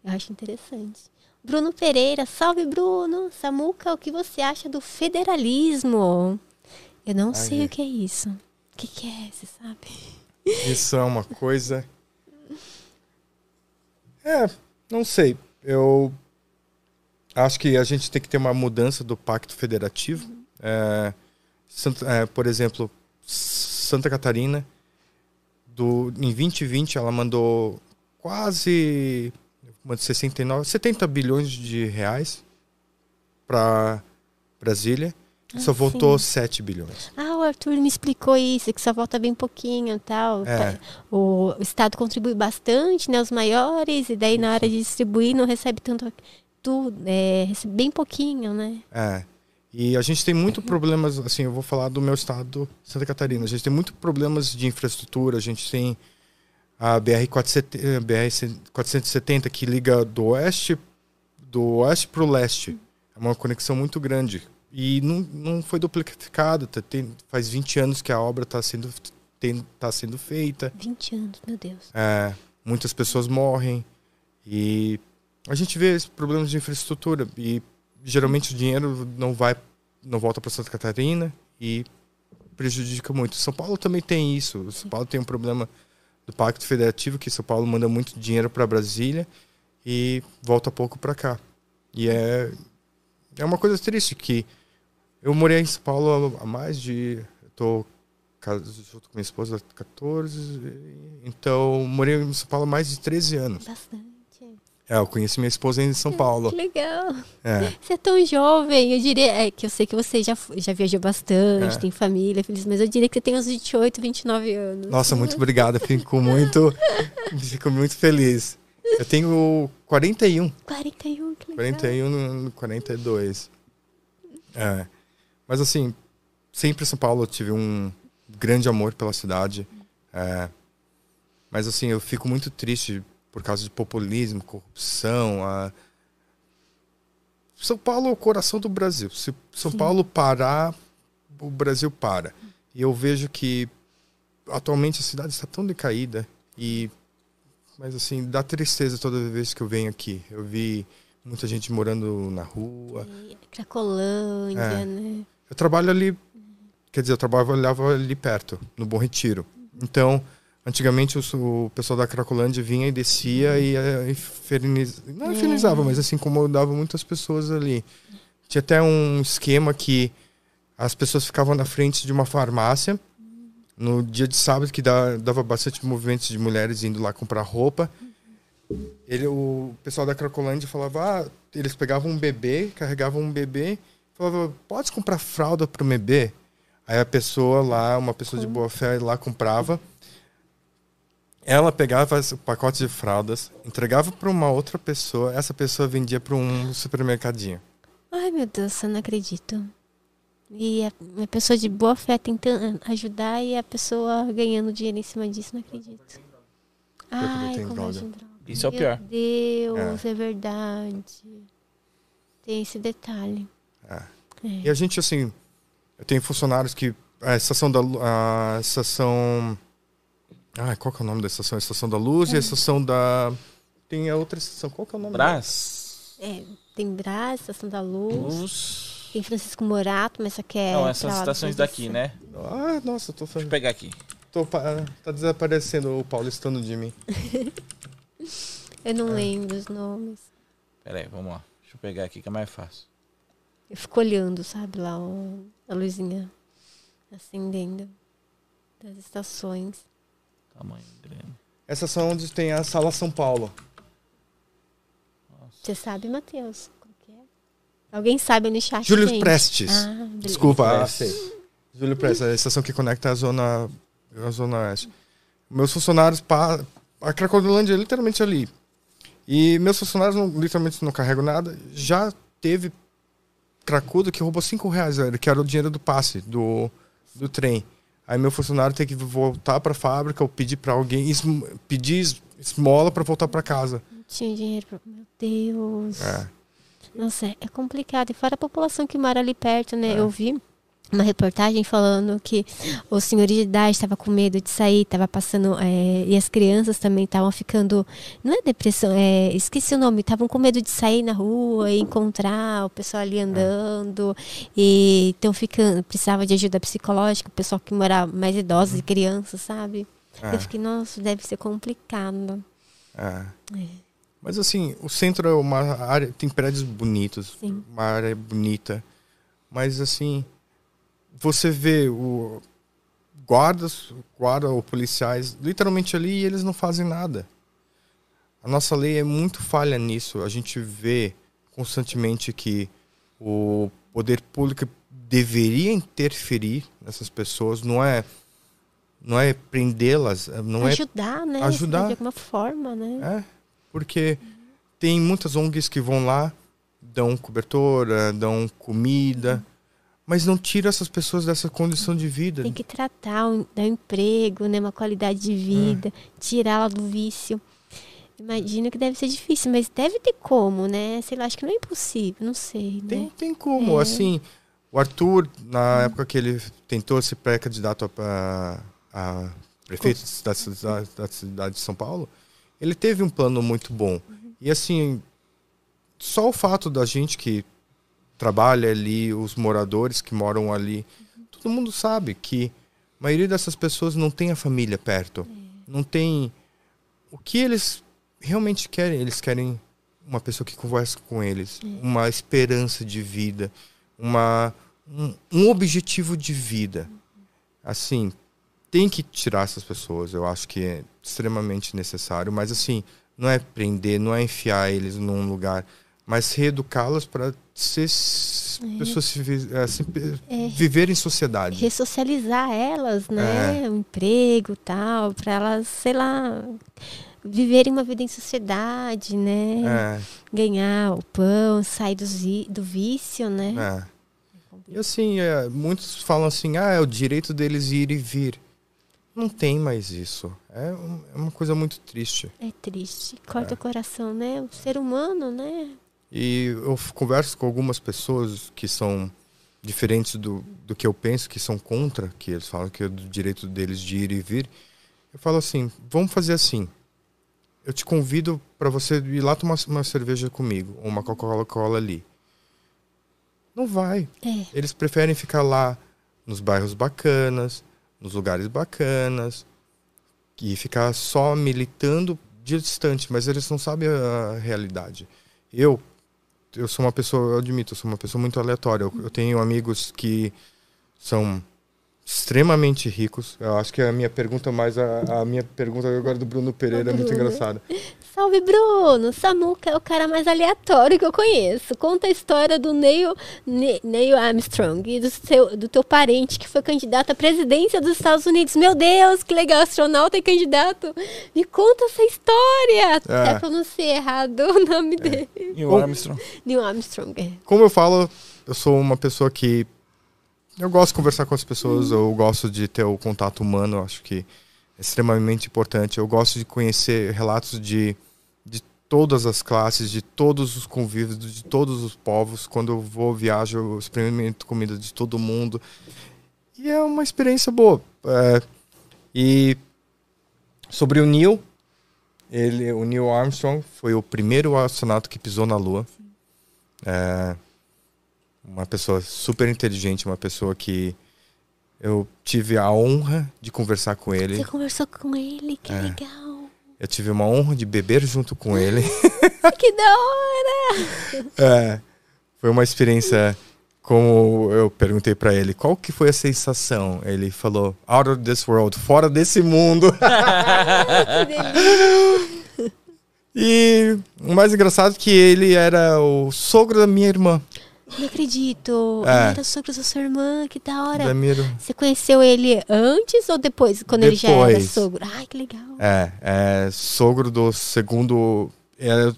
Eu acho interessante. Bruno Pereira, salve Bruno. Samuca, o que você acha do federalismo? Eu não sei Aí. o que é isso. O que, que é, você sabe? Isso é uma coisa. É, não sei. Eu acho que a gente tem que ter uma mudança do pacto federativo. É, Santa- é, por exemplo, Santa Catarina, do, em 2020, ela mandou quase uma de 69, 70 bilhões de reais para Brasília. E só Ah, voltou 7 bilhões. Ah, o Arthur me explicou isso, que só volta bem pouquinho e tal. É. O Estado contribui bastante, né? Os maiores, e daí na hora de distribuir não recebe tanto tudo, é, recebe bem pouquinho, né? É. E a gente tem muito problemas, assim, eu vou falar do meu estado, Santa Catarina. A gente tem muito problemas de infraestrutura, a gente tem a BR 470 que liga do oeste do oeste para o leste. É uma conexão muito grande e não, não foi duplicada, tem, faz 20 anos que a obra está sendo tem, tá sendo feita. 20 anos, meu Deus. É, muitas pessoas morrem e a gente vê esses problemas de infraestrutura e geralmente o dinheiro não vai não volta para Santa Catarina e prejudica muito. São Paulo também tem isso. São Paulo tem um problema do Pacto Federativo que São Paulo manda muito dinheiro para Brasília e volta pouco para cá. E é é uma coisa triste que eu morei em São Paulo há mais de casado junto com minha esposa há 14, então morei em São Paulo há mais de 13 anos. Bastante. É, eu conheci minha esposa em São Paulo. Que legal. É. Você é tão jovem, eu diria, é que eu sei que você já, já viajou bastante, É. tem família, feliz, mas eu diria que você tem uns 28, 29 anos. Nossa, muito obrigado. Fico muito, fico muito feliz. Eu tenho 41, 41, que legal. 41, no 42. É. Mas assim, sempre em São Paulo eu tive um grande amor pela cidade. É. Mas assim, eu fico muito triste por causa de populismo, corrupção. A... São Paulo é o coração do Brasil. Se São Sim. Paulo parar, o Brasil para. E eu vejo que atualmente a cidade está tão decaída e mas assim dá tristeza toda vez que eu venho aqui. Eu vi muita gente morando na rua. E Cracolândia, É. né? Eu trabalho ali, quer dizer, eu trabalhava ali perto, no Bom Retiro. Então, antigamente o, pessoal da Cracolândia vinha e descia e eh, inferniz... não É. infernizava, mas assim incomodava muitas pessoas ali. Tinha até um esquema que as pessoas ficavam na frente de uma farmácia no dia de sábado que dava bastante movimentos de mulheres indo lá comprar roupa. Ele, o pessoal da Cracolândia falava, ah, eles pegavam um bebê, carregavam um bebê, falava, pode comprar fralda para o bebê? Aí a pessoa lá, uma pessoa de boa fé lá comprava. Ela pegava o pacote de fraldas, entregava para uma outra pessoa, essa pessoa vendia para um supermercadinho. Ai, meu Deus, eu não acredito. E a, a pessoa de boa fé tentando ajudar e a pessoa ganhando dinheiro em cima disso, não acredito. Ai, como droga. droga. Isso é o Meu pior. Deus, é. verdade. Tem esse detalhe. É. É. E a gente, assim, eu tenho funcionários que. A estação da. A estação. Ah, qual que é o nome da estação? A estação da luz e a estação da. Tem a outra estação. Qual que é o nome? Brás. É, tem Brás, Estação da Luz, Luz. tem Francisco Morato, mas só que é. Não, essas estações daqui, né? Ah, nossa, eu tô Deixa eu pegar aqui. Tô, tá desaparecendo o paulistano de mim. Eu É. não lembro os nomes. Pera aí, vamos lá. Deixa eu pegar aqui que é mais fácil. Eu fico olhando, sabe, lá o- a luzinha acendendo das estações. Tamanho grande. Essas são onde tem a Sala São Paulo. Você sabe, Matheus? É? Alguém sabe no chat? Júlio gente? Prestes. Ah. Desculpa, ah, Prestes. sei. Júlio Prestes, a estação que conecta a zona, a zona oeste. Meus funcionários, pa, a Cracolândia é literalmente ali. E meus funcionários não, literalmente não carregam nada. Já teve cracudo que roubou 5 reais, que era o dinheiro do passe, do, do trem. Aí meu funcionário tem que voltar pra fábrica ou pedir pra alguém, esmo- pedir es- esmola pra voltar pra casa. Não tinha dinheiro. pra- Meu Deus. É. Nossa, é- é complicado. E fora a população que mora ali perto, né? É. Eu vi uma reportagem falando que os senhores de idade estavam com medo de sair, estava passando. é, e as crianças também estavam ficando. Não é depressão, é, esqueci o nome, estavam com medo de sair na rua e encontrar o pessoal ali andando. E estão ficando. Precisava de ajuda psicológica, o pessoal que morava mais idosos e crianças, sabe? É. Eu fiquei, nossa, deve ser complicado. É. Mas assim, o centro é uma área, tem prédios bonitos, Sim. uma área bonita. Mas assim, você vê o guardas, guarda ou policiais literalmente ali e eles não fazem nada. A nossa lei é muito falha nisso. A gente vê constantemente que o poder público deveria interferir nessas pessoas, não é não é prendê-las, não é ajudar, né? ajudar. De alguma forma, né? é, porque tem muitas ONGs que vão lá, dão cobertura, dão comida, mas não tira essas pessoas dessa condição de vida. Tem que tratar, dar um emprego, né? Uma qualidade de vida, tirá-la do vício. Imagino que deve ser difícil, mas deve ter como, né? Sei lá, acho que não é impossível, não sei, Tem, né? tem como, É. assim, o Arthur, na época que ele tentou ser pré-candidato a, a prefeito da cidade, da cidade de São Paulo, ele teve um plano muito bom. E assim, só o fato da gente que trabalha ali, os moradores que moram ali, todo mundo sabe que a maioria dessas pessoas não tem a família perto. Não tem. O que eles realmente querem? Eles querem uma pessoa que converse com eles, uma esperança de vida, uma, um, um objetivo de vida. Assim, tem que tirar essas pessoas, eu acho que é extremamente necessário, mas assim, não é prender, não é enfiar eles num lugar, mas reeducá-las para ser s- pessoas civis- assim, É. viver em sociedade. Ressocializar elas, É. né? Um emprego tal, para elas, sei lá, viverem uma vida em sociedade, né? É. Ganhar o pão, sair vi- do vício, né? É. E assim, é, muitos falam assim, ah, é o direito deles ir e vir. Não tem mais isso. É, é uma coisa muito triste. É triste. Corta o coração, né? O ser humano, né? E eu converso com algumas pessoas que são diferentes do, do que eu penso, que são contra, que eles falam que é do direito deles de ir e vir. Eu falo assim, vamos fazer assim. Eu te convido para você ir lá tomar uma cerveja comigo, ou uma Coca-Cola ali. Não vai. É. Eles preferem ficar lá nos bairros bacanas, nos lugares bacanas, e ficar só militando distante, mas eles não sabem a realidade. Eu, eu sou uma pessoa, eu admito, eu sou uma pessoa muito aleatória. Eu, eu tenho amigos que são extremamente ricos. Eu acho que a minha pergunta mais a, a minha pergunta agora do Bruno Pereira é muito Bruno. engraçada. Salve, Bruno! Samuca é o cara mais aleatório que eu conheço. Conta a história do Neil, Ne- Neil Armstrong e do, seu, do teu parente que foi candidato à presidência dos Estados Unidos. Meu Deus, que legal, astronauta e candidato. Me conta essa história. Até pronunciei errado o nome dele. E o Bom, Armstrong? Neil Armstrong. é. Como eu falo, eu sou uma pessoa que eu gosto de conversar com as pessoas, eu gosto de ter o contato humano, acho que é extremamente importante. Eu gosto de conhecer relatos de todas as classes, de todos os convívios, de todos os povos. Quando eu vou viajo, eu experimento comida de todo mundo. E é uma experiência boa. É, e sobre o Neil, ele, o Neil Armstrong foi o primeiro astronauta que pisou na Lua. É, uma pessoa super inteligente, uma pessoa que eu tive a honra de conversar com ele. Você conversou com ele, que É. legal. Eu tive uma honra de beber junto com ele. que da hora! É, foi uma experiência como eu perguntei para ele, qual que foi a sensação? Ele falou, out of this world, fora desse mundo. Que e o mais engraçado é que ele era o sogro da minha irmã. Não acredito. É. Ele era sogro da sua irmã, que da hora. Da minha irmã. Você conheceu ele antes ou depois, quando ele já era Depois. sogro? Ai, que legal. É, é sogro do segundo. é,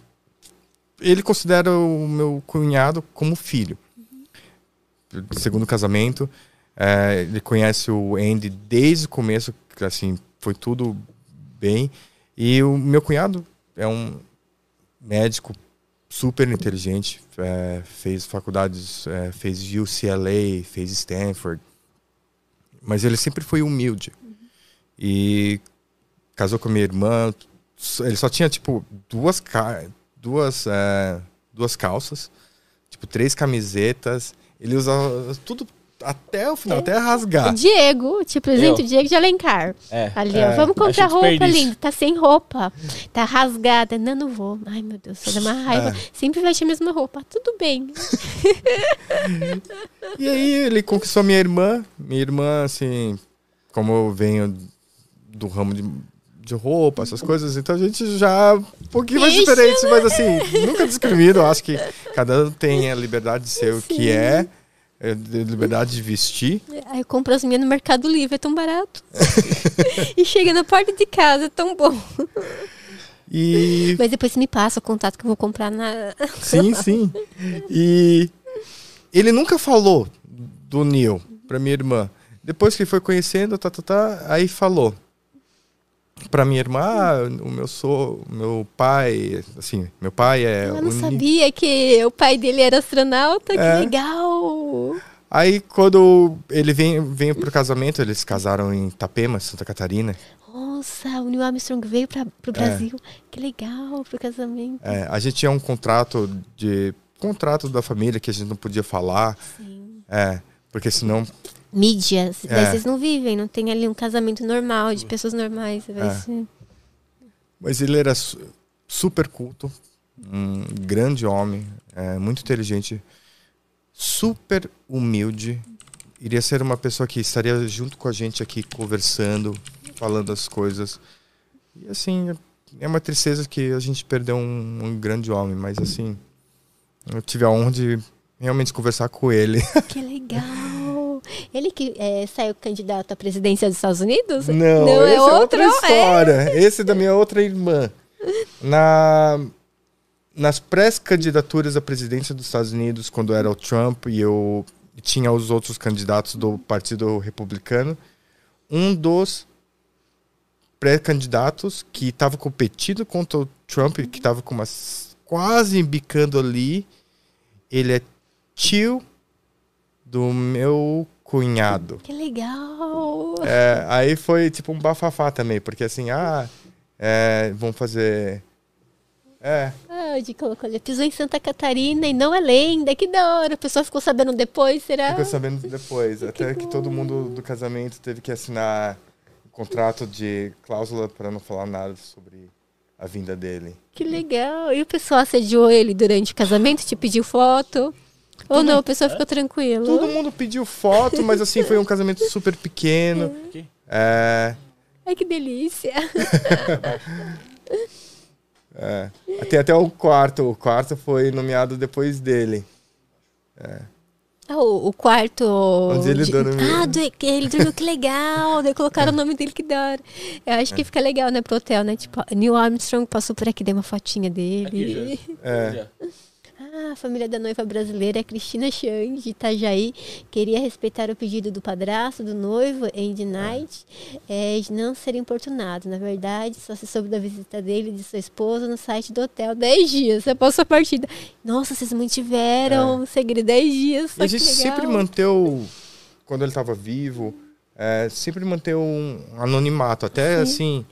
ele considera o meu cunhado como filho. Segundo casamento. É, ele conhece o Andy desde o começo, assim, foi tudo bem. E o meu cunhado é um médico super inteligente, é, fez faculdades, é, fez UCLA, fez Stanford. Mas ele sempre foi humilde. E casou com minha irmã. Ele só tinha, tipo, duas, duas, é, duas calças, tipo, três camisetas. Ele usa tudo até o final, até rasgar. Diego, te apresento Eu. o Diego de Alencar. É. Ali, É, ó. Vamos comprar roupa, lindo. Tá sem roupa. Tá rasgada. Não, não vou. Ai, meu Deus, dá uma raiva. É. Sempre veste a mesma roupa. Tudo bem. E aí ele conquistou minha irmã. Minha irmã, assim, como eu venho do ramo de, de roupa, essas coisas, então a gente já um pouquinho mais Ixi, diferente, mas assim, nunca discrimino. Eu acho que cada um tem a liberdade de ser o que é, é, de liberdade de vestir. Aí eu compro as minhas no Mercado Livre, é tão barato. e chega na porta de casa, é tão bom. E Mas depois você me passa o contato que eu vou comprar na. Sim, sim. E ele nunca falou do Neil pra minha irmã. Depois que ele foi conhecendo, tá, tá, tá, aí falou pra minha irmã, o meu sou, meu pai, assim, meu pai é Ela não Neil. sabia que o pai dele era astronauta. É. Que legal. Aí quando ele vem, veio pro casamento, eles casaram em Itapema, Santa Catarina. Nossa, o Neil Armstrong veio para pro Brasil. Que legal, pro casamento. É, a gente tinha um contrato de contrato da família que a gente não podia falar, Sim. é, porque senão Mídias. Daí É. vocês não vivem, não tem ali um casamento normal, de pessoas normais. É. Mas ele era su- super culto, um grande homem, é, muito inteligente, super humilde. Iria ser uma pessoa que estaria junto com a gente aqui conversando, falando as coisas. E assim, é uma tristeza que a gente perdeu um, um grande homem, mas assim, eu tive a honra de realmente conversar com ele. Que legal. Ele que é, saiu candidato à presidência dos Estados Unidos? Não, Não esse é outro? outra história. Esse é da minha outra irmã. Na, nas pré-candidaturas à presidência dos Estados Unidos, quando era o Trump e eu tinha os outros candidatos do Partido Republicano, um dos pré-candidatos que estava competindo contra o Trump, que estava com umas quase embicando ali, ele é tio do meu cunhado. Que legal. É, aí foi tipo um bafafá também, porque assim, ah, é, vão fazer. É, Ah, o Di colocou ali. Pisou em Santa Catarina e não é lenda. Que da hora. A pessoa ficou sabendo depois, será? ficou sabendo depois. Até que todo mundo do casamento teve que assinar um contrato de cláusula para não falar nada sobre a vinda dele. Que legal. E o pessoal assediou ele durante o casamento? Te pediu foto? Ou não, a pessoa ficou tranquila? Todo mundo pediu foto, mas assim, foi um casamento super pequeno. É, Ai, que delícia. é. Tem até o quarto. O quarto foi nomeado depois dele. Ah, o, o quarto. Onde ele de- dormiu. Ah, do- ele dormiu, que legal. Daí colocaram o nome dele, que da hora. Eu acho que fica legal, né, pro hotel, né? Tipo, Neil Armstrong passou por aqui, dei uma fotinha dele. Aqui, Jess. É. Ah, a família da noiva brasileira, a Cristina Chang, de Itajaí, queria respeitar o pedido do padrasto, do noivo, Andy Knight, eh, de não ser importunado. Na verdade, só se soube da visita dele e de sua esposa no site do hotel 10 dias após sua partida. Nossa, vocês mantiveram o segredo 10 dias. E a gente sempre manteu, quando ele estava vivo, é, sempre manteve um anonimato. Até assim,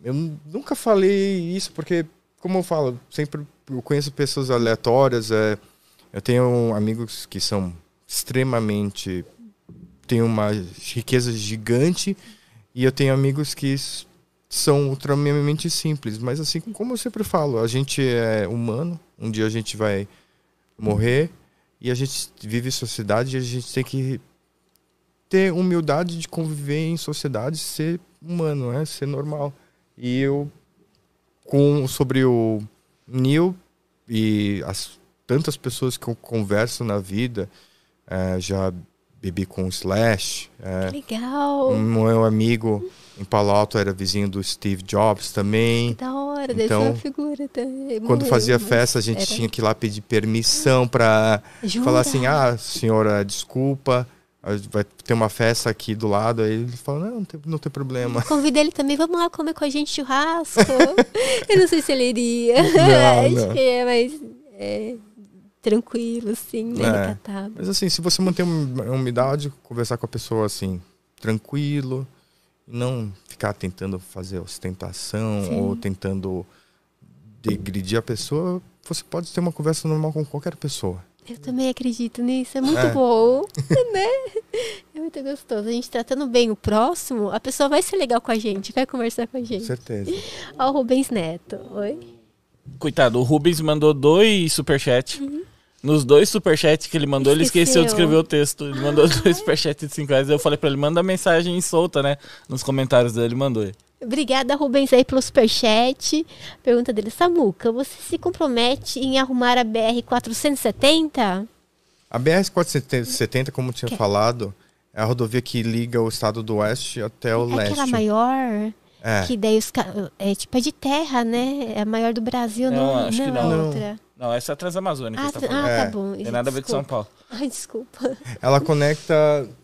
eu nunca falei isso porque, como eu falo, sempre eu conheço pessoas aleatórias. é, eu tenho amigos que são extremamente. têm uma riqueza gigante e eu tenho amigos que são ultramente simples. Mas assim, como eu sempre falo, a gente é humano, um dia a gente vai morrer E a gente vive em sociedade e a gente tem que ter humildade de conviver em sociedade, ser humano, né? ser normal. E eu, com, sobre o Neil e as tantas pessoas que eu converso na vida, eh, já bebi com o Slash. eh, Legal. um meu amigo em Palo Alto era vizinho do Steve Jobs também. Da hora, Então, uma figura também. Quando fazia festa, a gente era- tinha que ir lá pedir permissão para falar assim: ah, senhora, desculpa, vai ter uma festa aqui do lado. Aí ele fala: não, não tem, não tem problema. Convida ele também, vamos lá comer com a gente churrasco. eu não sei se ele iria. Não, Acho não. que é mais é, tranquilo, assim, né? É. recatado. Mas assim, se você manter uma uma umidade, conversar com a pessoa assim, tranquilo, não ficar tentando fazer ostentação Sim. ou tentando degredir a pessoa, você pode ter uma conversa normal com qualquer pessoa. Eu também acredito nisso, é muito É. bom, né? É muito gostoso. A gente tratando bem o próximo, a pessoa vai ser legal com a gente, vai conversar com a Com gente. certeza. Ó, o Rubens Neto. Oi? Coitado, o Rubens mandou dois superchats. Nos dois superchats que ele mandou, ele esqueceu de Esqueceu. escrever o texto. Ele mandou dois superchats de 5 reais. Eu falei pra ele, manda mensagem solta, né? Nos comentários dele, ele mandou. Obrigada, Rubens, aí pelo superchat. Pergunta dele, Samuca, você se compromete em arrumar a BR-470? A BR-470, como eu tinha falado, é a rodovia que liga o estado do oeste até o É leste. aquela maior, É. que daí os ca- é tipo é de terra, né? É a maior do Brasil, Não, não, acho que não, é não. outra. Não, essa é a Transamazônica Ah, que tá, tá ah, É. tá bom. Tem nada a ver com São Paulo. Ai, desculpa. Ela conecta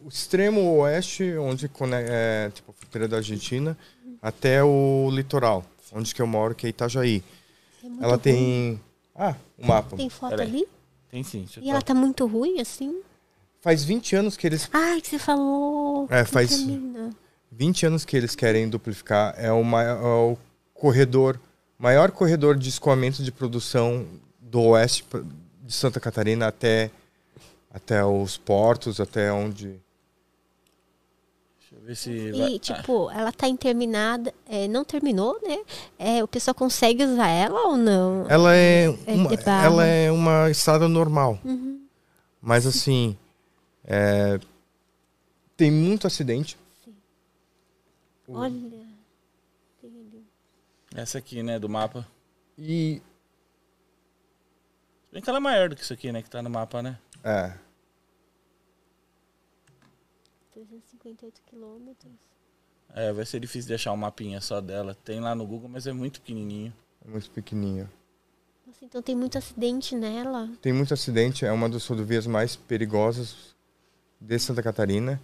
o extremo oeste, onde é, tipo, a fronteira da Argentina, até o litoral, onde que eu moro, que é Itajaí. É Ela ruim. tem... Ah, o mapa. Tem foto Peraí. ali? Tem sim. E ela tá muito ruim, assim? Faz 20 anos que eles... Ai, que você falou. É, Conta faz- né? 20 anos que eles querem duplicar. É o, mai- é o corredor, maior corredor de escoamento de produção do oeste de Santa Catarina até, até os portos, até onde... Ver se. vai- E, tipo, ela tá interminada. é, não terminou, né? É, o pessoal consegue usar ela ou não? Ela é, É uma, ela é uma estrada normal. Uhum. Mas assim, é, tem muito acidente. Olha. ali. Ah, essa aqui, né, do mapa. E Se bem que ela é maior do que isso aqui, né, que tá no mapa, né? é, 358 quilômetros. É, vai ser difícil de achar um mapinha só dela. Tem lá no Google, mas é muito pequenininho. é muito pequenininho. Nossa, então tem muito acidente nela. Tem muito acidente, é uma das rodovias mais perigosas de Santa Catarina.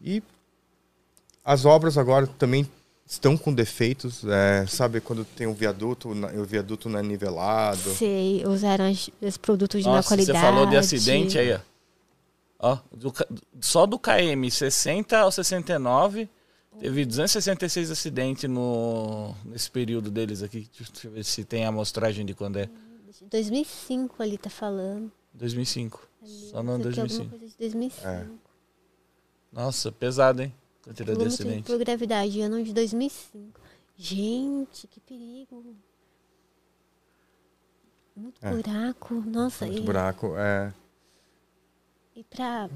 E as obras agora também estão com defeitos. é, sabe quando tem um viaduto, o viaduto não é nivelado. Sei, usaram os produtos de má qualidade. você falou de acidente aí, ó. Ó, do só do KM 60 ao 69, teve 266 acidentes no, nesse período deles aqui. Deixa eu ver se tem a amostragem de quando é. 2005 ali tá falando. 2005. Só no Isso aqui é alguma 2005. coisa de 2005. É. Nossa, pesado, hein? Quantidade de Quilômetro acidente. por gravidade, ano de 2005. Gente, que perigo. Muito É. buraco. Nossa, Muito e, buraco. É. e pra.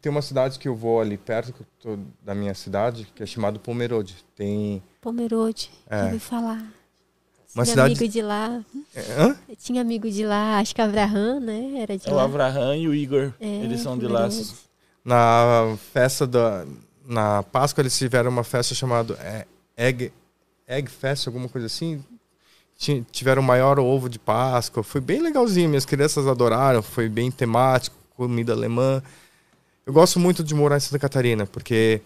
Tem uma cidade que eu vou ali perto tô da minha cidade, que é chamado Pomerode. Tem. Pomerode, É. ouvi falar. Uma tinha cidade- amigo de lá. Hã? Eu tinha amigo de lá, acho que Abraham, né? Era de É o lá. Avraham e o Igor. É, Eles são de laços. Na festa da. Na Páscoa eles tiveram uma festa chamada é, Egg, Egg Fest, alguma coisa assim. Ti- Tiveram o maior ovo de Páscoa. Foi bem legalzinho. Minhas crianças adoraram. Foi bem temático, comida alemã. Eu gosto muito de morar em Santa Catarina, porque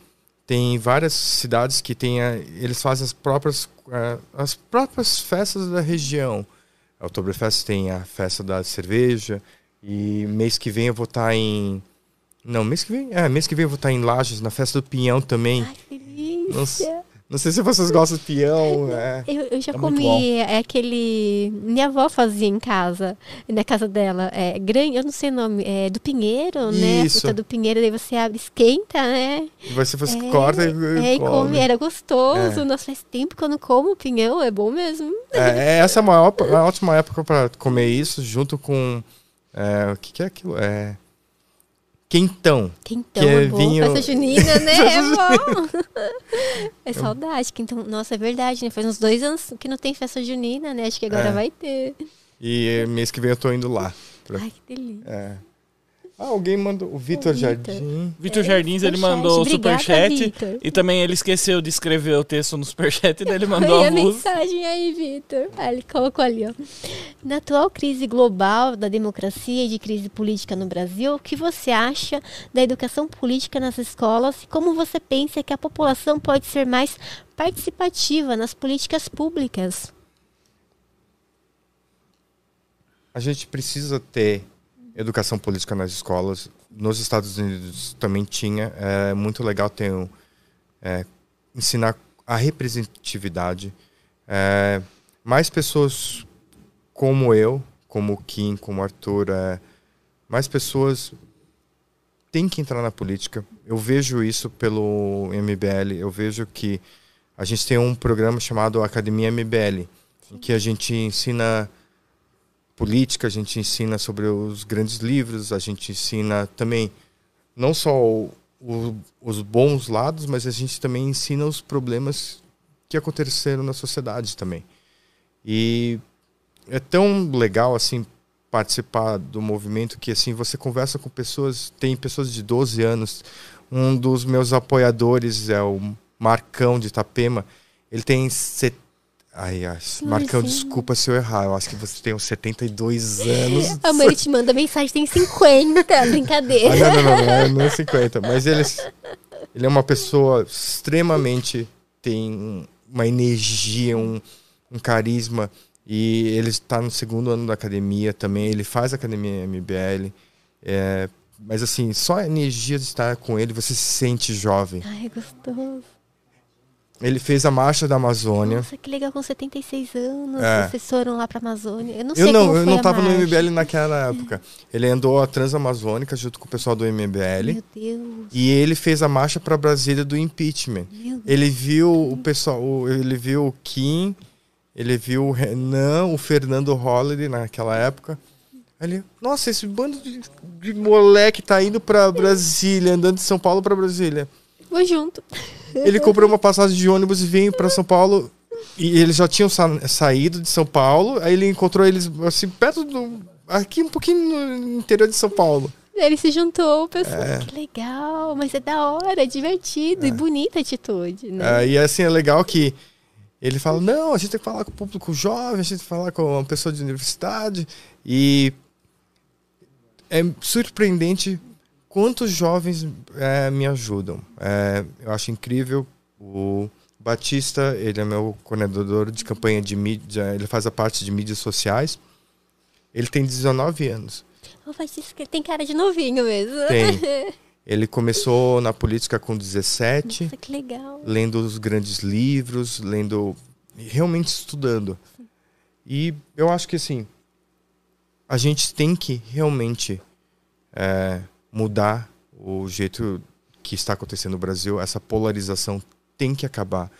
tem várias cidades que tem a- eles fazem as próprias as próprias festas da região. A Oktoberfest tem a festa da cerveja e mês que vem eu vou estar em não, mês que vem, é, mês que vem eu vou estar em Lages na festa do Pinhão também. Ai, que delícia. Nossa. Não sei se vocês gostam de pinhão, é. Eu, eu já É comi é aquele. Minha avó fazia em casa, na casa dela. É grande, eu não sei o nome, é do pinheiro, né? A Isso. fruta do pinheiro, daí você abre, esquenta, né? E você, você é, corta e, é, e come. come. Era gostoso. É. Nossa, faz tempo que eu não como pinhão, é bom mesmo. É, essa é uma, uma ótima época para comer isso, junto com É, o que, que é aquilo? É. Quentão. Quentão Que é é bom, vinho- festa junina, né? É bom. É saudade. Quentão, nossa, é verdade, né? Faz uns dois anos que não tem festa junina, né? Acho que agora É. vai ter. E mês que vem eu tô indo lá. Pra- Ai, que delícia. É. Ah, alguém mandou. O Vitor. Jardim. Vitor É, Jardins, ele mandou o superchat. E também ele esqueceu de escrever o texto no superchat, daí ele mandou a a mensagem aí, Vitor. Ah, ele colocou ali, ó. Na atual crise global da democracia e de crise política no Brasil, o que você acha da educação política nas escolas e como você pensa que a população pode ser mais participativa nas políticas públicas? A gente precisa ter educação política nas escolas. Nos Estados Unidos também tinha. É muito legal ter um, é, ensinar a representatividade. É, mais pessoas como eu, como Kim, como Arthur, é, mais pessoas têm que entrar na política. Eu vejo isso pelo MBL. Eu vejo que a gente tem um programa chamado Academia MBL, em que a gente ensina política, a gente ensina sobre os grandes livros, a gente ensina também não só o- o- os bons lados, mas a gente também ensina os problemas que aconteceram na sociedade também. E é tão legal assim participar do movimento que assim você conversa com pessoas, tem pessoas de 12 anos. Um dos meus apoiadores é o Marcão de Itapema. Ele tem set... Ai, ai, Marcão, desculpa se eu errar. Eu acho que você tem uns 72 anos. A mãe te manda mensagem, tem 50, brincadeira. Ah, não, não, não, não, é- não é 50. Mas ele, ele é uma pessoa extremamente. tem uma energia, um, um carisma. E ele está no segundo ano da academia também. Ele faz academia MBL. É, mas assim, só a energia de estar com ele, você se sente jovem. Ai, gostoso. Ele fez a Marcha da Amazônia. Nossa, que legal, com 76 anos, É. vocês foram lá pra Amazônia. Eu não sei Eu não, eu foi não a tava no. MBL naquela época. Ele andou a Transamazônica junto com o pessoal do MBL. Meu Deus, E ele fez a marcha para Brasília do impeachment. Ele viu o pessoal, ele viu o Kim, ele viu o Renan, o Fernando Holliday naquela época. Ele, nossa, esse bando de, de moleque tá indo para Brasília, andando de São Paulo para Brasília. Vou junto. Ele comprou uma passagem de ônibus e veio para São Paulo. E eles já tinham sa- saído de São Paulo. Aí ele encontrou eles assim perto do aqui um pouquinho no interior de São Paulo. Ele se juntou, pessoal. É. Que legal, mas é da hora, é divertido e bonita a atitude, né? É, e assim, é legal que ele fala, não, a gente tem que falar com o público jovem, a gente tem que falar com uma pessoa de universidade. E é surpreendente quantos jovens é, me ajudam. É, eu acho incrível. O Batista, ele é meu coordenador de campanha de mídia, ele faz a parte de mídias sociais. Ele tem 19 anos. O Batista tem cara de novinho mesmo. Tem. Ele começou na política com 17 Nossa, que legal. lendo os grandes livros, lendo, realmente estudando. E eu acho que assim, a gente tem que realmente é, mudar o jeito que está acontecendo no Brasil. Essa polarização tem que acabar.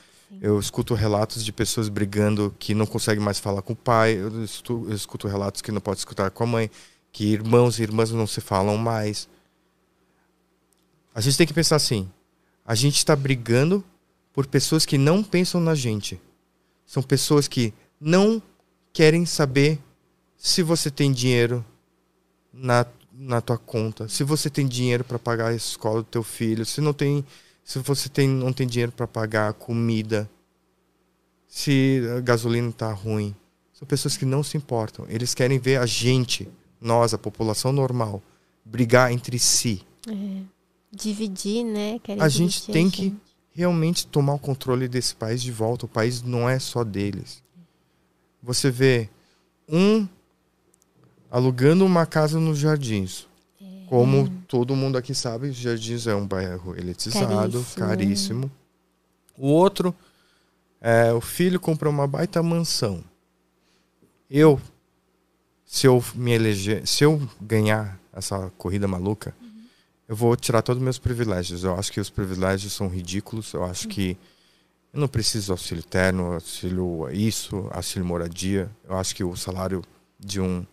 Eu escuto relatos de pessoas brigando que não conseguem mais falar com o pai. Eu escuto, eu escuto relatos que não pode escutar com a mãe. Que irmãos e irmãs não se falam mais. A gente tem que pensar assim: a gente está brigando por pessoas que não pensam na gente. São pessoas que não querem saber se você tem dinheiro na, na tua conta, se você tem dinheiro para pagar a escola do teu filho, se não tem, se você tem, não tem dinheiro para pagar a comida, se a gasolina está ruim. São pessoas que não se importam. Eles querem ver a gente, nós, a população normal, brigar entre si. Dividir, né? Querem A gente tem a que gente. realmente tomar o controle desse país de volta. O país não é só deles. Você vê um alugando uma casa nos Jardins. Como todo mundo aqui sabe, Jardins é um bairro elitizado, Caríssimo. caríssimo. O outro, é, o filho comprou uma baita mansão. Eu, se eu me eleger, se eu ganhar essa corrida maluca, eu vou tirar todos os meus privilégios. Eu acho que os privilégios são ridículos. Eu acho que eu não preciso de auxílio terno, auxílio isso, auxílio moradia. Eu acho que o salário de um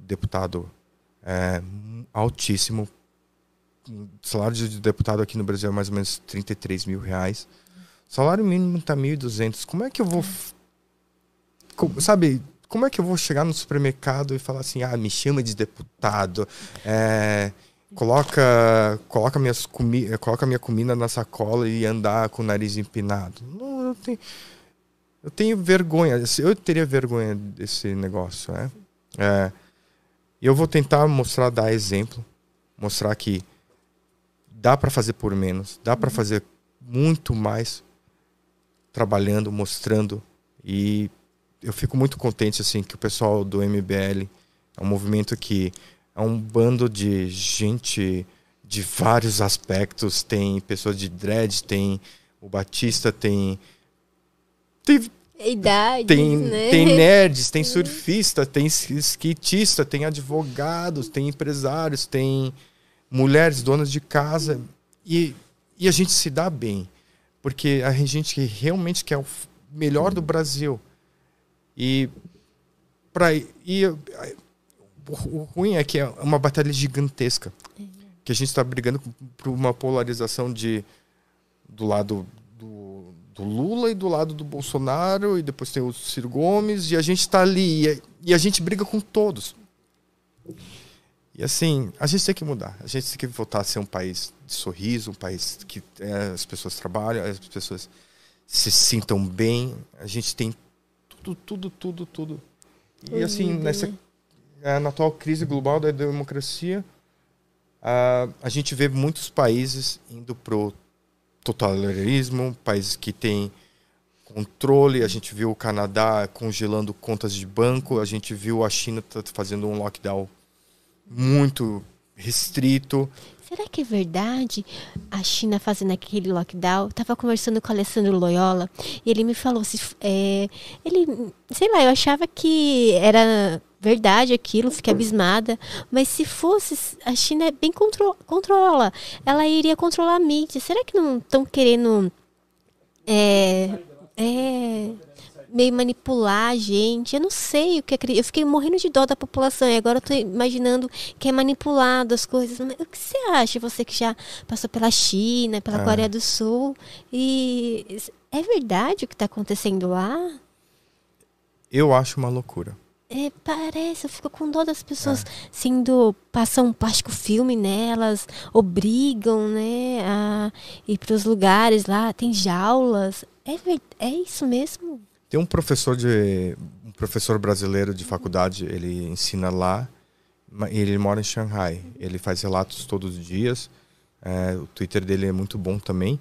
deputado é altíssimo. O salário de deputado aqui no Brasil é mais ou menos 33 mil reais. O salário mínimo está 1.200. Como é que eu vou. Como, sabe, como é que eu vou chegar no supermercado e falar assim, ah, me chama de deputado, é, coloca, coloca, minhas comi coloca minha comida na sacola e andar com o nariz empinado. Não, eu tenho, eu tenho vergonha, eu teria vergonha desse negócio, né? É, eu vou tentar mostrar, dar exemplo, mostrar que dá para fazer por menos, dá para fazer muito mais trabalhando, mostrando e eu fico muito contente assim que o pessoal do MBL é um movimento que é um bando de gente de vários aspectos. Tem pessoas de dread, tem o Batista, tem. Tem, Idades, tem, né? tem nerds, tem surfista, tem skatista, tem advogados, tem empresários, tem mulheres donas de casa. E, e a gente se dá bem. Porque a gente realmente quer o melhor do Brasil. E, pra, e o ruim é que é uma batalha gigantesca. Que a gente está brigando por uma polarização de, do lado do, Lula e do lado do Bolsonaro, e depois tem o Ciro Gomes, e a gente está ali, e, e a gente briga com todos. E assim, a gente tem que mudar. A gente tem que voltar a ser um país de sorriso, um país que é, as pessoas trabalham, as pessoas se sintam bem. A gente tem tudo, tudo, tudo, tudo. E assim, nessa é, na atual crise global da democracia, a, a gente vê muitos países indo pro totalitarismo, países que têm controle. A gente viu o Canadá congelando contas de banco, a gente viu a China fazendo um lockdown muito restrito. Será que é verdade a China fazendo aquele lockdown? Tava conversando com o Alessandro Loyola e ele me falou se é, ele, sei lá, eu achava que era verdade aquilo, fiquei abismada. Mas se fosse, a China é bem contro controla. Ela iria controlar a mídia. Será que não estão querendo é, é, meio manipular a gente? Eu não sei o que Eu fiquei morrendo de dó da população e agora eu tô imaginando que é manipulado as coisas. O que você acha, você que já passou pela China, pela é. Coreia do Sul? E é verdade o que está acontecendo lá? Eu acho uma loucura. É, parece, eu fico com dó das pessoas é. sendo. passam um plástico filme nelas, obrigam, né, a ir para os lugares lá, tem jaulas. É, é isso mesmo? Tem um professor de. um professor brasileiro de faculdade, ele ensina lá, ele mora em Xangai. Ele faz relatos todos os dias. É, o Twitter dele é muito bom também.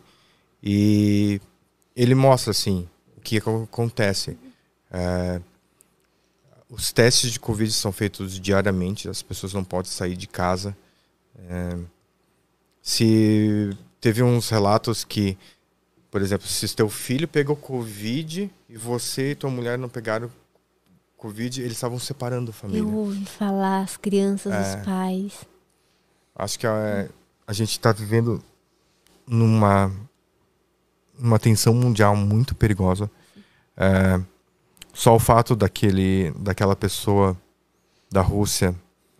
E ele mostra assim o que acontece. É, os testes de Covid são feitos diariamente, as pessoas não podem sair de casa. É, se teve uns relatos que, por exemplo, se teu filho pegou Covid e você e tua mulher não pegaram Covid, eles estavam separando a família. Eu ouvi falar, as crianças, é, os pais. Acho que a, a gente está vivendo numa uma tensão mundial muito perigosa. É, só o fato daquele, daquela pessoa da Rússia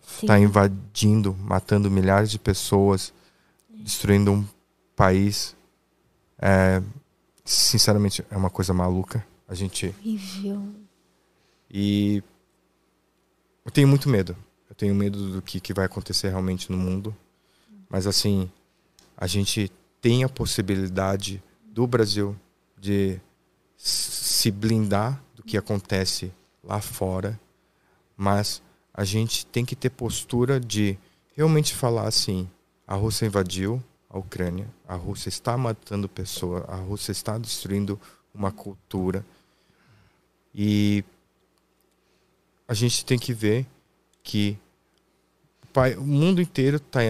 estar tá invadindo, matando milhares de pessoas, destruindo um país, é, sinceramente é uma coisa maluca. A gente. Horrível. E eu tenho muito medo. Eu tenho medo do que, que vai acontecer realmente no mundo. Mas assim, a gente tem a possibilidade do Brasil de se blindar que acontece lá fora, mas a gente tem que ter postura de realmente falar assim: a Rússia invadiu a Ucrânia, a Rússia está matando pessoas, a Rússia está destruindo uma cultura. E a gente tem que ver que o mundo inteiro está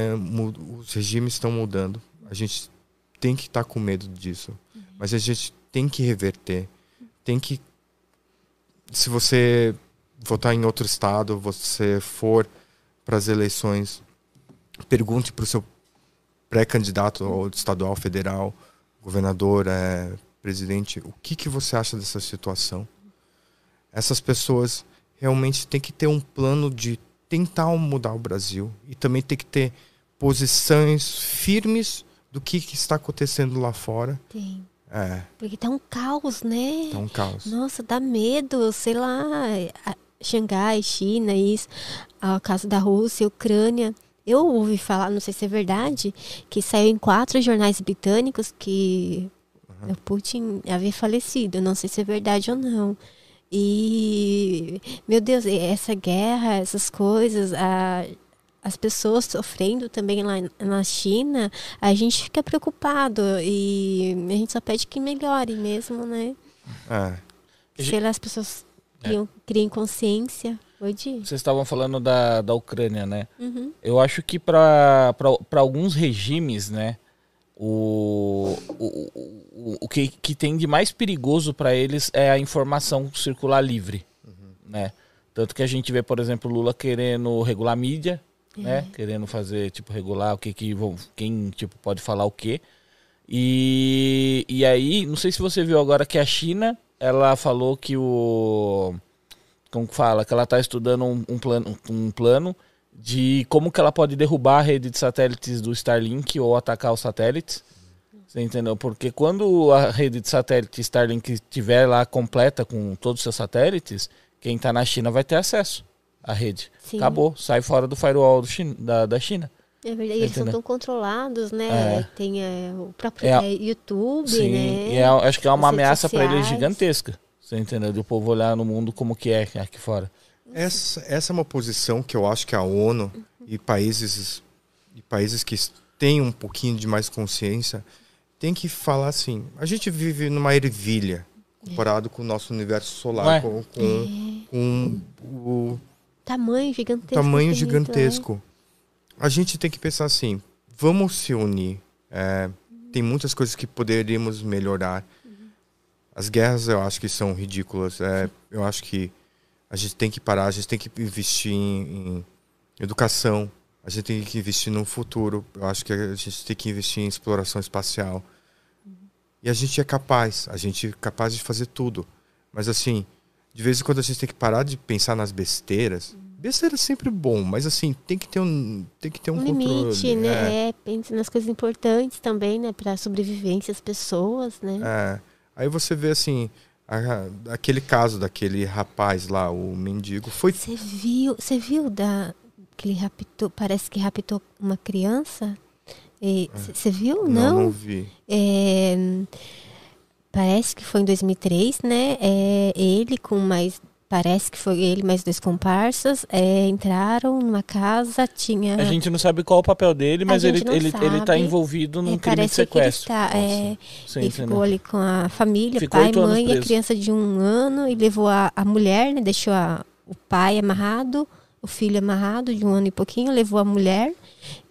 os regimes estão mudando. A gente tem que estar tá com medo disso, mas a gente tem que reverter, tem que se você votar em outro estado, você for para as eleições, pergunte para o seu pré-candidato ou estadual, federal, governador, é, presidente, o que, que você acha dessa situação? Essas pessoas realmente têm que ter um plano de tentar mudar o Brasil e também tem que ter posições firmes do que, que está acontecendo lá fora. É, Porque tá um caos, né? tá um caos. Nossa, dá medo, sei lá, a- Xangai, China, isso, o caso da Rússia, Ucrânia. Eu ouvi falar, não sei se é verdade, que saiu em quatro jornais britânicos que o Putin havia falecido. Não sei se é verdade ou não. E, meu Deus, essa guerra, essas coisas, a- as pessoas sofrendo também lá na China, a gente fica preocupado e a gente só pede que melhore mesmo, né? É. Sei lá, as pessoas criam, criem consciência. Oi, Di. Vocês estavam falando da, da Ucrânia, né? Uhum. Eu acho que para alguns regimes, né? O, o, o, o que, que tem de mais perigoso para eles é a informação circular livre, né? Tanto que a gente vê, por exemplo, Lula querendo regular a mídia, né? Querendo fazer, tipo, regular o que que vão, quem, tipo, pode falar o quê. E, e aí, não sei se você viu agora que a China, ela falou que o como que fala, que ela está estudando um, um plano, um plano de como que ela pode derrubar a rede de satélites do Starlink ou atacar os satélites. Você entendeu? Porque quando a rede de satélite Starlink estiver lá completa com todos os seus satélites, quem está na China vai ter acesso à rede. Sim. Acabou, sai fora do firewall do China- da, da China. É verdade, eles são Entendeu? tão controlados, né? É. Tem é, o próprio É a- é, YouTube, Sim, né? e é- acho que é uma As ameaça para eles gigantesca. Você entendeu? Do povo olhar no mundo como que é aqui fora. Essa, essa é uma posição que eu acho que a ONU e países e países que têm um pouquinho de mais consciência tem que falar assim. A gente vive numa ervilha comparado com o nosso universo solar, Ué. com, com, com o Tamanho gigantesco. tamanho gigantesco. A gente tem que pensar assim: vamos se unir. É, tem muitas coisas que poderíamos melhorar. As guerras eu acho que são ridículas. É, eu acho que a gente tem que parar, a gente tem que investir em, em educação, a gente tem que investir no futuro. Eu acho que a gente tem que investir em exploração espacial. E a gente é capaz, a gente é capaz de fazer tudo. Mas assim, de vez em quando a gente tem que parar de pensar nas besteiras. Besteira é sempre bom, mas assim, tem que ter um, tem que ter um, Um limite, É, né? É, pense nas coisas importantes também, né? Pra sobrevivência das pessoas, né? é. Aí você vê assim, a- aquele caso daquele rapaz lá, o mendigo, foi Você viu, você viu da que ele raptou, parece que raptou uma criança? Você viu? não, Não. não vi. É, parece que foi em 2003, né? É, ele com mais. Parece que foi ele mais dois comparsas. é, entraram numa casa, tinha. A gente não sabe qual o papel dele, mas ele, ele, ele tá envolvido num é, crime de parece que ele sequestro. está. é, Você ele entendeu? ficou ali com a família, Ficou pai, mãe e a criança de um ano e levou a, a mulher, né? Deixou a- o pai amarrado, o filho amarrado de um ano e pouquinho, levou a mulher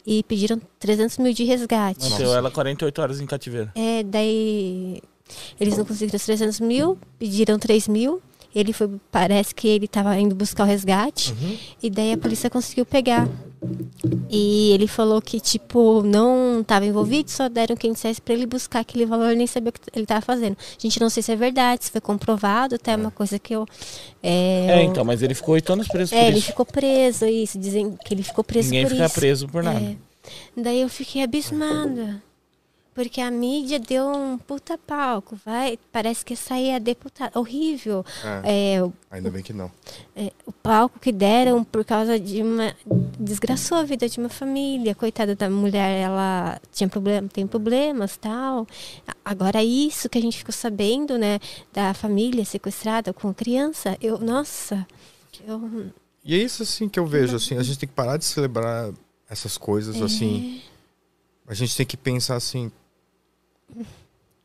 e pediram 300 mil de resgate. Manteu ela 48 horas em cativeiro. É, daí eles não conseguiram os 300 mil, pediram 3 mil. Ele foi, parece que ele estava indo buscar o resgate. E daí a polícia conseguiu pegar. E ele falou que, tipo, não estava envolvido, só deram quem dissesse para ele buscar aquele valor, nem sabia o que ele estava fazendo. A gente não sei se é verdade, se foi comprovado, até é uma coisa que eu. É, É, então, mas ele ficou oito anos preso é, por ele isso. ficou preso, isso, dizem que ele ficou preso Ninguém por fica isso. preso por nada. É. Daí eu fiquei abismada. Porque a mídia deu um puta palco, vai, parece que saía deputada, horrível. É, o, Ainda bem que não. é, o palco que deram por causa de uma desgraçou a vida de uma família, coitada da mulher, ela tinha problema, tem problemas, tal. A- Agora isso que a gente ficou sabendo, né, da família sequestrada com criança, eu, nossa, eu E é isso assim que eu vejo, assim, a gente tem que parar de celebrar essas coisas, assim. A gente tem que pensar assim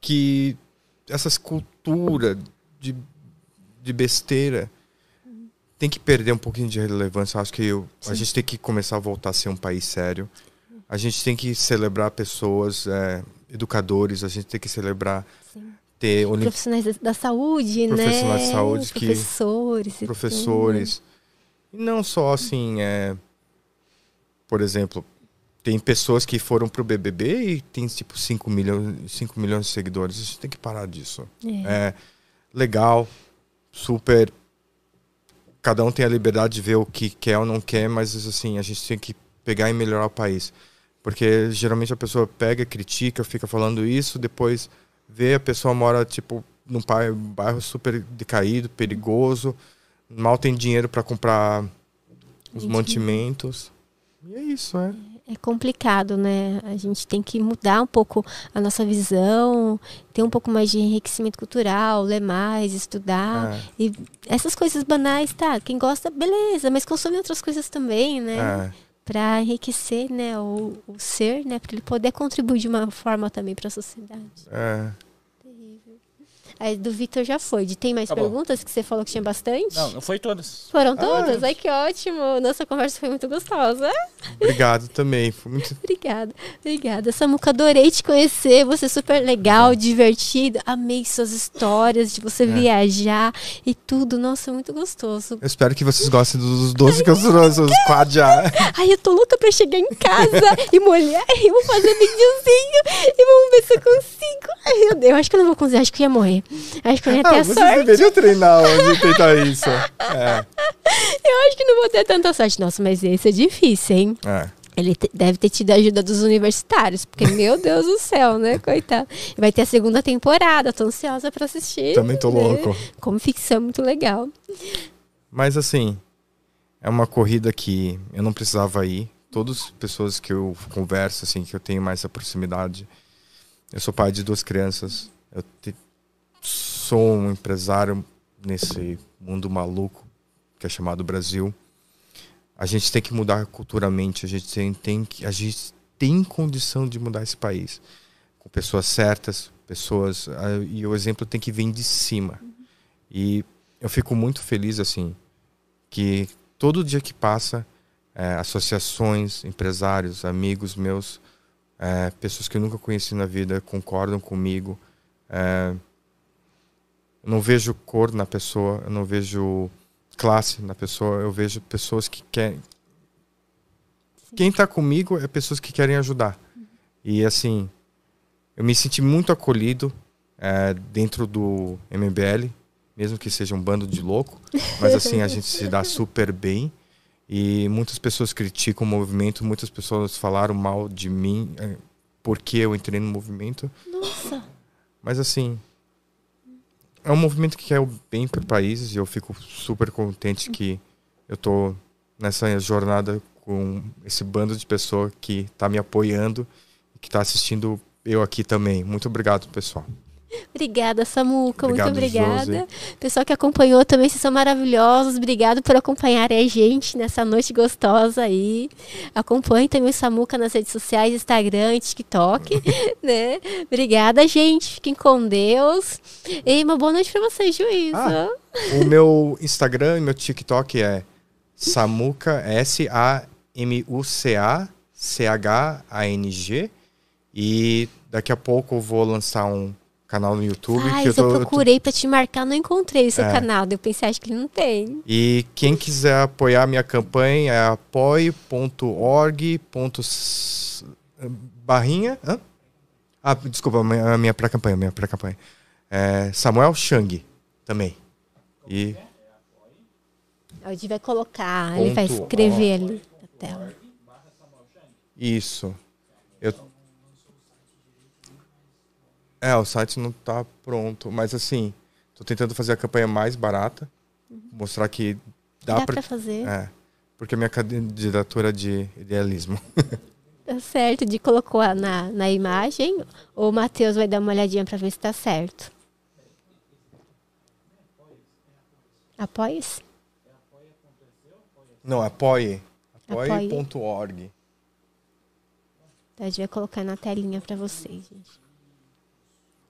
que essas culturas de, de besteira tem que perder um pouquinho de relevância. Eu acho que eu- a gente tem que começar a voltar a ser um país sério. A gente tem que celebrar pessoas, é, educadores, a gente tem que celebrar ter Olim- profissionais da, da saúde, né? Profissionais de saúde Os que- professores, professores. E não só assim, é, por exemplo, tem pessoas que foram pro BBB e tem tipo 5 milhões, 5 milhões de seguidores. A gente tem que parar disso. É. É legal, super cada um tem a liberdade de ver o que quer ou não quer, mas assim, a gente tem que pegar e melhorar o país. Porque geralmente a pessoa pega, critica, fica falando isso, depois vê a pessoa mora tipo num bairro super decaído, perigoso, mal tem dinheiro para comprar os mantimentos. E é isso, é é complicado, né? A gente tem que mudar um pouco a nossa visão, ter um pouco mais de enriquecimento cultural, ler mais, estudar. É. E essas coisas banais, tá? Quem gosta, beleza, mas consome outras coisas também, né? É. Para enriquecer né, o, o ser, né? Para ele poder contribuir de uma forma também para a sociedade. É. A do Vitor já foi. De, tem mais tá perguntas que você falou que tinha bastante? Não, não foi todas. Foram ah, todas? Ah, Ai, que ótimo. Nossa conversa foi muito gostosa. Obrigado também. Foi muito... Obrigada. Obrigada. Samuca, adorei te conhecer. Você é super legal, é. divertido. Amei suas histórias de você é. viajar e tudo. Nossa, muito gostoso. Eu espero que vocês gostem dos doces que eu trouxe, os quadros já. Ai, eu tô louca pra chegar em casa e molhar e vou fazer videozinho e vamos ver se eu consigo. Ai, meu Deus, eu acho que eu não vou conseguir. Acho que eu ia morrer. Acho que eu ia ter ah, vocês sorte. Vocês deveriam treinar onde tentar isso. É. Eu acho que não vou ter tanta sorte. Nossa, mas esse é difícil, hein? É. Ele deve ter tido a ajuda dos universitários, porque, meu Deus do céu, né? Coitado. Vai ter a segunda temporada, tô ansiosa pra assistir. Também tô né? louco. Como ficção, muito legal. Mas assim, é uma corrida que eu não precisava ir. Todas as pessoas que eu converso, assim, que eu tenho mais a proximidade. Eu sou pai de duas crianças. Eu te, sou um empresário nesse mundo maluco que é chamado Brasil. A gente tem que mudar culturalmente, a gente tem, tem que a gente tem condição de mudar esse país com pessoas certas, pessoas e o exemplo tem que vir de cima. E eu fico muito feliz assim que todo dia que passa é, associações, empresários, amigos meus, é, pessoas que eu nunca conheci na vida concordam comigo. É, eu não vejo cor na pessoa, eu não vejo classe na pessoa, eu vejo pessoas que querem. Quem está comigo é pessoas que querem ajudar. E assim, eu me senti muito acolhido é, dentro do MBL, mesmo que seja um bando de louco, mas assim, a gente se dá super bem. E muitas pessoas criticam o movimento, muitas pessoas falaram mal de mim é, porque eu entrei no movimento. Nossa! Mas assim, é um movimento que quer o bem para o país e eu fico super contente que eu tô nessa jornada com esse bando de pessoas que está me apoiando e que está assistindo eu aqui também. Muito obrigado, pessoal. Obrigada, Samuca. Obrigado, muito obrigada. Josi. Pessoal que acompanhou também, vocês são maravilhosos. Obrigado por acompanharem a gente nessa noite gostosa aí. Acompanhe também o Samuca nas redes sociais, Instagram, TikTok, né? Obrigada, gente. Fiquem com Deus. E uma boa noite para vocês, juízo. Ah, o meu Instagram e meu TikTok é Samuca, S-A-M-U-C-A, C-H-A-N-G. E daqui a pouco eu vou lançar um canal no YouTube. Ah, que eu, tô, eu procurei eu tô... para te marcar, não encontrei o seu é. canal. Eu pensei, acho que ele não tem. E quem quiser apoiar a minha campanha é apoie.org. Barrinha. Hã? Ah, desculpa, a minha, minha pré-campanha, minha pré-campanha. É Samuel Chang também. E. A gente vai colocar, ele vai escrever ali na tela. Isso. Eu é, o site não está pronto, mas assim, estou tentando fazer a campanha mais barata, uhum. mostrar que dá, dá para fazer. É, porque a minha candidatura é de idealismo. Tá certo, de colocou na, na imagem, ou o Matheus vai dar uma olhadinha para ver se está certo. Apoia-se? Não, apoie. Apoie.org. Então, a gente vai colocar na telinha para vocês, gente.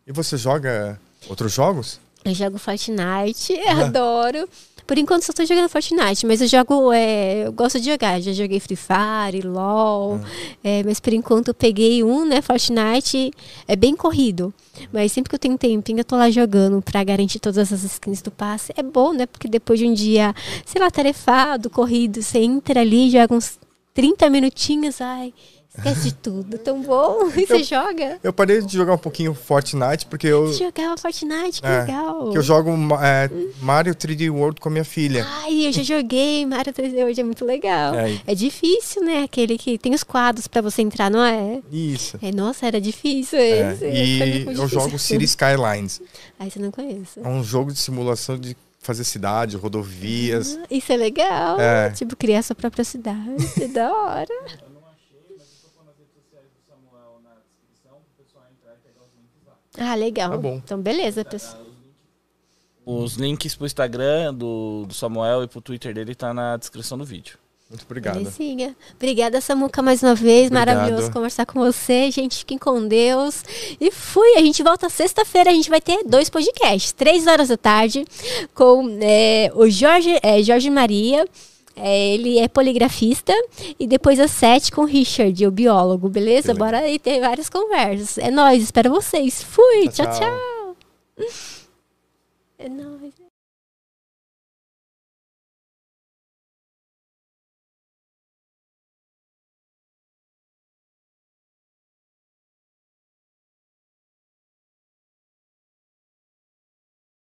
E você joga outros jogos? Eu jogo Fortnite, ah. adoro. Por enquanto só tô jogando Fortnite, mas eu jogo, é, eu gosto de jogar. Já joguei Free Fire, LOL, ah. é, mas por enquanto eu peguei um, né, Fortnite, é bem corrido. Mas sempre que eu tenho tempinho, eu tô lá jogando pra garantir todas as skins do passe. É bom, né, porque depois de um dia, sei lá, tarefado, corrido, você entra ali, joga uns 30 minutinhos, ai, Esquece de tudo. Tão bom. E você joga? Eu parei de jogar um pouquinho Fortnite porque eu. Você jogava Fortnite, que é, legal. Que eu jogo é, Mario 3D World com a minha filha. Ai, eu já joguei Mario 3D World, é muito legal. É. É, difícil, né? Aquele que tem os quadros pra você entrar, não é? Isso. É, nossa, era difícil É, esse. E eu jogo City Skylines. Ai, você não conhece. É um jogo de simulação de fazer cidade, rodovias. Isso é legal. É. Tipo, criar sua própria cidade. Da hora. Ah, legal. Tá bom. Então, beleza, pessoal. Os links pro Instagram do, do Samuel e pro Twitter dele tá na descrição do vídeo. Muito obrigado. Belezinha. Obrigada, Samuca, mais uma vez. Obrigado. Maravilhoso conversar com você. Gente, fiquem com Deus. E fui. A gente volta sexta-feira. A gente vai ter dois podcasts. Três horas da tarde com é, o Jorge, é, Jorge Maria. É, ele é poligrafista. E depois às sete com o Richard, o biólogo. Beleza? Beleza. Bora aí ter várias conversas. É nóis. Espero vocês. Fui. Tchau, tchau. tchau. tchau. É nóis.